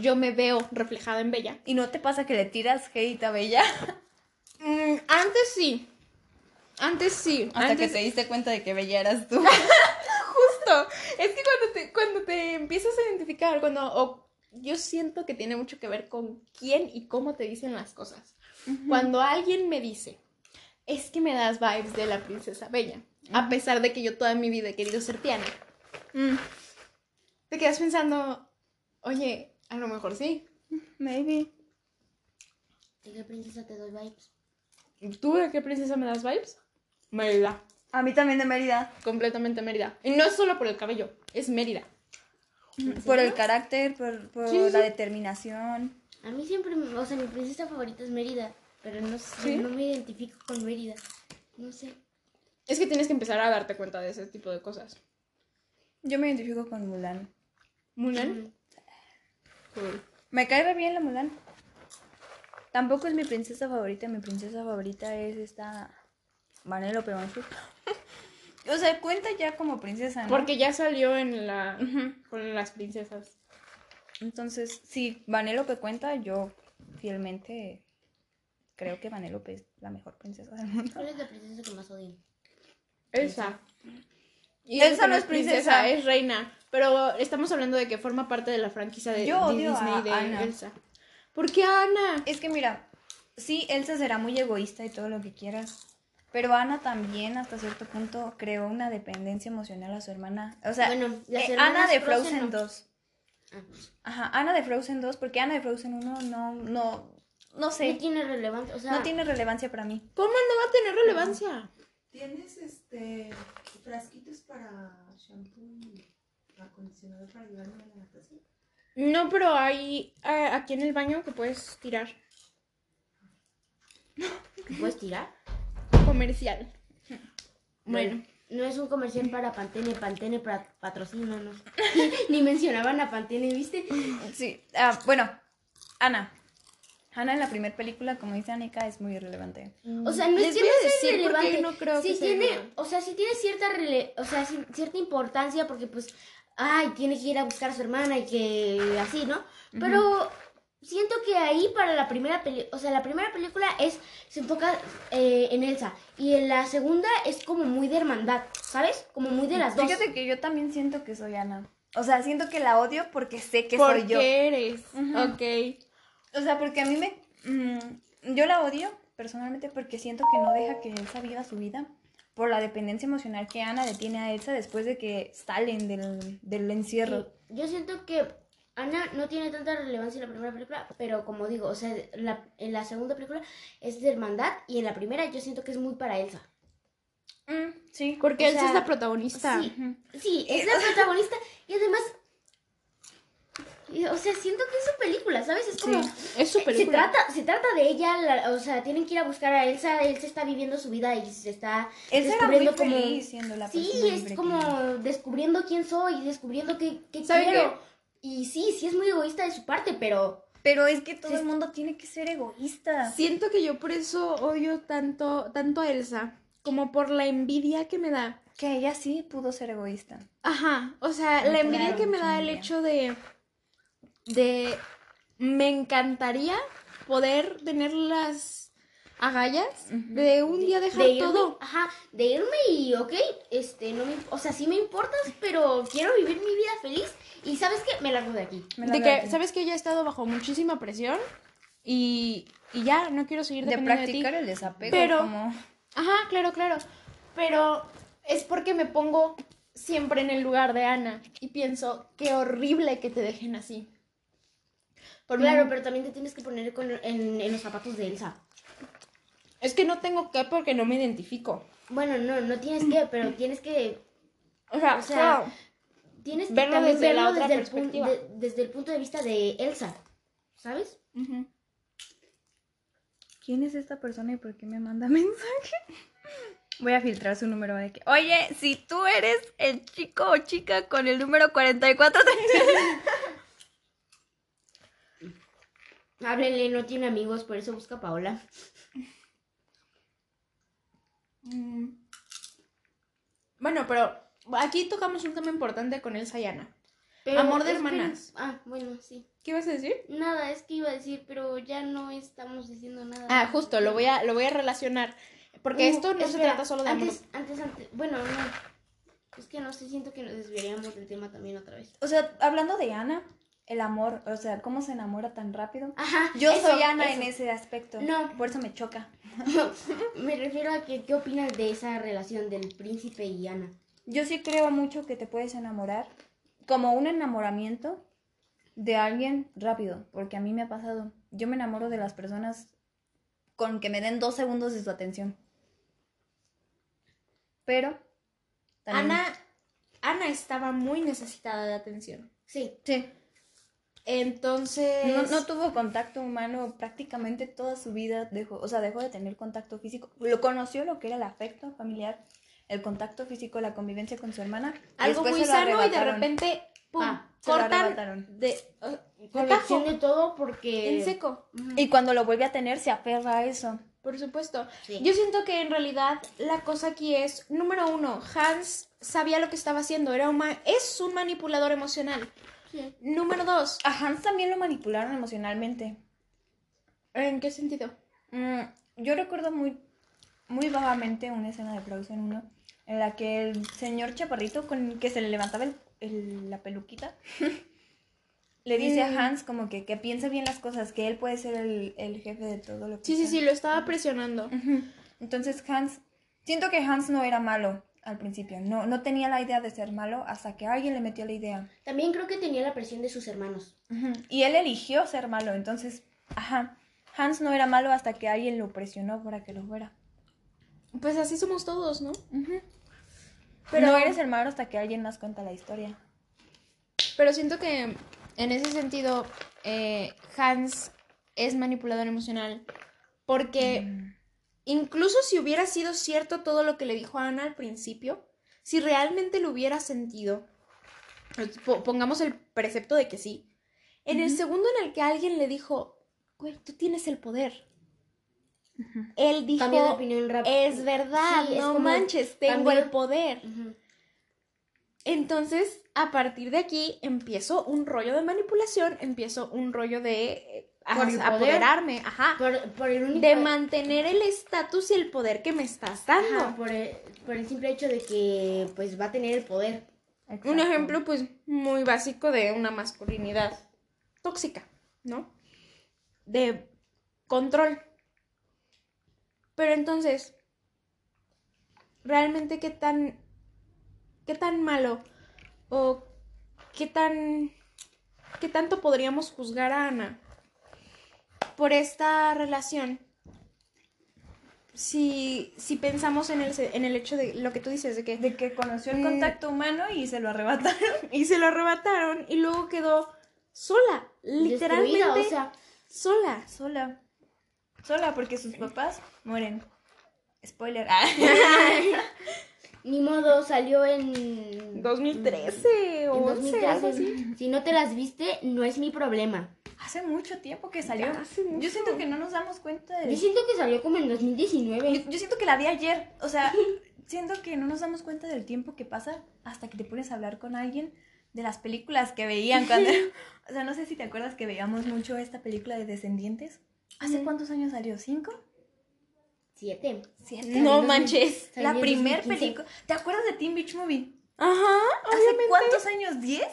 yo me veo reflejada en Bella, ¿Y no te pasa que le tiras hate a Bella? [laughs] mm, antes sí. Antes sí. Hasta antes, que te diste cuenta de que Bella eras tú. [laughs] Justo. Es que cuando te, cuando te empiezas a identificar, cuando o yo siento que tiene mucho que ver con quién y cómo te dicen las cosas. Cuando alguien me dice, es que me das vibes de la princesa bella, a pesar de que yo toda mi vida he querido ser Tiana, mm, te quedas pensando, oye, a lo mejor sí. Maybe. ¿De qué princesa te doy vibes? ¿Tú de qué princesa me das vibes? Mérida. A mí también de Mérida. Completamente Mérida. Y no es solo por el cabello, es Mérida. Por el carácter, por, por Sí, sí, la sí. determinación. A mí siempre, o sea, mi princesa favorita es Mérida, pero no no me identifico con Mérida. No sé. Es que tienes que empezar a darte cuenta de ese tipo de cosas. Yo me identifico con Mulan. Mulan. Me cae re bien la Mulan. Tampoco es mi princesa favorita. Mi princesa favorita es esta Vanellope Bushwick. [laughs] o sea, cuenta ya como princesa, ¿no? Porque ya salió en la con las princesas. Entonces, si Vanellope cuenta, yo fielmente creo que Vanellope es la mejor princesa del mundo. ¿Cuál es la princesa que más? Elsa. Y Elsa Elsa no es princesa. es reina. Pero estamos hablando de que forma parte de la franquicia de, Yo de odio Disney a de Anna. Elsa. ¿Por qué Ana? Es que mira, sí, Elsa será muy egoísta y todo lo que quieras. Pero Ana también, hasta cierto punto, creó una dependencia emocional a su hermana. O sea, Bueno, eh, Ana de Frozen Frozen no. 2. Ah, Ajá, Ana de Frozen 2, porque Ana de Frozen 1 no, no, no sé, No tiene relevancia, o sea, no tiene relevancia para mí. ¿Cómo no va a tener relevancia? ¿Tienes este frasquitos para shampoo y acondicionador para llevarme a la natación? No, pero hay eh, aquí en el baño que puedes tirar. ¿puedes tirar? Comercial. Bueno. No es un comercial para Pantene, Pantene para patrocínanos. [laughs] Ni mencionaban a Pantene, ¿viste? Sí, ah, bueno, Ana. Ana en la primera película, como dice Anika, es muy irrelevante. O sea, no es que no sea irrelevante. no creo sí que sea tiene, irrelevante. o sea, sí tiene cierta rele o sea, sí- cierta importancia porque pues ay, tiene que ir a buscar a su hermana y que así, ¿no? Pero siento que ahí para la primera película, o sea, la primera película es se enfoca eh, en Elsa y en la segunda es como muy de hermandad, ¿sabes? Como muy de las dos. Fíjate que yo también siento que soy Ana. O sea, siento que la odio porque sé que ¿Por soy yo. qué eres? Ujú. Ok. O sea, porque a mí me... mm, yo la odio personalmente porque siento que no deja que Elsa viva su vida por la dependencia emocional que Ana le tiene a Elsa después de que salen del, del encierro. Yo siento que Ana no tiene tanta relevancia en la primera película, pero como digo, o sea, la- en la segunda película es de hermandad y en la primera yo siento que es muy para Elsa. Mm, sí. Porque O Elsa sea, es la protagonista. Sí, sí, es la [laughs] protagonista y además, o sea, siento que es su película, ¿sabes? Es como... Es su Se película. trata, se trata de ella, la- o sea, tienen que ir a buscar a Elsa, Elsa está viviendo su vida y se está Elsa era muy descubriendo como... feliz siendo la Sí, es como que- descubriendo quién soy, descubriendo qué, qué ¿Sabe quiero. Y sí, sí es muy egoísta de su parte, pero... Pero es que todo Sí. el mundo tiene que ser egoísta. Siento que yo por eso odio tanto, tanto a Elsa. Como por la envidia que me da. Que ella sí pudo ser egoísta. Ajá. O sea, Me la envidia que me da el hecho de. De. Me encantaría poder tener las agallas de un día dejar de irme, todo. ajá, de irme y, ok, este, no me, o sea, sí me importas, pero quiero vivir mi vida feliz y ¿sabes qué? Me largo de aquí. Me De que, aquí. ¿sabes que Ella ha estado bajo muchísima presión y, y ya, no quiero seguir de dependiendo de, practicar ti. el desapego. Pero- como... Ajá, claro, claro. Pero es porque me pongo siempre en el lugar de Ana y pienso, qué horrible que te dejen así. Por Claro, pero también te tienes que poner con- en, en los zapatos de Elsa. Es que no tengo que porque no me identifico. Bueno, no, no tienes que, pero tienes que, O sea, O sea, claro. tienes que Verlo también desde la verlo otra desde el, pun- perspectiva. de- desde el punto de vista de Elsa, ¿sabes? ¿Quién es esta persona y por qué me manda [laughs] mensaje? Voy a filtrar su número de que, oye, si tú eres el chico o chica con el número 44, [laughs] Háblenle, no tiene amigos, por eso busca a Paola. Mm. Bueno, pero aquí tocamos un tema importante con Elsa y Ana. Pero Amor de hermanas. Ah, bueno, sí. ¿Qué ibas a decir? Nada, es que iba a decir, pero ya no estamos diciendo nada. Ah, justo, lo voy a, lo voy a relacionar. Porque Uh, esto no se trata solo de amor. antes, antes, antes, bueno, no. Es que no sé, siento que nos desviaríamos del tema también otra vez. O sea, hablando de Ana, el amor, o sea, cómo se enamora tan rápido. Ajá. Yo eso, soy Ana eso. en ese aspecto. No. Por eso me choca. [laughs] Me refiero a que, ¿qué opinas de esa relación del príncipe y Ana? Yo sí creo mucho que te puedes enamorar como un enamoramiento de alguien rápido, porque a mí me ha pasado. Yo me enamoro de las personas con que me den dos segundos de su atención. Pero... también- Ana, Ana estaba muy necesitada de atención. Sí. Sí. Entonces. No, no tuvo contacto humano prácticamente toda su vida, dejó, o sea, dejó de tener contacto físico. Lo conoció lo que era el afecto familiar, el contacto físico, la convivencia con su hermana. algo después muy sano y de arrebataron. repente, ¡pum! Ah, cortan de, uh, de todo porque... en seco. Y cuando lo vuelve a tener, se aferra a eso. Por supuesto. Sí. Yo siento que en realidad la cosa aquí es, número uno, Hans sabía lo que estaba haciendo, era un es un manipulador emocional. Sí. Número dos, A Hans también lo manipularon emocionalmente. ¿en qué sentido? Mm, yo recuerdo muy, muy vagamente una escena de Frozen 1 en la que el señor Chaparrito con el que se le levantaba el- el- la peluquita [laughs] le dice Mm. a Hans como que, que piense bien las cosas, que él puede ser el, el jefe de todo lo que Sí, sí, sea. sí, lo estaba presionando. Entonces Hans, siento que Hans no era malo al principio, no, no tenía la idea de ser malo hasta que alguien le metió la idea. También creo que tenía la presión de sus hermanos. Y él eligió ser malo, entonces, ajá, Hans no era malo hasta que alguien lo presionó para que lo fuera. Pues así somos todos, ¿no? Pero- no eres el malo hasta que alguien nos cuenta la historia. Pero siento que en ese sentido eh, Hans es manipulador emocional porque incluso si hubiera sido cierto todo lo que le dijo a Ana al principio, si realmente lo hubiera sentido, po- pongamos el precepto de que sí, en el segundo en el que alguien le dijo, güey, tú tienes el poder. Él dijo, de opinión es verdad, Sí, no manches, tengo el poder. Entonces, a partir de aquí empiezo un rollo de manipulación, empiezo un rollo de eh, Por el ajá, poder. apoderarme, ajá, Por, por el único... de mantener el estatus y el poder que me estás dando. Ajá, por, el, por el simple hecho de que pues va a tener el poder. Un ejemplo, pues, muy básico de una masculinidad tóxica, ¿no? De control. Pero entonces, ¿realmente qué tan, qué tan malo o qué tan, qué tanto podríamos juzgar a Ana por esta relación? Si, si pensamos en el, en el hecho de lo que tú dices, de que De que conoció el Mm. contacto humano y se lo arrebataron. [laughs] y se lo arrebataron y luego quedó sola, literalmente Destruida, o sea, sola. Sola. Sola porque sus papás mueren. Spoiler. [laughs] [laughs] Ni modo, salió en... 2013 en o 11, algo 2013. así. Si no te las viste, no es mi problema. Hace mucho tiempo que salió. Ya hace mucho. Yo siento que no nos damos cuenta de... Yo siento que salió como en 2019. Yo, yo siento que la vi ayer. O sea, [laughs] siento que no nos damos cuenta del tiempo que pasa hasta que te pones a hablar con alguien de las películas que veían cuando... [laughs] O sea, no sé si te acuerdas que veíamos mucho esta película de Descendientes. ¿Hace cuántos años salió? ¿Cinco? Siete. ¿Siete? No manches. [laughs] La primer 2015. película. ¿Te acuerdas de Teen Beach Movie? Ajá. ¿Hace cuántos años? ¿Diez?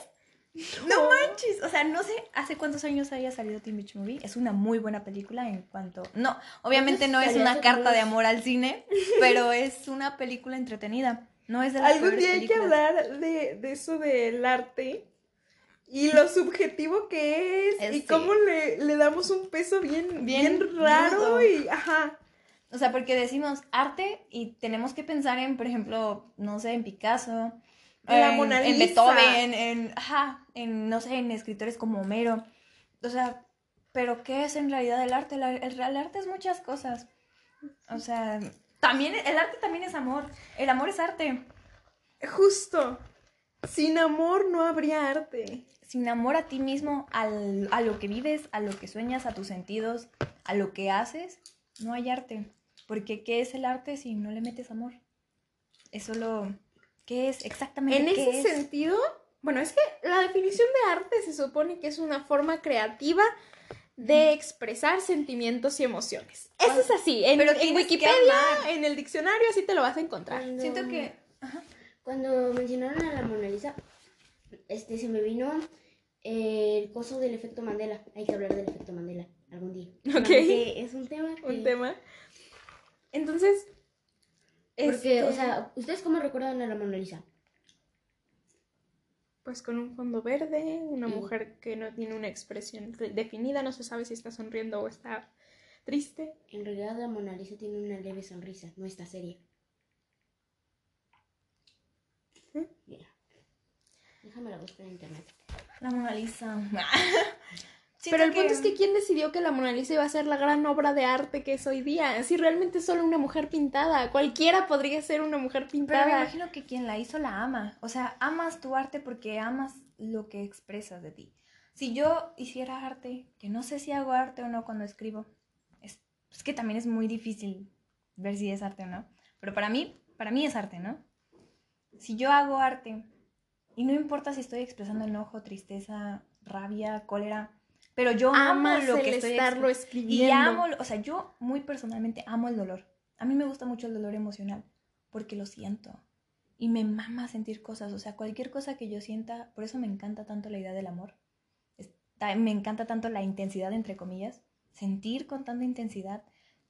No. manches. O sea, no sé hace cuántos años haya salido Teen Beach Movie. Es una muy buena película en cuanto. No, obviamente no es una carta de amor al cine, [laughs] pero es una película entretenida. No es de las Algún día hay que hablar de, de eso del arte y lo subjetivo que es y cómo le, le damos un peso bien, Bien bien, raro rudo. y ajá. O sea, porque decimos arte y tenemos que pensar en, por ejemplo, no sé, en Picasso, La en, Mona en Lisa. Beethoven, en, ajá, en, no sé, en escritores como Homero. O sea, pero ¿qué es en realidad el arte? El, el arte es muchas cosas. O sea, también, el arte también es amor. El amor es arte. Justo. Sin amor no habría arte. Sin amor a ti mismo, al- a lo que vives, a lo que sueñas, a tus sentidos, a lo que haces, no hay arte. Porque ¿qué es el arte si no le metes amor? Es solo... ¿Qué es exactamente? En qué ese es? sentido, bueno, es que la definición de arte se supone que es una forma creativa de expresar sentimientos y emociones. Eso es así. En, Pero en Wikipedia, en el diccionario, así te lo vas a encontrar. Cuando- Siento que... Cuando mencionaron a la Mona Lisa, este, se me vino el coso del efecto Mandela. Hay que hablar del efecto Mandela algún día. Ok. Es un tema que... Un tema. Entonces, Porque, este, o sea, ¿ustedes cómo recuerdan a la Mona Lisa? pues con un fondo verde, una Mm. mujer que no tiene una expresión de- definida, no se sabe si está sonriendo o está triste. En realidad la Mona Lisa tiene una leve sonrisa, no está seria. ¿Eh? Mira. Déjame la buscar en internet. La Mona Lisa. [laughs] Pero el punto es que ¿quién decidió que la Mona Lisa iba a ser la gran obra de arte que es hoy día? Si realmente es solo una mujer pintada, cualquiera podría ser una mujer Pero pintada. me imagino que quien la hizo la ama. O sea, amas tu arte porque amas lo que expresas de ti. Si yo hiciera arte, que no sé si hago arte o no cuando escribo, es, es que también es muy difícil ver si es arte o no. Pero para mí, para mí es arte, ¿no? Si yo hago arte, y no importa si estoy expresando enojo, tristeza, rabia, cólera, pero yo amo lo el que estoy estarlo escribiendo. Y amo, o sea, yo muy personalmente amo el dolor. A mí me gusta mucho el dolor emocional porque lo siento. Y me mama sentir cosas, o sea, cualquier cosa que yo sienta, por eso me encanta tanto la idea del amor. Está- me encanta tanto la intensidad, entre comillas, sentir con tanta intensidad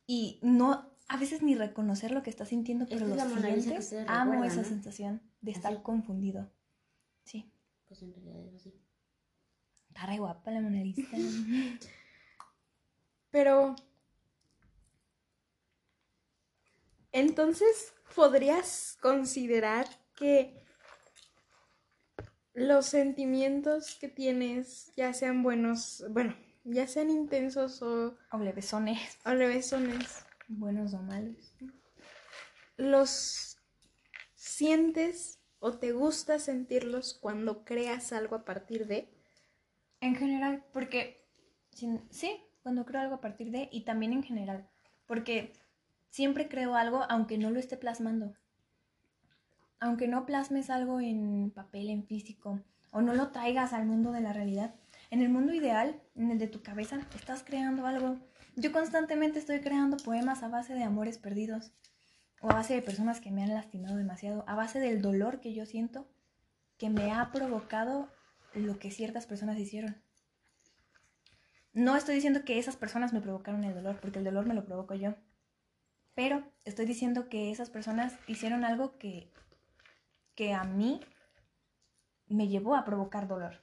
y no, a veces ni reconocer lo que estás sintiendo, pero Esta es lo la Mona Lisa que sientes. Amo esa ¿no? sensación de estar Así. confundido. Sí, Pues en realidad es así. Está re guapa la Mona Lisa. [laughs] Pero. Entonces, ¿podrías considerar que los sentimientos que tienes, ya sean buenos, bueno, ya sean intensos o, o besones, o levesones, buenos o malos. los sientes o te gusta sentirlos cuando creas algo a partir de? En general, porque sin- sí, cuando creo algo a partir de y también en general, porque siempre creo algo aunque no lo esté plasmando. Aunque no plasmes algo en papel, en físico, o no lo traigas al mundo de la realidad. En el mundo ideal, en el de tu cabeza, estás creando algo. Yo constantemente estoy creando poemas a base de amores perdidos, o a base de personas que me han lastimado demasiado, a base del dolor que yo siento que me ha provocado lo que ciertas personas hicieron. No estoy diciendo que esas personas me provocaron el dolor, porque el dolor me lo provoco yo. Pero estoy diciendo que esas personas hicieron algo que, que a mí me llevó a provocar dolor.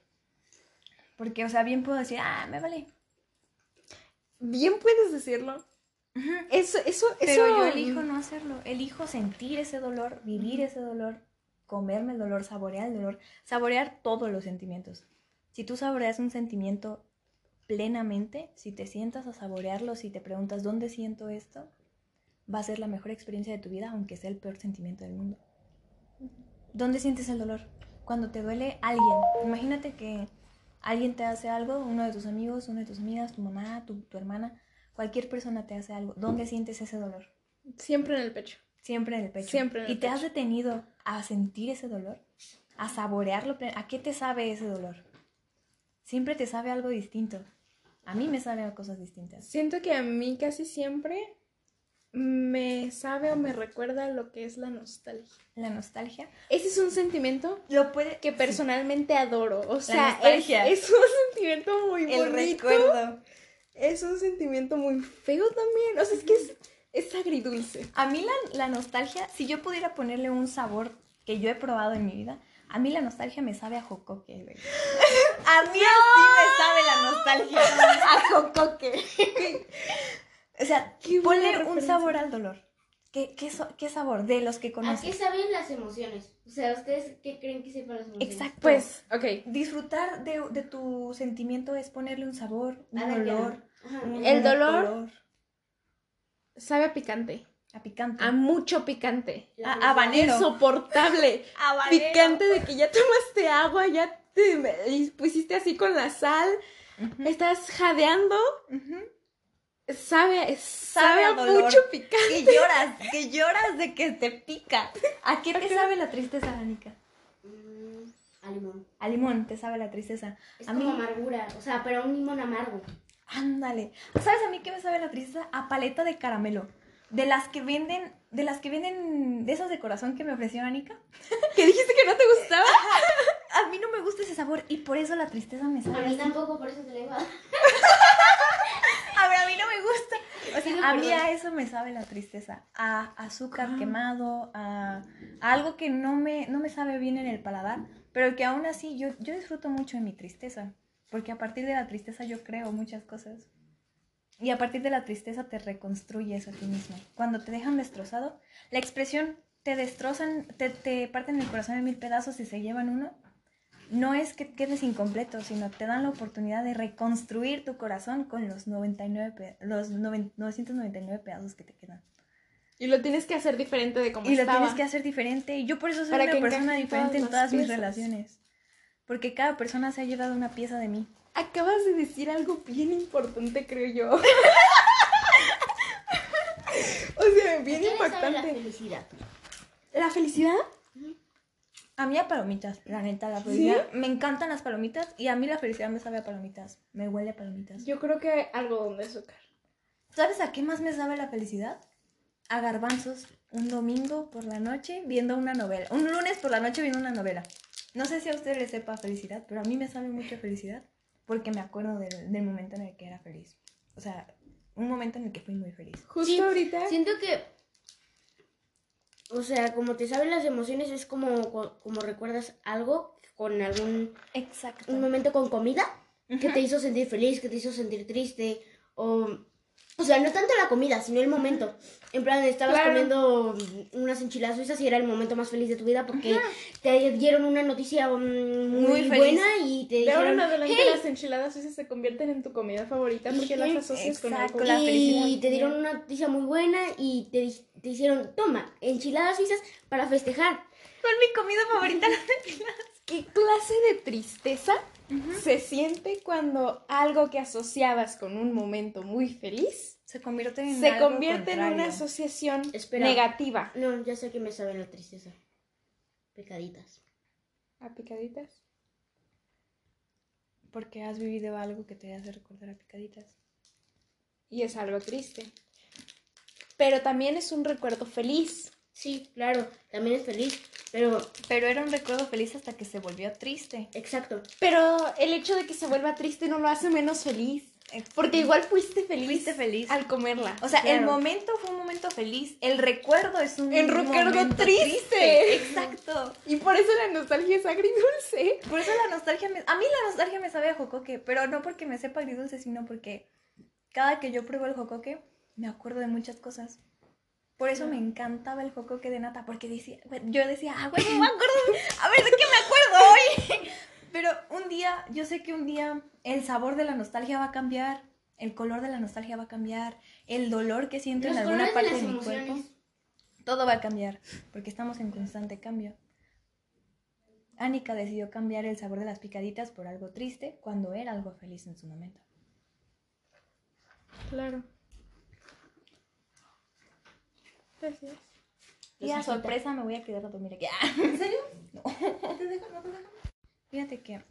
Porque, o sea, bien puedo decir, ah, me vale. Bien puedes decirlo. Eso, eso, Pero eso- yo elijo no hacerlo. Elijo sentir ese dolor, vivir ese dolor, comerme el dolor, saborear el dolor, saborear todos los sentimientos. Si tú saboreas un sentimiento plenamente, si te sientas a saborearlo, si te preguntas dónde siento esto, va a ser la mejor experiencia de tu vida, aunque sea el peor sentimiento del mundo. ¿Dónde sientes el dolor? Cuando te duele alguien. Imagínate que alguien te hace algo, uno de tus amigos, una de tus amigas, tu mamá, tu, tu hermana, cualquier persona te hace algo. ¿Dónde sientes ese dolor? Siempre en el pecho. Siempre en el pecho. Siempre en el ¿Y te has detenido a sentir ese dolor? ¿A saborearlo? ¿A qué te sabe ese dolor? Siempre te sabe algo distinto. A mí me sabe a cosas distintas. Siento que a mí casi siempre me sabe o me recuerda lo que es la nostalgia. La nostalgia. Ese es un sentimiento Lo puede... que personalmente adoro. O sea, es, nostalgia. es un sentimiento muy El bonito. recuerdo. Es un sentimiento muy feo también. O sea, es que es, es agridulce. A mí la, la nostalgia, si yo pudiera ponerle un sabor que yo he probado en mi vida, a mí la nostalgia me sabe a jocoque, güey. [laughs] A mí así me sabe la nostalgia [laughs] a jocoque. [laughs] O sea, ponle un sabor al dolor. ¿Qué, qué, so- qué sabor? De los que ¿A qué saben las emociones? O sea, ¿ustedes qué creen que sepan las emociones? Exacto. Pues, ok. disfrutar de, de tu sentimiento es ponerle un sabor, un A ver, ya. olor. Ajá. un- El un dolor. Sabe a picante. a picante. A mucho picante. A- habanero. Insoportable. Habanero. [laughs] Picante de que ya tomaste agua, ya te pusiste así con la sal. Ujú, Estás jadeando. Sabe, sabe, Sabe a a dolor. mucho picante. Que lloras, que lloras de que te pica. ¿A qué te sabe la tristeza, Anika? Mm, a limón. A limón te sabe la tristeza. Es A como mí, amargura. O sea, pero un limón amargo. Ándale. ¿Sabes a mí qué me sabe la tristeza? A paleta de caramelo. De las que venden, de las que venden, de esas de corazón que me ofreció Anika. [laughs] ¿Que dijiste que no te gustaba? A mí no me gusta ese sabor y por eso la tristeza me A sabe. mí así. tampoco, por eso te lo iba [laughs] a. A ver, a mí no me gusta. O sea, a mí a eso me sabe la tristeza. A azúcar quemado, a, a algo que no me, no me sabe bien en el paladar, pero que aún así yo, yo disfruto mucho de mi tristeza. Porque a partir de la tristeza yo creo muchas cosas. Y a partir de la tristeza te reconstruyes a ti mismo. Cuando te dejan destrozado, la expresión te destrozan, te, te parten el corazón en mil pedazos y se llevan uno, no es que quedes incompleto, sino te dan la oportunidad de reconstruir tu corazón con los 99 pe- los noven- 999 pedazos que te quedan. Y lo tienes que hacer diferente de como y lo estaba. tienes que hacer diferente. Y yo por eso soy Para una persona diferente en todas las mis piezas. relaciones. Porque cada persona se ha llevado una pieza de mí. Acabas de decir algo bien importante, creo yo. [laughs] o sea, bien ¿Qué le sabe la impactante. felicidad? ¿La felicidad? A mí a palomitas, la neta, la felicidad. Me encantan las palomitas y a mí la felicidad me sabe a palomitas. Me huele a palomitas. Yo creo que algodón de azúcar. ¿Sabes a qué más me sabe la felicidad? A garbanzos. Un domingo por la noche viendo una novela. Un lunes por la noche viendo una novela. No sé si a usted le sepa felicidad, pero a mí me sabe mucho felicidad porque me acuerdo del, del momento en el que era feliz. O sea, un momento en el que fui muy feliz. Justo Sí, ahorita. Siento que. O sea, como te saben las emociones, es como, como recuerdas algo con algún. Exacto. Un momento con comida que te hizo sentir feliz, que te hizo sentir triste. O. O sea, no tanto la comida, sino el momento. En plan, estabas Claro. comiendo unas enchiladas suizas y era el momento más feliz de tu vida porque te dieron una noticia mm, muy, Muy buena y te De ahora dijeron, en adelante "Hey". las enchiladas suizas se convierten en tu comida favorita porque las asocias con algo. la felicidad. y te dieron una noticia muy buena y te, te hicieron, toma, enchiladas suizas para festejar. Con mi comida favorita. [laughs] ¿Qué clase de tristeza se siente cuando algo que asociabas con un momento muy feliz Se convierte en se algo convierte en una asociación Espera. negativa? No, ya sé que me sabe la tristeza. Pecaditas. ¿A picaditas? Porque has vivido algo que te hace recordar a picaditas. Y es algo triste. Pero también es un recuerdo feliz. Sí, claro, también es feliz, pero Pero era un recuerdo feliz hasta que se volvió triste. exacto. Pero el hecho de que se vuelva triste no lo hace menos feliz. Porque igual fuiste feliz. Fuiste feliz. Al comerla. O sea, el momento fue un momento feliz. El recuerdo es un El recuerdo momento triste. Exacto. Y por eso la nostalgia es agridulce. Por eso la nostalgia me... A mí la nostalgia me sabe a jocoque, pero no porque me sepa agridulce, sino porque cada que yo pruebo el jocoque, me acuerdo de muchas cosas. Por eso me encantaba el jocoque de nata, porque decía, yo decía, ah, güey, no [laughs] me acuerdo, a ver, ¿de qué me acuerdo hoy? [laughs] Pero un día, yo sé que un día el sabor de la nostalgia va a cambiar, el color de la nostalgia va a cambiar, el dolor que siento en alguna de parte de, mi cuerpo, todo va a cambiar, porque estamos en constante cambio. Annika decidió cambiar el sabor de las picaditas por algo triste cuando era algo feliz en su momento. Claro. Gracias. Y a sorpresa me voy a quedar a dormir aquí. ¿En serio? [laughs] No. [laughs] Fíjate que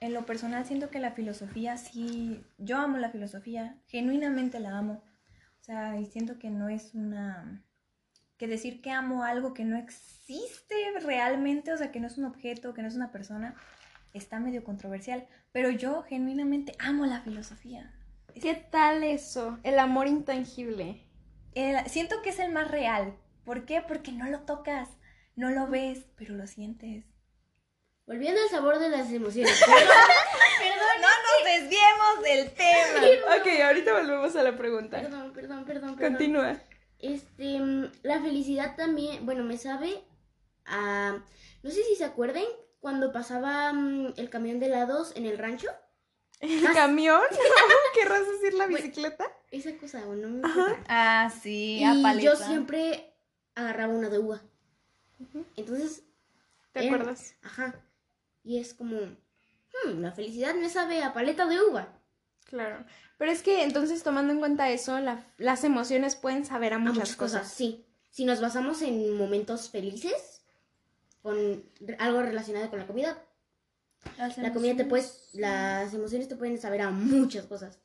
en lo personal siento que la filosofía sí, yo amo la filosofía, genuinamente la amo. O sea, y siento que no es una, que decir que amo algo que no existe realmente, o sea, que no es un objeto, que no es una persona, está medio controversial. Pero yo genuinamente amo la filosofía. ¿Qué tal eso? El amor intangible. El- siento que es el más real. ¿Por qué? Porque no lo tocas, no lo ves, pero lo sientes. Volviendo al sabor de las emociones. [laughs] No nos desviemos del tema. Ok, ahorita volvemos a la pregunta. Perdón, perdón, perdón, perdón. Continúa. Este, la felicidad también, bueno, me sabe a... No sé si se acuerden cuando pasaba mm, el camión de helados en el rancho. ¿El camión? [laughs] [laughs] ¿Querrás decir la bicicleta? Esa cosa, o no me. Ah, sí, Y a paleta. yo siempre agarraba una de uva. Entonces, ¿Te Era- acuerdas? ajá. Y es como, hmm, la felicidad me sabe a paleta de uva. Claro. Pero es que entonces tomando en cuenta eso, la- las emociones pueden saber a A muchas, cosas, cosas. sí. Si nos basamos en momentos felices, con algo relacionado con la comida, Las la comida te puedes, las emociones te pueden saber a muchas cosas.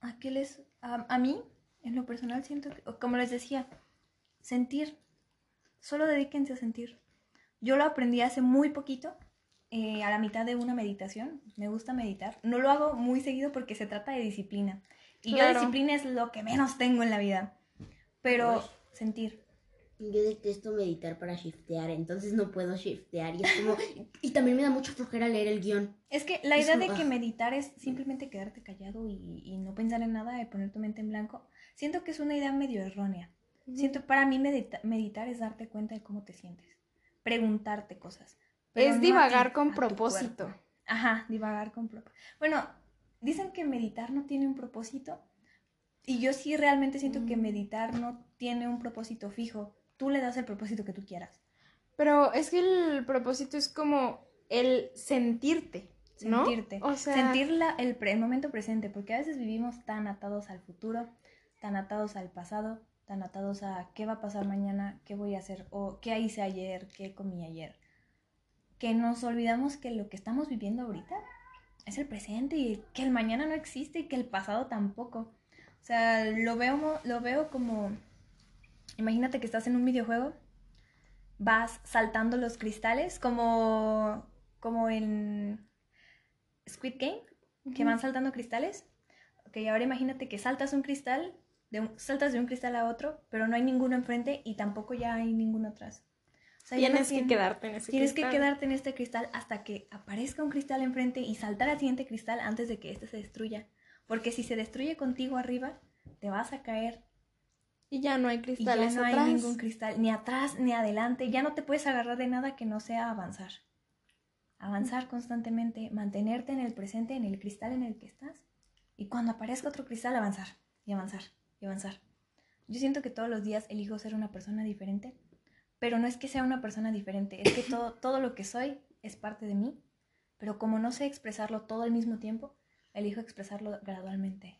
¿A qué les.? A, a mí, en lo personal, siento que. o Como les decía, sentir. Solo dedíquense a sentir. Yo lo aprendí hace muy poquito, eh, a la mitad de una meditación. Me gusta meditar. No lo hago muy seguido porque se trata de disciplina. Y Claro. yo disciplina es lo que menos tengo en la vida. Pero Uy. sentir. Yo detesto meditar para shiftear, entonces no puedo shiftear. Y es como. y también me da mucha flojera leer el guion. Es que la Es idea como, de que ah. meditar es simplemente quedarte callado y, y no pensar en nada y poner tu mente en blanco, siento que es una idea medio errónea. Siento, para mí medita- meditar es darte cuenta de cómo te sientes, preguntarte cosas. no Es divagar ti, con propósito. Ajá, divagar con propósito. Bueno, dicen que meditar no tiene un propósito y yo sí realmente siento que meditar no tiene un propósito fijo. Tú le das el propósito que tú quieras. Pero es que el propósito es como el sentirte, ¿no? sentirte, O sea, sentir la- el, momento presente, porque a veces vivimos tan atados al futuro, tan atados al pasado, tan atados a qué va a pasar mañana, qué voy a hacer, o qué hice ayer, qué comí ayer, que nos olvidamos que lo que estamos viviendo ahorita es el presente y que el mañana no existe y que el pasado tampoco. O sea, lo veo, lo veo como, imagínate que estás en un videojuego, vas saltando los cristales como, como en Squid Game, que van saltando cristales. Ok, ahora imagínate que saltas un cristal, de un- saltas de un cristal a otro, pero no hay ninguno enfrente y tampoco ya hay ninguno atrás. O sea, tienes que quedarte en ese Tienes que quedarte en este cristal hasta que aparezca un cristal enfrente y saltar al siguiente cristal antes de que este se destruya. Porque si se destruye contigo arriba, te vas a caer Y ya no hay y ya cristales no atrás. hay ningún cristal, ni atrás ni adelante. Ya no te puedes agarrar de nada que no sea avanzar. Avanzar constantemente, mantenerte en el presente, en el cristal en el que estás. Y cuando aparezca otro cristal, avanzar y avanzar y avanzar. Yo siento que todos los días elijo ser una persona diferente, pero no es que sea una persona diferente, es que todo, todo lo que soy es parte de mí, pero como no sé expresarlo todo al mismo tiempo, elijo expresarlo gradualmente.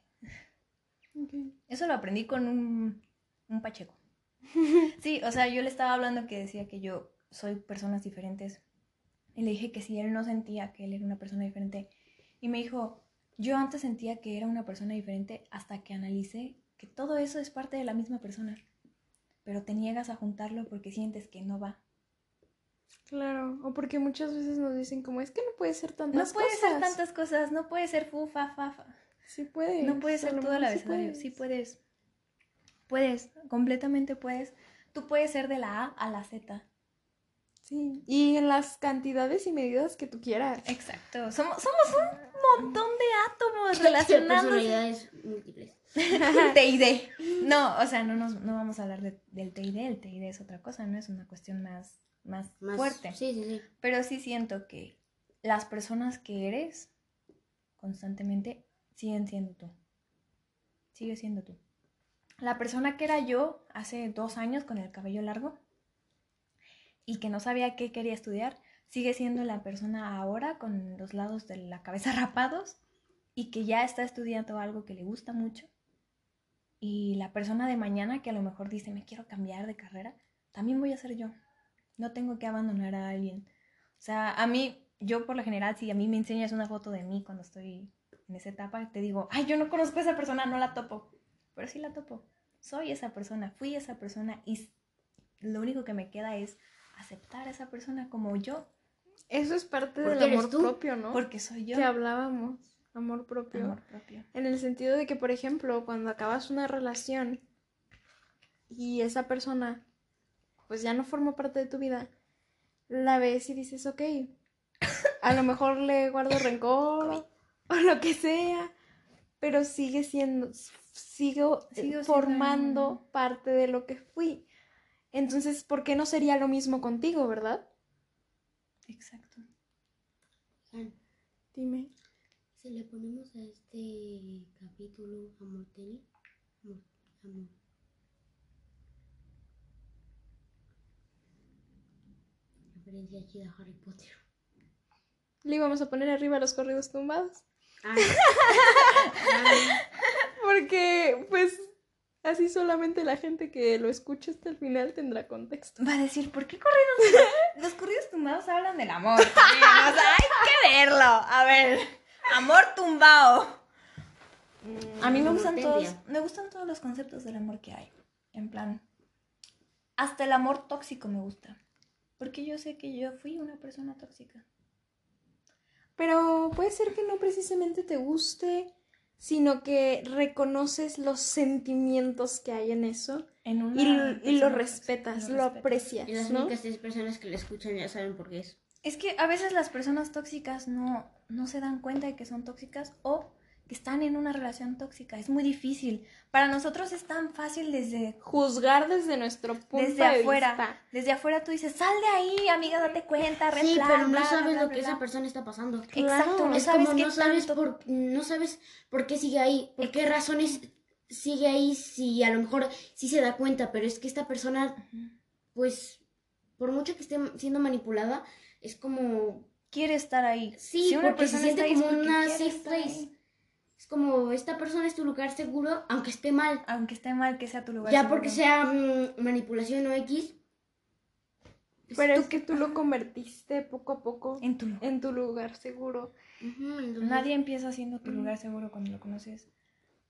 Eso lo aprendí con un, un Pacheco. [laughs] Sí, o sea, yo le estaba hablando que decía que yo soy personas diferentes. Y le dije que si él no sentía que él era una persona diferente. Y me dijo, yo antes sentía que era una persona diferente hasta que analicé que todo eso es parte de la misma persona. Pero te niegas a juntarlo porque sientes que no va. Claro, o porque muchas veces nos dicen como es que no puede ser No tantas puede cosas. ser tantas cosas, no puede ser fu, fa, fa, fa. Sí puedes. No puede ser todo a la vez, sí Mario. Sí puedes. Puedes, completamente puedes. Tú puedes ser de la A a la Z. Sí, y en las cantidades y medidas que tú quieras. Exacto. Somos, somos un montón de átomos relacionados. Personalidades múltiples. [laughs] TID. No, o sea, no, nos, no vamos a hablar de- del TID. El TID es otra cosa, ¿no? Es una cuestión más, más, Más fuerte. Sí, sí, sí. Pero sí siento que las personas que eres constantemente siguen siendo tú. Sigue siendo tú. La persona que era yo hace dos años con el cabello largo y que no sabía qué quería estudiar, sigue siendo la persona ahora con los lados de la cabeza [laughs] rapados y que ya está estudiando algo que le gusta mucho. Y la persona de mañana que a lo mejor dice, me quiero cambiar de carrera, también voy a ser yo. No tengo que abandonar a alguien. O sea, a mí yo por lo general, si a mí me enseñas una foto de mí cuando estoy en esa etapa, te digo, ay, yo no conozco a esa persona, no la topo. Pero sí la topo. Soy esa persona, fui esa persona y lo único que me queda es aceptar a esa persona como yo, Eso es parte Porque del amor tú. propio, ¿no? porque soy yo. Que hablábamos, amor propio. Amor propio. En el sentido de que, por ejemplo, cuando acabas una relación y esa persona pues ya no forma parte de tu vida, la ves y dices, ok, a lo mejor le guardo rencor o lo que sea, pero sigue siendo, sigo, siendo- formando parte de lo que fui. Entonces, ¿por qué no sería lo mismo contigo, verdad? Exacto. Dime. Si le ponemos a este capítulo amor tenis, amor, amor. Referencia chida a Harry Potter. Le íbamos a poner arriba los corridos tumbados. [laughs] Porque, pues, así solamente la gente que lo escucha hasta el final tendrá contexto. Va a decir, ¿por qué corridos? Los corridos tumbados hablan del amor. o sea, hay que verlo. A ver, amor tumbado. A mí me amor gustan todos, me gustan todos los conceptos del amor que hay. En plan, hasta el amor tóxico me gusta. Porque yo sé que yo fui una persona tóxica. Pero puede ser que no precisamente te guste, sino que reconoces los sentimientos que hay en eso En una y, y lo respetas, lo lo aprecias, Y las ¿no? únicas tres personas que le escuchan ya saben por qué es. Es que a veces las personas tóxicas no, no se dan cuenta de que son tóxicas o que están en una relación tóxica. Es muy difícil. Para nosotros es tan fácil desde, Juzgar desde nuestro punto desde de afuera. vista. Desde afuera tú dices, sal de ahí, amiga, date cuenta, red Sí, pero no bla, sabes bla, lo bla, que bla". esa persona está pasando. Exacto, no es sabes como qué no sabes tanto- por no sabes por qué sigue ahí, por qué razones sigue ahí si a lo mejor sí se da cuenta, pero es que esta persona pues por mucho que esté siendo manipulada es como Quiere estar ahí. sí, Si porque se siente como una safe place. Es como esta persona es tu lugar seguro, aunque esté mal. Aunque esté mal que sea tu lugar. Ya seguro. porque sea mm, manipulación o X. pues Pero tú es que tú lo convertiste poco a poco En tu lugar. en tu lugar seguro. Entonces- Nadie empieza siendo tu lugar seguro cuando lo conoces.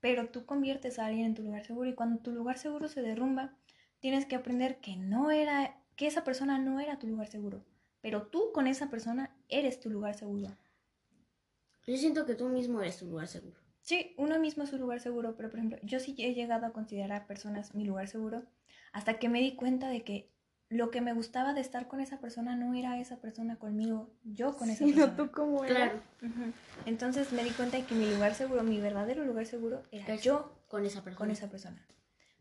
Pero tú conviertes a alguien en tu lugar seguro y cuando tu lugar seguro se derrumba, tienes que aprender que no era, que esa persona no era tu lugar seguro. Pero tú con esa persona eres tu lugar seguro. Yo siento que tú mismo eres tu lugar seguro. Sí, uno mismo es su lugar seguro, pero por ejemplo, yo sí he llegado a considerar personas mi lugar seguro hasta que me di cuenta de que lo que me gustaba de estar con esa persona no era esa persona conmigo, yo con esa Sino persona. tú como Claro, Ujú. Entonces me di cuenta de que mi lugar seguro, mi verdadero lugar seguro era Es yo con esa persona. con esa persona.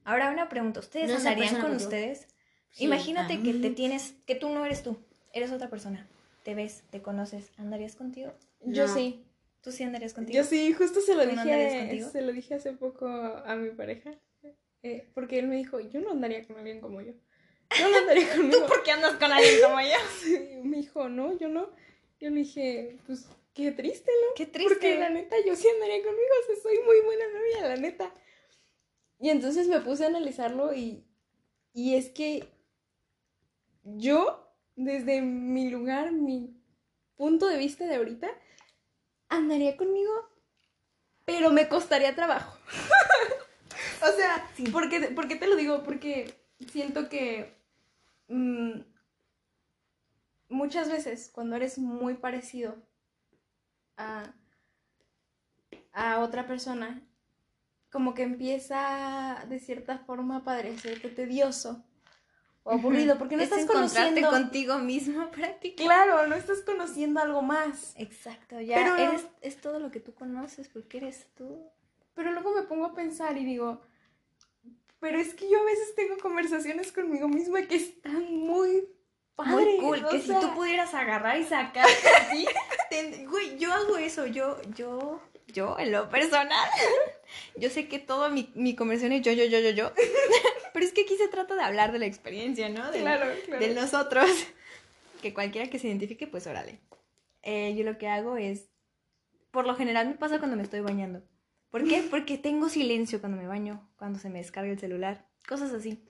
Ahora una pregunta, ¿ustedes No andarían con ustedes? Sí, Imagínate ah. que te tienes, que tú no eres tú, eres otra persona. Te ves, te conoces, ¿andarías contigo? Yo No. sí. ¿Tú sí andarías contigo? Yo sí, justo se lo ¿Tú no dije, contigo? se lo dije hace poco a mi pareja. eh, porque él me dijo, yo no andaría con alguien como yo. Yo no andaría [laughs] conmigo. ¿Tú por qué andas con alguien como yo? [laughs] Me dijo, no, yo no. Yo le dije, pues qué triste, ¿no? Qué triste. Porque la neta yo sí andaría conmigo, o sea, soy muy buena novia, la neta. Y entonces me puse a analizarlo y, y es que yo, desde mi lugar, mi punto de vista de ahorita, andaría conmigo, pero me costaría trabajo. [laughs] o sea, ¿por, qué, por qué te lo digo? Porque siento que mm, muchas veces cuando eres muy parecido a, a otra persona, como que empieza de cierta forma a parecerte tedioso o aburrido, porque no Es estás conociendo... contigo mismo [laughs] prácticamente. Claro, no estás conociendo algo más. Exacto, ya Pero- eres, es todo lo que tú conoces porque eres tú. Pero luego me pongo a pensar y digo, pero es que yo a veces tengo conversaciones conmigo misma que están muy padres. Muy cool, que sea, si tú pudieras agarrar y sacar así, [laughs] te- güey, yo hago eso, yo, yo, yo, en lo personal, [laughs] yo sé que todo mi, mi conversión es yo, yo, yo, yo, yo, pero es que aquí se trata de hablar de la experiencia, ¿no? De, Claro, claro. de nosotros, [laughs] que cualquiera que se identifique, pues órale. Eh, yo lo que hago es, por lo general me pasa cuando me estoy bañando. ¿Por qué? Porque tengo silencio cuando me baño, cuando se me descarga el celular, cosas así.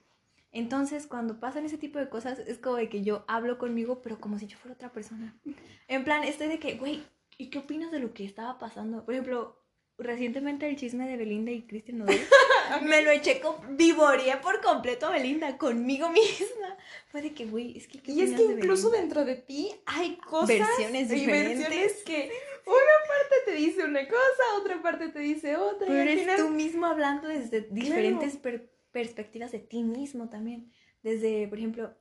Entonces, cuando pasan ese tipo de cosas, es como de que yo hablo conmigo, pero como si yo fuera otra persona. En plan, estoy de que, güey, ¿y qué opinas de lo que estaba pasando? Por ejemplo, recientemente el chisme de Belinda y Cristian Nodal, [laughs] me lo eché, con, vivoreé por completo a Belinda, conmigo misma. Fue de que, güey, es que... ¿qué Y es que incluso dentro de ti hay cosas Versiones diferentes. versiones que una parte te dice una cosa, otra parte te dice otra. y Pero eres final- tú mismo hablando desde diferentes per- perspectivas de ti mismo también. Desde, por ejemplo,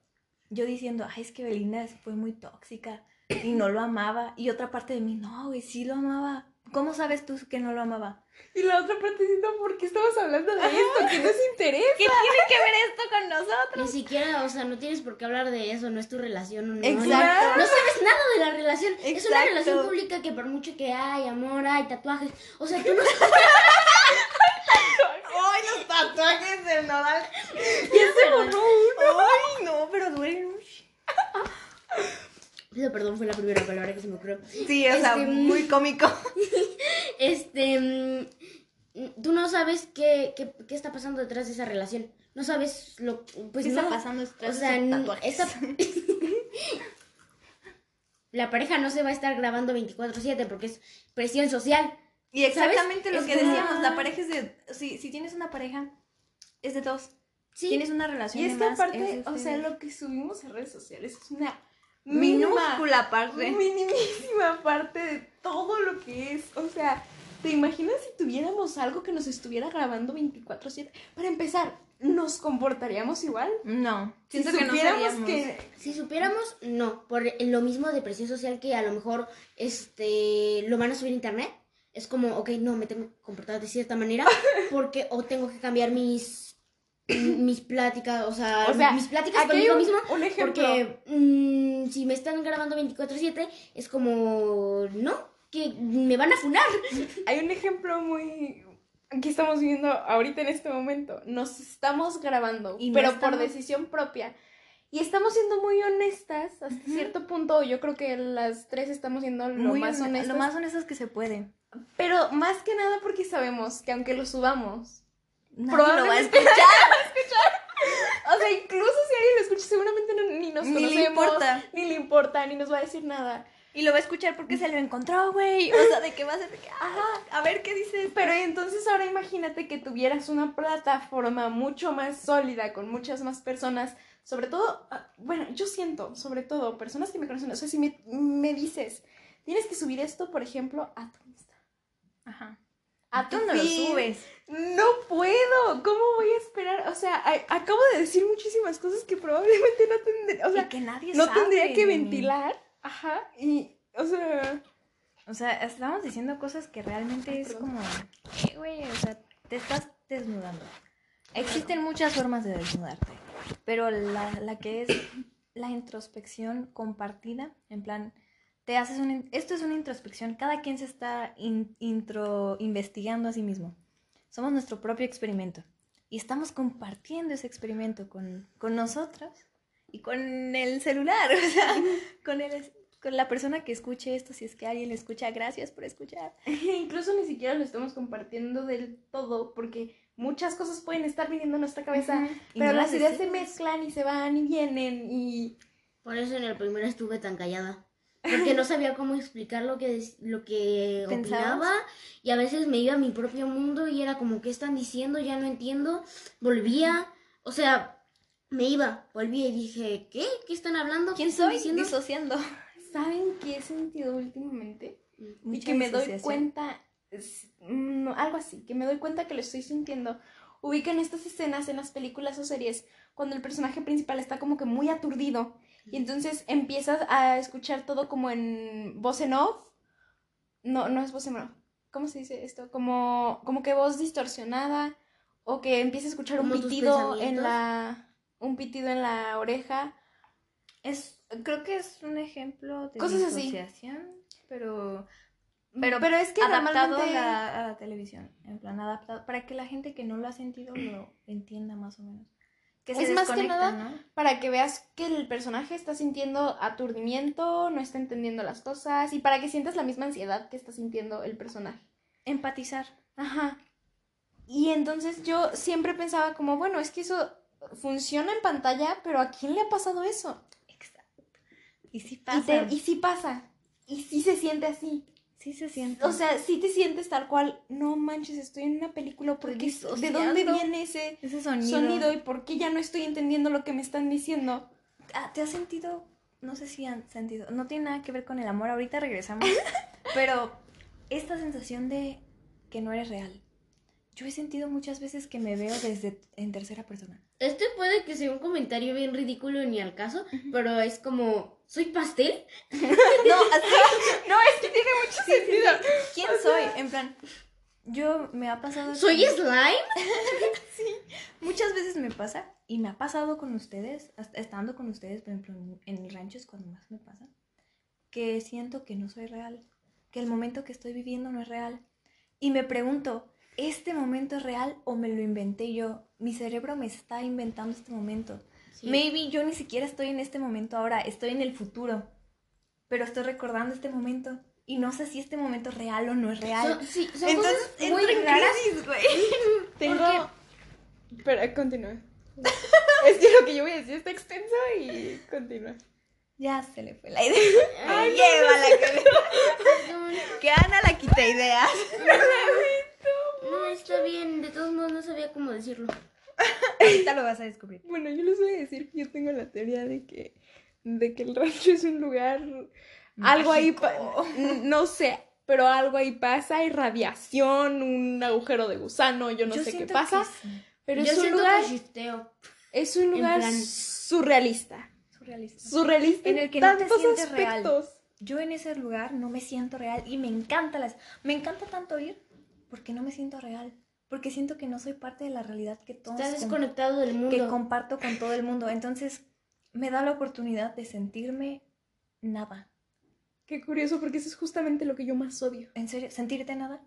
yo diciendo, ay, es que Belinda fue muy tóxica y no lo amaba. Y otra parte de mí, no, güey, sí lo amaba. ¿Cómo sabes tú que no lo amaba? Y la otra parte diciendo, ¿por qué estamos hablando de esto? ¿Qué nos interesa? ¿Qué tiene que ver esto con nosotros? Ni siquiera, o sea, no tienes por qué hablar de eso, no es tu relación. No, no, Exacto. No sabes nada de la relación. Es una Exacto. relación pública que por mucho que hay amor, hay tatuajes. O sea, tú no [laughs] ¡Ay, los tatuajes del Nodal! Perdón. ¡Ay, no, pero duelen! Pido perdón, fue la primera palabra que se me ocurrió. Sí, o sea, Este, muy cómico. [laughs] Este. mm, Tú no sabes qué, qué, qué está pasando detrás de esa relación. No sabes lo. Pues ¿Qué no. está pasando detrás O de sea, tatuajes? esa. [laughs] La pareja no se va a estar grabando 24-7 porque es presión social. Y exactamente ¿Sabes? lo Es que como- decíamos, la pareja es de... Si, si tienes una pareja, es de dos. Sí. Tienes una relación Y de es que más, aparte, es de o sea, ustedes. lo que subimos a redes sociales es una minúscula parte. minimísima parte de todo lo que es. O sea, ¿te imaginas si tuviéramos algo que nos estuviera grabando 24/7? Para empezar, ¿nos comportaríamos igual? No, Si siento que no supiéramos que... Si supiéramos, no. Por lo mismo de presión social que a lo mejor este lo van a subir a internet. Es como, ok, no, me tengo que comportar de cierta manera. [laughs] Porque, o tengo que cambiar mis mis pláticas, o sea, O sea, mis pláticas conmigo un- ejemplo. Porque mm, si me están grabando 24-7, es como, no, que me van a funar. [laughs] Hay un ejemplo muy... que estamos viendo ahorita en este momento. Nos estamos grabando, Y no pero estamos- por decisión propia. Y estamos siendo muy honestas hasta cierto punto. Yo creo que las tres estamos siendo lo Muy más hone- honestas. Lo más honestos que se puede. Pero más que nada porque sabemos que aunque lo subamos, Nadie lo va a Probablemente- [laughs] escuchar. o sea, incluso si alguien lo escucha, seguramente no- ni nos Ni le importa. ni le importa, ni nos va a decir nada. Y lo va a escuchar porque se lo encontró, güey. O sea, de que va a ser ajá, a ver qué dices. Pero entonces ahora imagínate que tuvieras una plataforma mucho más sólida, con muchas más personas, sobre todo, ah, bueno, yo siento, sobre todo, personas que me conocen, o sea, si me, me dices, tienes que subir esto, por ejemplo, a tu Insta. Ajá. A Tú no lo subes. No puedo, ¿cómo voy a esperar? O sea, acabo de decir muchísimas cosas que probablemente no tendría, o sea, y que nadie no sabe tendría que ventilar. Ajá, y, o sea, O sea, estamos diciendo cosas que realmente es como, eh, güey, o sea, te estás desnudando. Existen muchas formas de desnudarte, pero la, la que es la introspección compartida, en plan, te haces un, esto es una introspección, cada quien se está in- intro, investigando a sí mismo. Somos nuestro propio experimento y estamos compartiendo ese experimento con, con nosotros y con el celular, [laughs] o sea, con, el, con la persona que escuche esto, si es que alguien le escucha, gracias por escuchar. [laughs] incluso ni siquiera lo estamos compartiendo del todo, porque muchas cosas pueden estar viniendo a nuestra cabeza, Y pero no las ideas se mezclan y se van y vienen y... Por eso en el primero estuve tan callada. Porque no [laughs] sabía cómo explicar lo que, lo que ¿Pensabas? opinaba. Y a veces me iba a mi propio mundo y era como, ¿qué están diciendo? Ya no entiendo. Volvía. O sea, me iba, volvía y dije, ¿qué? ¿Qué están hablando? ¿Quién ¿Qué están soy? diciendo? Disociando. ¿Saben qué he sentido últimamente? y que me doy cuenta, es- mm, no, algo así, que me doy cuenta que lo estoy sintiendo. Ubican estas escenas en las películas o series cuando el personaje principal está como que muy aturdido y entonces empiezas a escuchar todo como en voz en off. No, no es voz en off. ¿Cómo se dice esto? Como, como que voz distorsionada o que empiezas a escuchar un pitido en la un pitido en la oreja. Es, creo que es un ejemplo de Cosas así. pero Pero, pero es que adaptado normalmente... a, la, a la televisión, en plan adaptado, para que la gente que no lo ha sentido lo entienda más o menos. Que se Es más que nada ¿no? para que veas que el personaje está sintiendo aturdimiento, no está entendiendo las cosas y para que sientas la misma ansiedad que está sintiendo el personaje. Empatizar. Ajá. Y entonces yo siempre pensaba como, bueno, es que eso funciona en pantalla, pero ¿a quién le ha pasado eso? Exacto. Y sí Y, pasa. te- y sí pasa. Y sí se siente así. Sí se siente. O sea, sí te sientes tal cual. No manches, estoy en una película. ¿Por qué- Estoy ¿De dónde viene ese ese sonido. sonido? ¿Y por qué ya no estoy entendiendo lo que me están diciendo? Ah, ¿Te has sentido? No sé si han sentido. No tiene nada que ver con el amor. Ahorita regresamos. [laughs] pero esta sensación de que no eres real. Yo he sentido muchas veces que me veo desde en tercera persona. Este puede que sea un comentario bien ridículo ni al caso, pero es como, ¿soy pastel? No. No, es que tiene mucho sentido. ¿Quién soy? En plan, yo me ha pasado. ¿Soy slime? [laughs] Muchas veces me pasa, y me ha pasado con ustedes, hasta estando con ustedes, por ejemplo, en, en el rancho es cuando más me pasa, que siento que no soy real, que el momento que estoy viviendo no es real. Y me pregunto, ¿este momento es real o me lo inventé yo? Mi cerebro me está inventando este momento. Maybe yo ni siquiera estoy en este momento ahora, estoy en el futuro, pero estoy recordando este momento. Y no sé si este momento es real o no es real. Son, sí, son Entonces, cosas muy entro en crisis, güey. [laughs] Tengo. Pero continúa. [laughs] es que lo que yo voy a decir está extenso y continúa. Ya se le fue la idea. [laughs] Ay, llévala, que, le- que Ana la quita ideas. No, está bien, de todos modos no sabía cómo decirlo. [laughs] Ahorita lo vas a descubrir. Bueno, yo les voy a decir que yo tengo la teoría de que, de que el rancho es un lugar. Algo ahí. [laughs] no sé, pero algo ahí pasa. Hay radiación, un agujero de gusano, yo no sé qué pasa. sí. Pero Yo es un lugar. Es un lugar plan- surrealista. Surrealista. Surrealista En el que no te tantos sientes real. aspectos. Yo en ese lugar no me siento real y me encanta las me encanta tanto ir porque no me siento real, porque siento que no soy parte de la realidad que todos Estás desconectado del mundo. que comparto con todo el mundo. Entonces, me da la oportunidad de sentirme nada. Qué curioso, porque eso es justamente lo que yo más odio. ¿En serio? ¿Sentirte nada?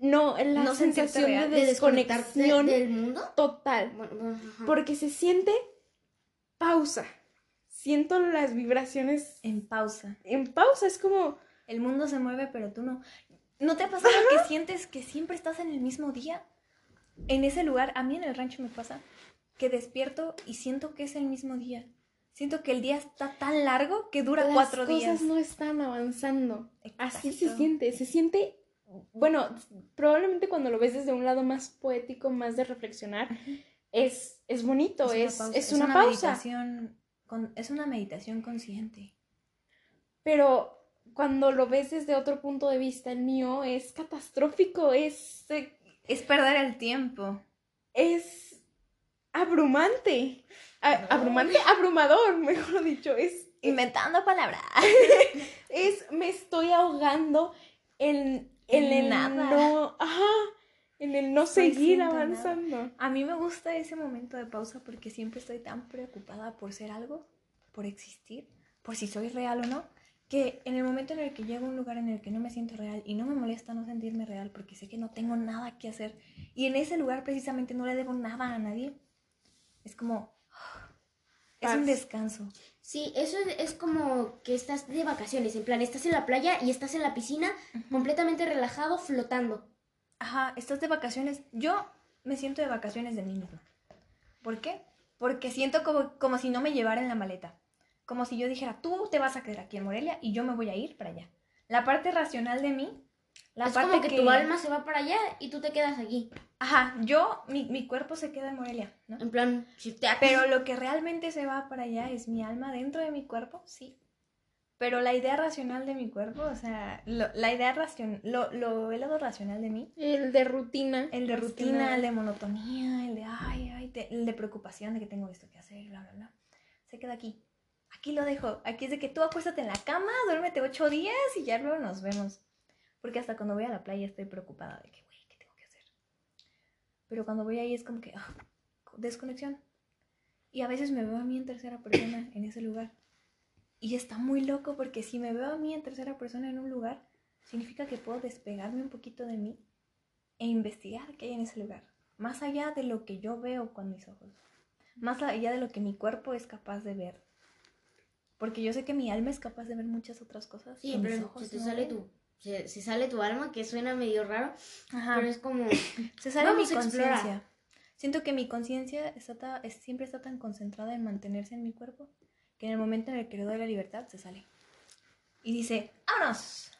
No, la No sensación real, de desconexión del mundo. total. Bueno, bueno, ajá. Porque se siente pausa. Siento las vibraciones En pausa. en pausa. Es como. El mundo se mueve, pero tú no. ¿No te ha pasado que sientes que siempre estás en el mismo día? En ese lugar, a mí en el rancho me pasa que despierto y siento que es el mismo día. Siento que el día está tan largo que dura las cuatro cosas días. no están avanzando. Así se siente. Se siente. Bueno, probablemente cuando lo ves desde un lado más poético, más de reflexionar, es, es bonito, es, es una pausa. meditación con- es una meditación consciente. Pero cuando lo ves desde otro punto de vista, el mío es catastrófico, es, eh, Es perder el tiempo. es abrumante. A- abrumante, abrumador, [laughs] mejor dicho. Es, Inventando palabras. [laughs] es, me estoy ahogando en, en el Nada. no, ajá, en el no Estoy seguir nada. avanzando. A mí me gusta ese momento de pausa porque siempre estoy tan preocupada por ser algo, por existir, por si soy real o no, que en el momento en el que llego a un lugar en el que no me siento real y no me molesta no sentirme real porque sé que no tengo nada que hacer y en ese lugar precisamente no le debo nada a nadie, es como... [sighs] Es un descanso. Sí, eso es, es como que estás de vacaciones, en plan, estás en la playa y estás en la piscina completamente relajado, flotando. Ajá, estás de vacaciones. Yo me siento de vacaciones de mí misma. ¿Por qué? Porque siento como, como si no me llevara en la maleta. Como si yo dijera, tú te vas a quedar aquí en Morelia y yo me voy a ir para allá. La parte racional de mí, la es parte como que, tu alma se va para allá y tú te quedas aquí. Ajá, yo, mi, mi cuerpo se queda en Morelia, ¿no? En plan. Pero lo que realmente se va para allá es mi alma dentro de mi cuerpo, sí. Pero la idea racional de mi cuerpo, o sea, lo- la idea racional, lo, lo, el lado racional de mí El de rutina. El de rutina, el de monotonía, el de ay, ay, de- el de preocupación de que tengo esto que hacer, bla, bla, bla. Se queda aquí. Aquí lo dejo. Aquí es de que tú acuéstate en la cama, duérmete ocho días y ya luego nos vemos. Porque hasta cuando voy a la playa estoy preocupada de que, güey, ¿qué tengo que hacer? Pero cuando voy ahí es como que, ah, desconexión. Y a veces me veo a mí en tercera persona en ese lugar. Y está muy loco porque si me veo a mí en tercera persona en un lugar, significa que puedo despegarme un poquito de mí e investigar qué hay en ese lugar. Más allá de lo que yo veo con mis ojos. Más allá de lo que mi cuerpo es capaz de ver. Porque yo sé que mi alma es capaz de ver muchas otras cosas. Sí, que mis pero ojos se te no sale tu... Se, se sale tu alma, que suena medio raro, Ajá. pero es como... [laughs] Se sale mi Vamos a explorar. conciencia. Siento que mi conciencia está es- siempre está tan concentrada en mantenerse en mi cuerpo que en el momento en el que le doy la libertad se sale. Y dice, ¡vámonos!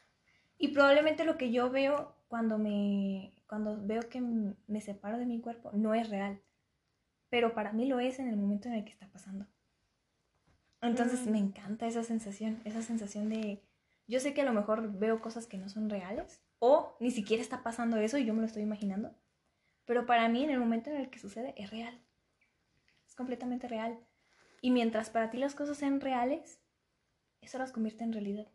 Y probablemente lo que yo veo cuando me cuando veo que me separo de mi cuerpo no es real. Pero para mí lo es en el momento en el que está pasando. Entonces me encanta esa sensación, esa sensación de yo sé que a lo mejor veo cosas que no son reales o ni siquiera está pasando eso y yo me lo estoy imaginando. Pero para mí en el momento en el que sucede es real. Es completamente real. Y mientras para ti las cosas sean reales, eso las convierte en realidad.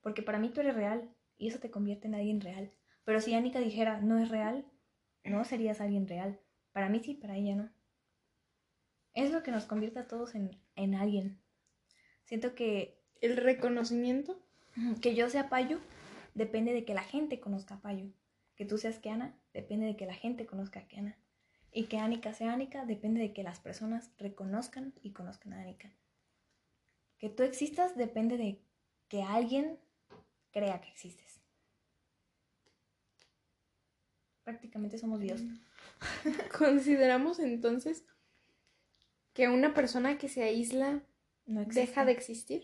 Porque para mí tú eres real y eso te convierte en alguien real. Pero si Annika dijera no es real, no serías alguien real. Para mí sí, para ella no. Es lo que nos convierte a todos en, en alguien. Siento que El reconocimiento. Que yo sea Payo depende de que la gente conozca a Payo. Que tú seas Kiana depende de que la gente conozca a Kiana. Y que Anika sea Anika depende de que las personas reconozcan y conozcan a Anika. Que tú existas depende de que alguien crea que existes. Prácticamente somos Dios. [laughs] Consideramos entonces que una persona que se aísla No deja de existir.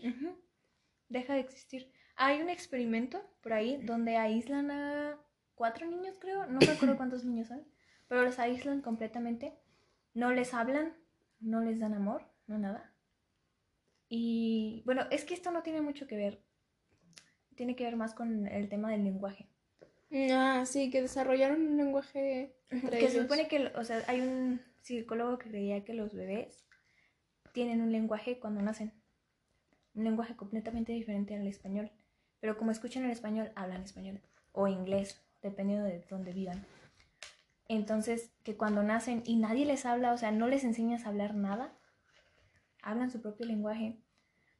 Deja de existir. Hay un experimento por ahí donde aíslan a cuatro niños, creo. No me acuerdo [coughs] cuántos niños son. Pero los aíslan completamente. No les hablan, no les dan amor, no nada. Y bueno, es que esto no tiene mucho que ver. Tiene que ver más con el tema del lenguaje. Ah, sí, que desarrollaron un lenguaje entre que se supone que, o sea, hay un psicólogo que creía que los bebés tienen un lenguaje cuando nacen. Un lenguaje completamente diferente al español. Pero como escuchan el español, hablan español. O inglés, dependiendo de dónde vivan. Entonces, que cuando nacen y nadie les habla, o sea, no les enseñas a hablar nada, hablan su propio lenguaje.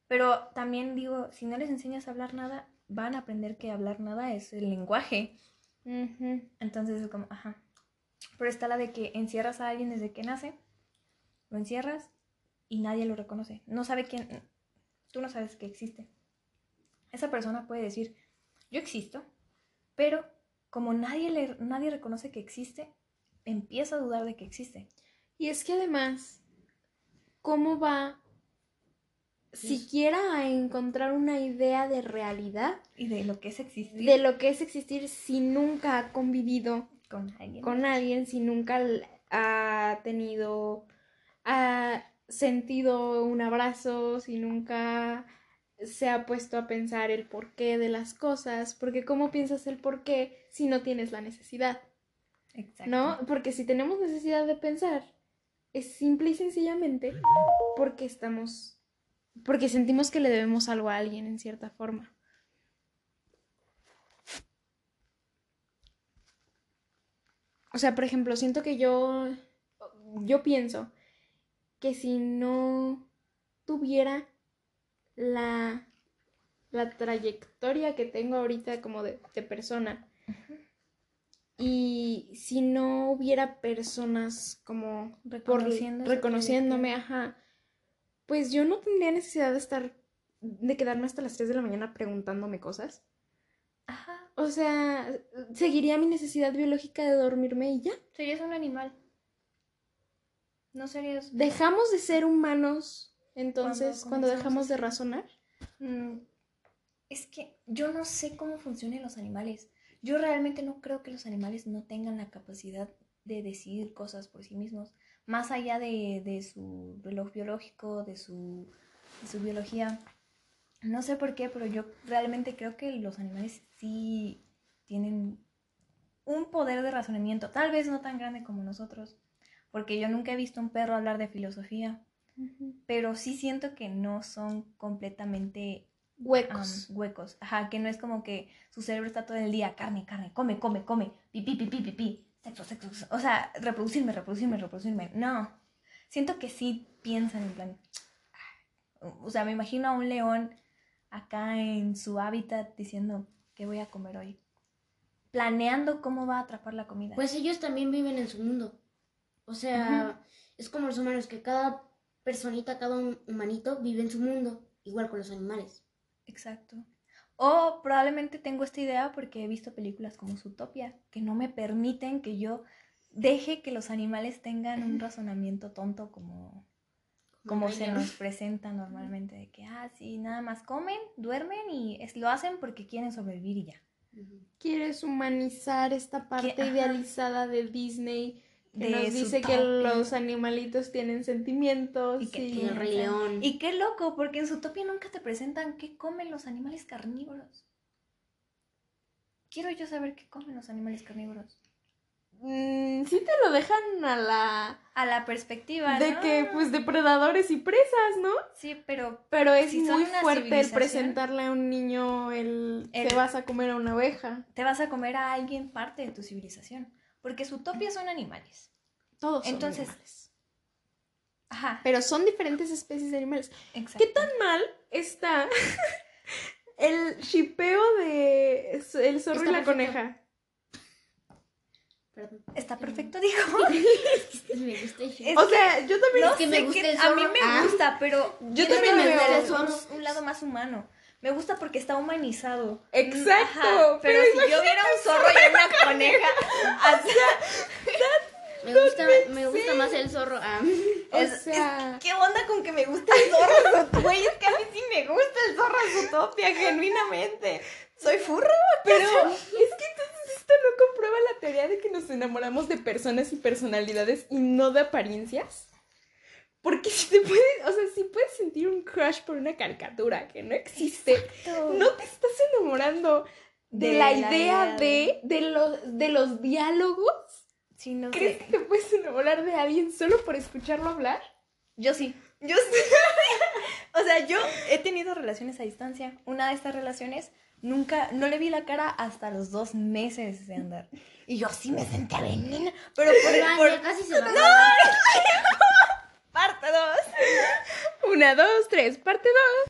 Pero también digo, si no les enseñas a hablar nada, van a aprender que hablar nada es el lenguaje. Entonces es como, ajá. Pero está la de que encierras a alguien desde que nace, lo encierras y nadie lo reconoce. No sabe quién, tú no sabes que existe. Esa persona puede decir, yo existo, pero como nadie, le, nadie reconoce que existe, empieza a dudar de que existe. Y es que además, ¿cómo va siquiera a encontrar una idea de realidad Y de lo que es existir de lo que es existir si nunca ha convivido con alguien. con alguien, si nunca ha tenido, ha sentido un abrazo, si nunca se ha puesto a pensar el porqué de las cosas, porque ¿cómo piensas el porqué si no tienes la necesidad? Exacto. ¿No? Porque si tenemos necesidad de pensar, es simple y sencillamente porque estamos, porque sentimos que le debemos algo a alguien en cierta forma. O sea, por ejemplo, siento que yo, yo pienso que si no tuviera la, la trayectoria que tengo ahorita como de, de persona, y si no hubiera personas como Reconociendo reconociéndome, ajá, pues yo no tendría necesidad de estar, de quedarme hasta las 3 de la mañana preguntándome cosas. Ajá. O sea, seguiría mi necesidad biológica de dormirme y ya. Serías un animal. No serías... Dejamos de ser humanos entonces Cuando dejamos de razonar. Mm, Es que yo no sé cómo funcionan los animales. Yo realmente no creo que los animales no tengan la capacidad de decidir cosas por sí mismos, más allá de, de su reloj biológico, de su, de su biología. No sé por qué, pero yo realmente creo que los animales sí tienen un poder de razonamiento, tal vez no tan grande como nosotros, porque yo nunca he visto un perro hablar de filosofía, pero sí siento que no son completamente Huecos. huecos. Ajá, que no es como que su cerebro está todo el día carne, carne, come, come, come, pipí, pipí, pipí, sexo, sexo, sexo. O sea, reproducirme, reproducirme, reproducirme. No. Siento que sí piensan en plan. O sea, me imagino a un león acá en su hábitat diciendo qué voy a comer hoy. Planeando cómo va a atrapar la comida. Pues ellos también viven en su mundo. O sea, es como los humanos, que cada personita, cada hum- humanito vive en su mundo, igual con los animales. Exacto. O probablemente tengo esta idea porque he visto películas como Zootopia que no me permiten que yo deje que los animales tengan un razonamiento tonto como, como se nos [laughs] presenta normalmente, de que, ah, sí, nada más comen, duermen y es- lo hacen porque quieren sobrevivir y ya. Quieres humanizar esta parte idealizada de Disney que nos dice que los animalitos tienen sentimientos Y que y- Y el Rey León. Y qué loco, porque en Zootopia nunca te presentan qué comen los animales carnívoros. Quiero yo saber qué comen los animales carnívoros. Mm, sí te lo dejan a la A la perspectiva, de ¿no? que pues depredadores y presas, ¿no? Sí, pero Pero es Si muy fuerte el presentarle a un niño el, El- te vas a comer a una oveja. te vas a comer a alguien parte de tu civilización. Porque Zootopia son animales. Todos son Entonces- animales. Ajá, Pero son diferentes especies de animales. exacto. ¿Qué tan mal está [laughs] el shipeo de el zorro Está y la perfecto. coneja? Perdón. Está perfecto, dijo. [laughs] Me gusta el O sea, yo también No que me gusta a mí me Ah. gusta, pero Yo también me gusta el zorro. un lado más humano. Me gusta porque está humanizado. Exacto, Ajá, pero, pero si yo viera un zorro y una coneja, [laughs] así, Me gusta, me gusta más el zorro. Ah. O es- sea, ¿qué onda con que me gusta el zorro? [laughs] Güey, es que a mí sí me gusta el zorro Zootopia, genuinamente. Soy furro, pero [laughs] es que entonces esto no comprueba la teoría de que nos enamoramos de personas y personalidades y no de apariencias. Porque si te puedes, o sea, si puedes sentir un crush por una caricatura que no existe, no te estás enamorando de, De la, la idea de, de, los, de los diálogos. Sí, no ¿Crees sé. que te puedes enamorar de alguien solo por escucharlo hablar? Yo sí. Yo sí. [laughs] o sea, yo he tenido relaciones a distancia. Una de estas relaciones nunca, no le vi la cara hasta los dos meses de andar. Y yo sí me sentía venena. Pero por, [laughs] Iván, por [laughs] casi se va. Parte dos. Una, dos, tres, parte dos.